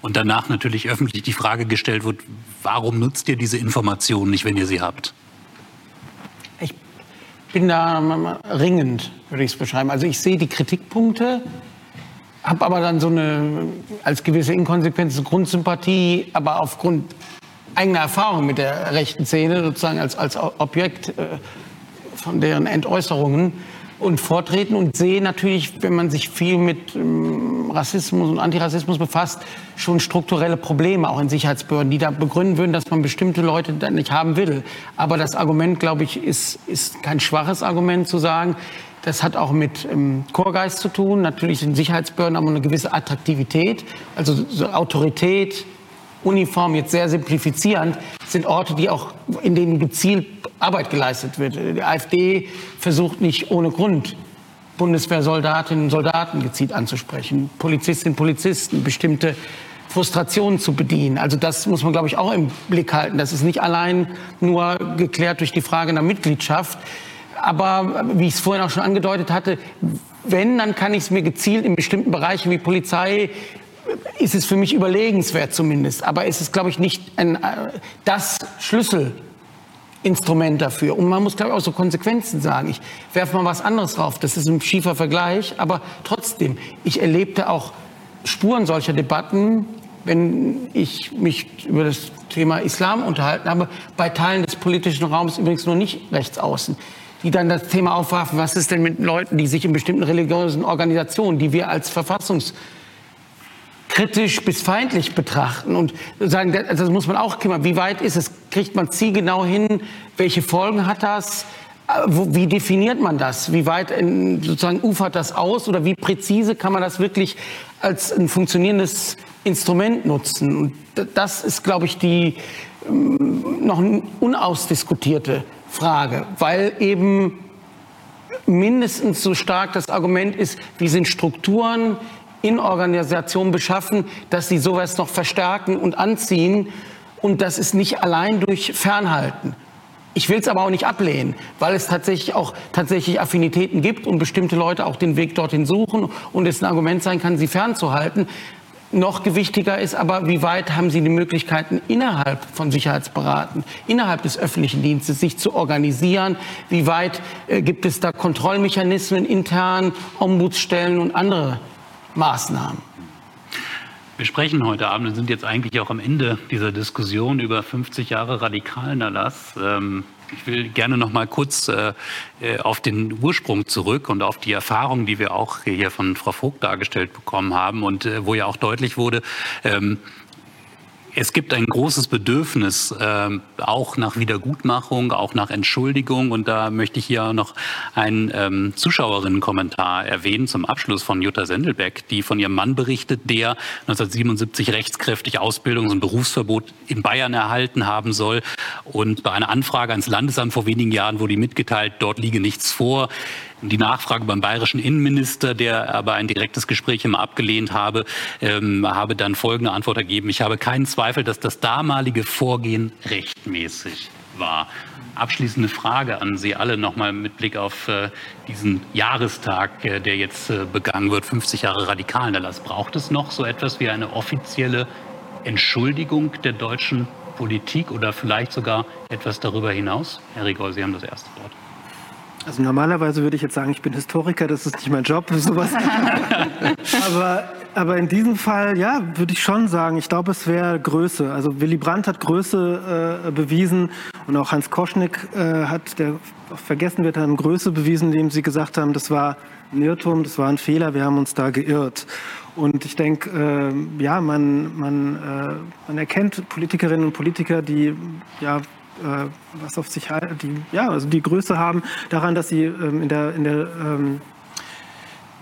und danach natürlich öffentlich die Frage gestellt wird, warum nutzt ihr diese Informationen nicht, wenn ihr sie habt? Ich bin da ringend, würde ich es beschreiben. Also ich sehe die Kritikpunkte, habe aber dann so eine als gewisse Inkonsequenz, Grundsympathie, aber aufgrund eigene Erfahrung mit der rechten Szene, sozusagen als, als Objekt äh, von deren Entäußerungen und Vortreten und sehe natürlich, wenn man sich viel mit ähm, Rassismus und Antirassismus befasst, schon strukturelle Probleme auch in Sicherheitsbehörden, die da begründen würden, dass man bestimmte Leute dann nicht haben will. Aber das Argument, glaube ich, ist, ist kein schwaches Argument zu sagen, das hat auch mit ähm, Chorgeist zu tun. Natürlich sind Sicherheitsbehörden aber eine gewisse Attraktivität, also so Autorität, Uniform jetzt sehr simplifizierend, sind Orte, die auch, in denen gezielt Arbeit geleistet wird. Die AfD versucht nicht ohne Grund Bundeswehrsoldatinnen und Soldaten gezielt anzusprechen, Polizistinnen und Polizisten, bestimmte Frustrationen zu bedienen. Also das muss man, glaube ich, auch im Blick halten. Das ist nicht allein nur geklärt durch die Frage nach Mitgliedschaft. Aber wie ich es vorhin auch schon angedeutet hatte, wenn, dann kann ich es mir gezielt in bestimmten Bereichen wie Polizei, ist es für mich überlegenswert zumindest. Aber es ist, glaube ich, nicht ein, äh, das Schlüsselinstrument dafür. Und man muss, glaube ich, auch so Konsequenzen sagen. Ich werfe mal was anderes drauf. Das ist ein schiefer Vergleich. Aber trotzdem, ich erlebte auch Spuren solcher Debatten wenn ich mich über das Thema Islam unterhalten habe, bei Teilen des politischen Raums übrigens nur nicht rechts außen, die dann das Thema aufwerfen, was ist denn mit Leuten, die sich in bestimmten religiösen Organisationen, die wir als verfassungs kritisch bis feindlich betrachten und sagen, das muss man auch kümmern. Wie weit ist es? Kriegt man zielgenau hin? Welche Folgen hat das? Wie definiert man das? Wie weit sozusagen ufert das aus oder wie präzise kann man das wirklich als ein funktionierendes Instrument nutzen? Und das ist, glaube ich, die ähm, noch unausdiskutierte Frage, weil eben mindestens so stark das Argument ist, wie sind Strukturen in Organisationen beschaffen, dass sie sowas noch verstärken und anziehen. Und das ist nicht allein durch Fernhalten. Ich will es aber auch nicht ablehnen, weil es tatsächlich auch tatsächlich Affinitäten gibt und bestimmte Leute auch den Weg dorthin suchen und es ein Argument sein kann, sie fernzuhalten. Noch gewichtiger ist aber, wie weit haben Sie die Möglichkeiten innerhalb von Sicherheitsberaten, innerhalb des öffentlichen Dienstes sich zu organisieren? Wie weit äh, gibt es da Kontrollmechanismen intern, Ombudsstellen und andere Maßnahmen? Wir sprechen heute Abend und sind jetzt eigentlich auch am Ende dieser Diskussion über 50 Jahre radikalen Erlass. Ähm, ich will gerne noch mal kurz äh, äh, auf den Ursprung zurück und auf die Erfahrung, die wir auch hier von Frau Vogt dargestellt bekommen haben und äh, wo ja auch deutlich wurde, ähm, es gibt ein großes Bedürfnis äh, auch nach Wiedergutmachung, auch nach Entschuldigung. Und da möchte ich hier noch einen ähm, Zuschauerinnenkommentar erwähnen zum Abschluss von Jutta Sendelbeck, die von ihrem Mann berichtet, der 1977 rechtskräftig Ausbildungs- und Berufsverbot in Bayern erhalten haben soll. Und bei einer Anfrage ans Landesamt vor wenigen Jahren wurde ihm mitgeteilt, dort liege nichts vor. Die Nachfrage beim bayerischen Innenminister, der aber ein direktes Gespräch immer abgelehnt habe, ähm, habe dann folgende Antwort ergeben. Ich habe keinen Zweifel, dass das damalige Vorgehen rechtmäßig war. Abschließende Frage an Sie alle nochmal mit Blick auf äh, diesen Jahrestag, äh, der jetzt äh, begangen wird, 50 Jahre radikalen Erlass. Braucht es noch so etwas wie eine offizielle Entschuldigung der deutschen Politik oder vielleicht sogar etwas darüber hinaus? Herr Rigol, Sie haben das erste Wort. Also normalerweise würde ich jetzt sagen, ich bin Historiker, das ist nicht mein Job, sowas. aber, aber in diesem Fall, ja, würde ich schon sagen, ich glaube, es wäre Größe. Also Willy Brandt hat Größe äh, bewiesen und auch Hans Koschnick äh, hat, der vergessen wird, haben Größe bewiesen, indem sie gesagt haben, das war ein Irrtum, das war ein Fehler, wir haben uns da geirrt. Und ich denke, äh, ja, man, man, äh, man erkennt Politikerinnen und Politiker, die ja was auf sich die ja also die Größe haben daran, dass sie ähm, in der in der ähm,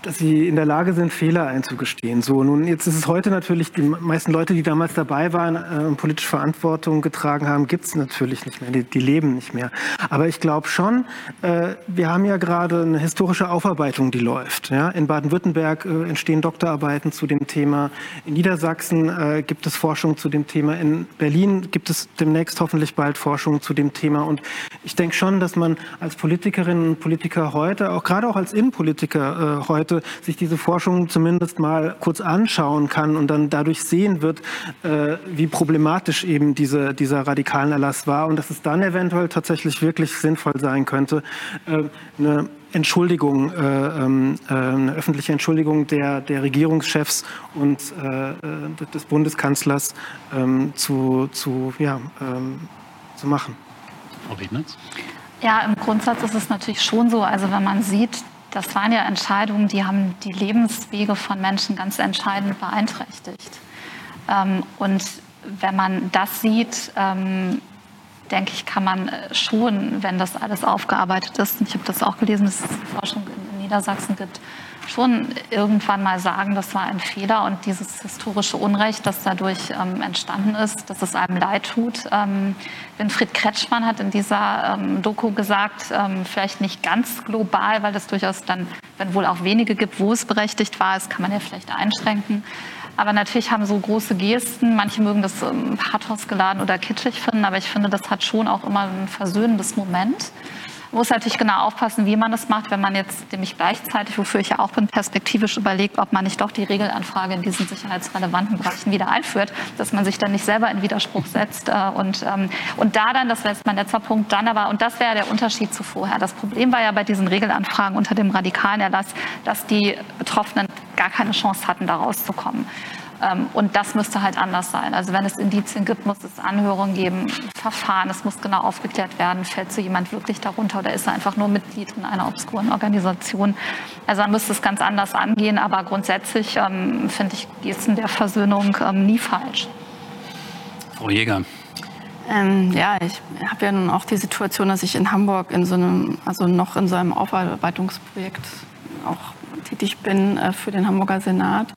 dass sie in der Lage sind, Fehler einzugestehen. So, nun jetzt ist es heute natürlich, die meisten Leute, die damals dabei waren äh, politische Verantwortung getragen haben, gibt es natürlich nicht mehr. Die, die, leben nicht mehr. Aber ich glaube schon, äh, wir haben ja gerade eine historische Aufarbeitung, die läuft. Ja? In Baden-Württemberg äh, entstehen Doktorarbeiten zu dem Thema. In Niedersachsen äh, gibt es Forschung zu dem Thema. In Berlin gibt es demnächst hoffentlich bald Forschung zu dem Thema. Und ich denke schon, dass man als Politikerinnen und Politiker heute, auch gerade auch als Innenpolitiker äh, heute, sich diese Forschung zumindest mal kurz anschauen kann und dann dadurch sehen wird, äh, wie problematisch eben diese, dieser radikalen Erlass war und dass es dann eventuell tatsächlich wirklich sinnvoll sein könnte, äh, eine Entschuldigung, äh, ähm, äh, eine öffentliche Entschuldigung der, der Regierungschefs und äh, äh, des Bundeskanzlers ähm, zu, zu, ja, ähm, zu machen. Frau Wiednitz? Ja, im Grundsatz ist es natürlich schon so. Also wenn man sieht, das waren ja Entscheidungen, die haben die Lebenswege von Menschen ganz entscheidend beeinträchtigt. Ähm, und wenn man das sieht, ähm, denke ich, kann man äh, schon, wenn das alles aufgearbeitet ist, und ich habe das auch gelesen, dass es Forschung in Niedersachsen gibt, schon irgendwann mal sagen, das war ein Fehler und dieses historische Unrecht, das dadurch ähm, entstanden ist, dass es einem leid tut. Ähm, Winfried Kretschmann hat in dieser ähm, Doku gesagt, ähm, vielleicht nicht ganz global, weil es durchaus dann, wenn wohl auch wenige gibt, wo es berechtigt war, das kann man ja vielleicht einschränken. Aber natürlich haben so große Gesten, manche mögen das ähm, pathosgeladen oder kitschig finden, aber ich finde, das hat schon auch immer ein versöhnendes Moment. Muss natürlich genau aufpassen, wie man das macht, wenn man jetzt nämlich gleichzeitig, wofür ich ja auch bin, perspektivisch überlegt, ob man nicht doch die Regelanfrage in diesen sicherheitsrelevanten Bereichen wieder einführt, dass man sich dann nicht selber in Widerspruch setzt. Äh, und, ähm, und da dann, das wäre jetzt mein letzter Punkt, dann aber, und das wäre der Unterschied zu vorher. Das Problem war ja bei diesen Regelanfragen unter dem radikalen Erlass, dass die Betroffenen gar keine Chance hatten, da rauszukommen. Ähm, und das müsste halt anders sein. Also wenn es Indizien gibt, muss es Anhörungen geben, Verfahren, es muss genau aufgeklärt werden, fällt so jemand wirklich darunter oder ist er einfach nur Mitglied in einer obskuren Organisation. Also man müsste es ganz anders angehen, aber grundsätzlich ähm, finde ich Gesten der Versöhnung ähm, nie falsch. Frau Jäger. Ähm, ja, ich habe ja nun auch die Situation, dass ich in Hamburg in so einem, also noch in so einem Aufarbeitungsprojekt auch tätig bin äh, für den Hamburger Senat.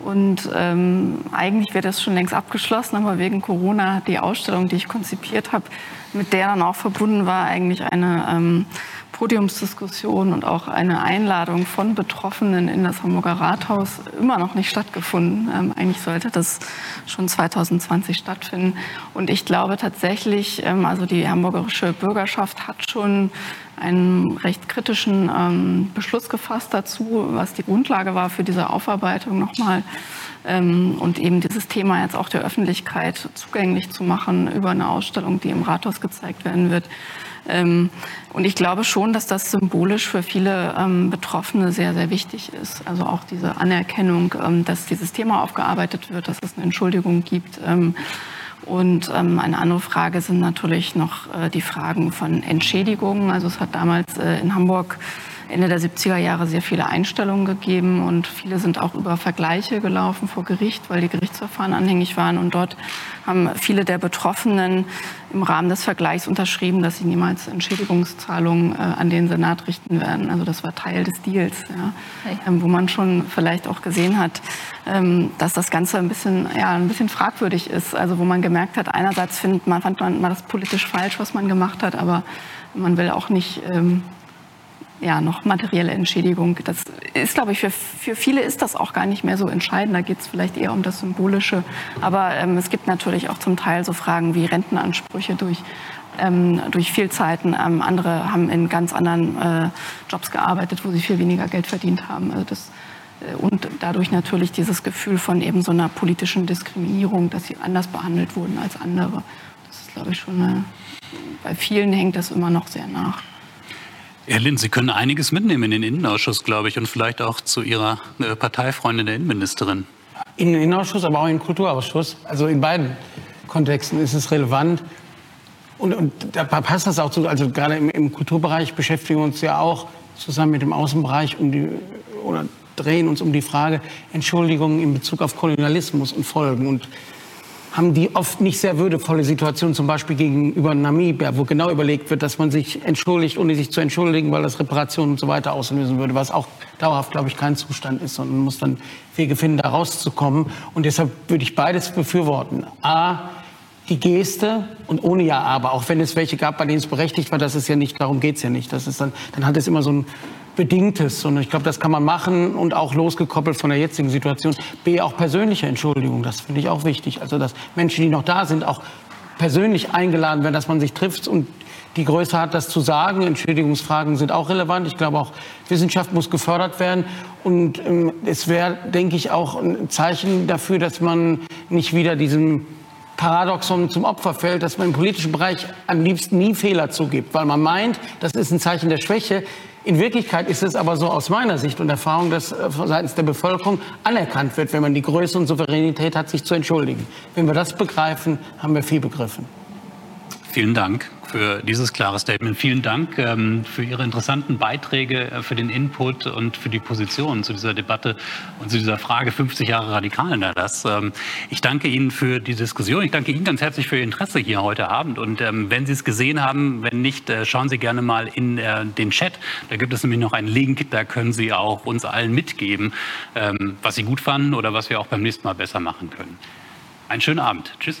Und ähm, eigentlich wäre das schon längst abgeschlossen, aber wegen Corona hat die Ausstellung, die ich konzipiert habe, mit der dann auch verbunden war, eigentlich eine ähm, Podiumsdiskussion und auch eine Einladung von Betroffenen in das Hamburger Rathaus immer noch nicht stattgefunden. Ähm, eigentlich sollte das schon 2020 stattfinden. Und ich glaube tatsächlich, ähm, also die hamburgerische Bürgerschaft hat schon einen recht kritischen ähm, Beschluss gefasst dazu, was die Grundlage war für diese Aufarbeitung nochmal ähm, und eben dieses Thema jetzt auch der Öffentlichkeit zugänglich zu machen über eine Ausstellung, die im Rathaus gezeigt werden wird. Ähm, und ich glaube schon, dass das symbolisch für viele ähm, Betroffene sehr, sehr wichtig ist. Also auch diese Anerkennung, ähm, dass dieses Thema aufgearbeitet wird, dass es eine Entschuldigung gibt. Und eine andere Frage sind natürlich noch äh, die Fragen von Entschädigungen. Also es hat damals äh, in Hamburg Ende der 70er Jahre sehr viele Einstellungen gegeben und viele sind auch über Vergleiche gelaufen vor Gericht, weil die Gerichtsverfahren anhängig waren. Und dort haben viele der Betroffenen im Rahmen des Vergleichs unterschrieben, dass sie niemals Entschädigungszahlungen äh, an den Senat richten werden. Also das war Teil des Deals, ja, ähm, wo man schon vielleicht auch gesehen hat, ähm, dass das Ganze ein bisschen, ja, ein bisschen fragwürdig ist. Also wo man gemerkt hat, einerseits findet man, fand man das politisch falsch, was man gemacht hat, aber man will auch nicht ähm, ja, noch materielle Entschädigung. Das ist, glaube ich, für, für viele ist das auch gar nicht mehr so entscheidend. Da geht es vielleicht eher um das Symbolische. Aber ähm, es gibt natürlich auch zum Teil so Fragen wie Rentenansprüche durch, ähm, durch Fehlzeiten. Ähm, andere haben in ganz anderen äh, Jobs gearbeitet, wo sie viel weniger Geld verdient haben. Also das, äh, und dadurch natürlich dieses Gefühl von eben so einer politischen Diskriminierung, dass sie anders behandelt wurden als andere. Das ist, glaube ich, schon eine, bei vielen hängt das immer noch sehr nach. Herr Lind, Sie können einiges mitnehmen in den Innenausschuss, glaube ich, und vielleicht auch zu Ihrer äh, Parteifreundin der Innenministerin. In den Innenausschuss, aber auch in den Kulturausschuss. Also in beiden Kontexten ist es relevant. Und, und da passt das auch zu, also gerade im, im, Kulturbereich beschäftigen wir uns ja auch zusammen mit dem Außenbereich um die, oder drehen uns um die Frage Entschuldigungen in Bezug auf Kolonialismus und Folgen. Und haben die oft nicht sehr würdevolle Situationen, zum Beispiel gegenüber Namibia, wo genau überlegt wird, dass man sich entschuldigt, ohne sich zu entschuldigen, weil das Reparationen und so weiter auslösen würde, was auch dauerhaft, glaube ich, kein Zustand ist, sondern man muss dann Wege finden, da rauszukommen. Und deshalb würde ich beides befürworten. A, die Geste und ohne Ja, aber auch wenn es welche gab, bei denen es berechtigt war, das ist ja nicht, darum geht es ja nicht. Das ist dann, dann hat es immer so ein Bedingtes. Und ich glaube, das kann man machen und auch losgekoppelt von der jetzigen Situation. B, auch persönliche Entschuldigung, das finde ich auch wichtig. Also, dass Menschen, die noch da sind, auch persönlich eingeladen werden, dass man sich trifft und die Größe hat, das zu sagen. Entschuldigungsfragen sind auch relevant. Ich glaube, auch Wissenschaft muss gefördert werden. Und ähm, es wäre, denke ich, auch ein Zeichen dafür, dass man nicht wieder diesem Paradoxon zum Opfer fällt, dass man im politischen Bereich am liebsten nie Fehler zugibt, weil man meint, das ist ein Zeichen der Schwäche. In Wirklichkeit ist es aber so aus meiner Sicht und Erfahrung, dass äh, seitens der Bevölkerung anerkannt wird, wenn man die Größe und Souveränität hat, sich zu entschuldigen. Wenn wir das begreifen, haben wir viel begriffen. Vielen Dank für dieses klare Statement. Vielen Dank ähm, für Ihre interessanten Beiträge, äh, für den Input und für die Position zu dieser Debatte und zu dieser Frage 50 Jahre Radikalerlass. Ähm, ich danke Ihnen für die Diskussion. Ich danke Ihnen ganz herzlich für Ihr Interesse hier heute Abend. Und ähm, wenn Sie es gesehen haben, wenn nicht, äh, schauen Sie gerne mal in äh, den Chat. Da gibt es nämlich noch einen Link, da können Sie auch uns allen mitgeben, ähm, was Sie gut fanden oder was wir auch beim nächsten Mal besser machen können. Einen schönen Abend. Tschüss.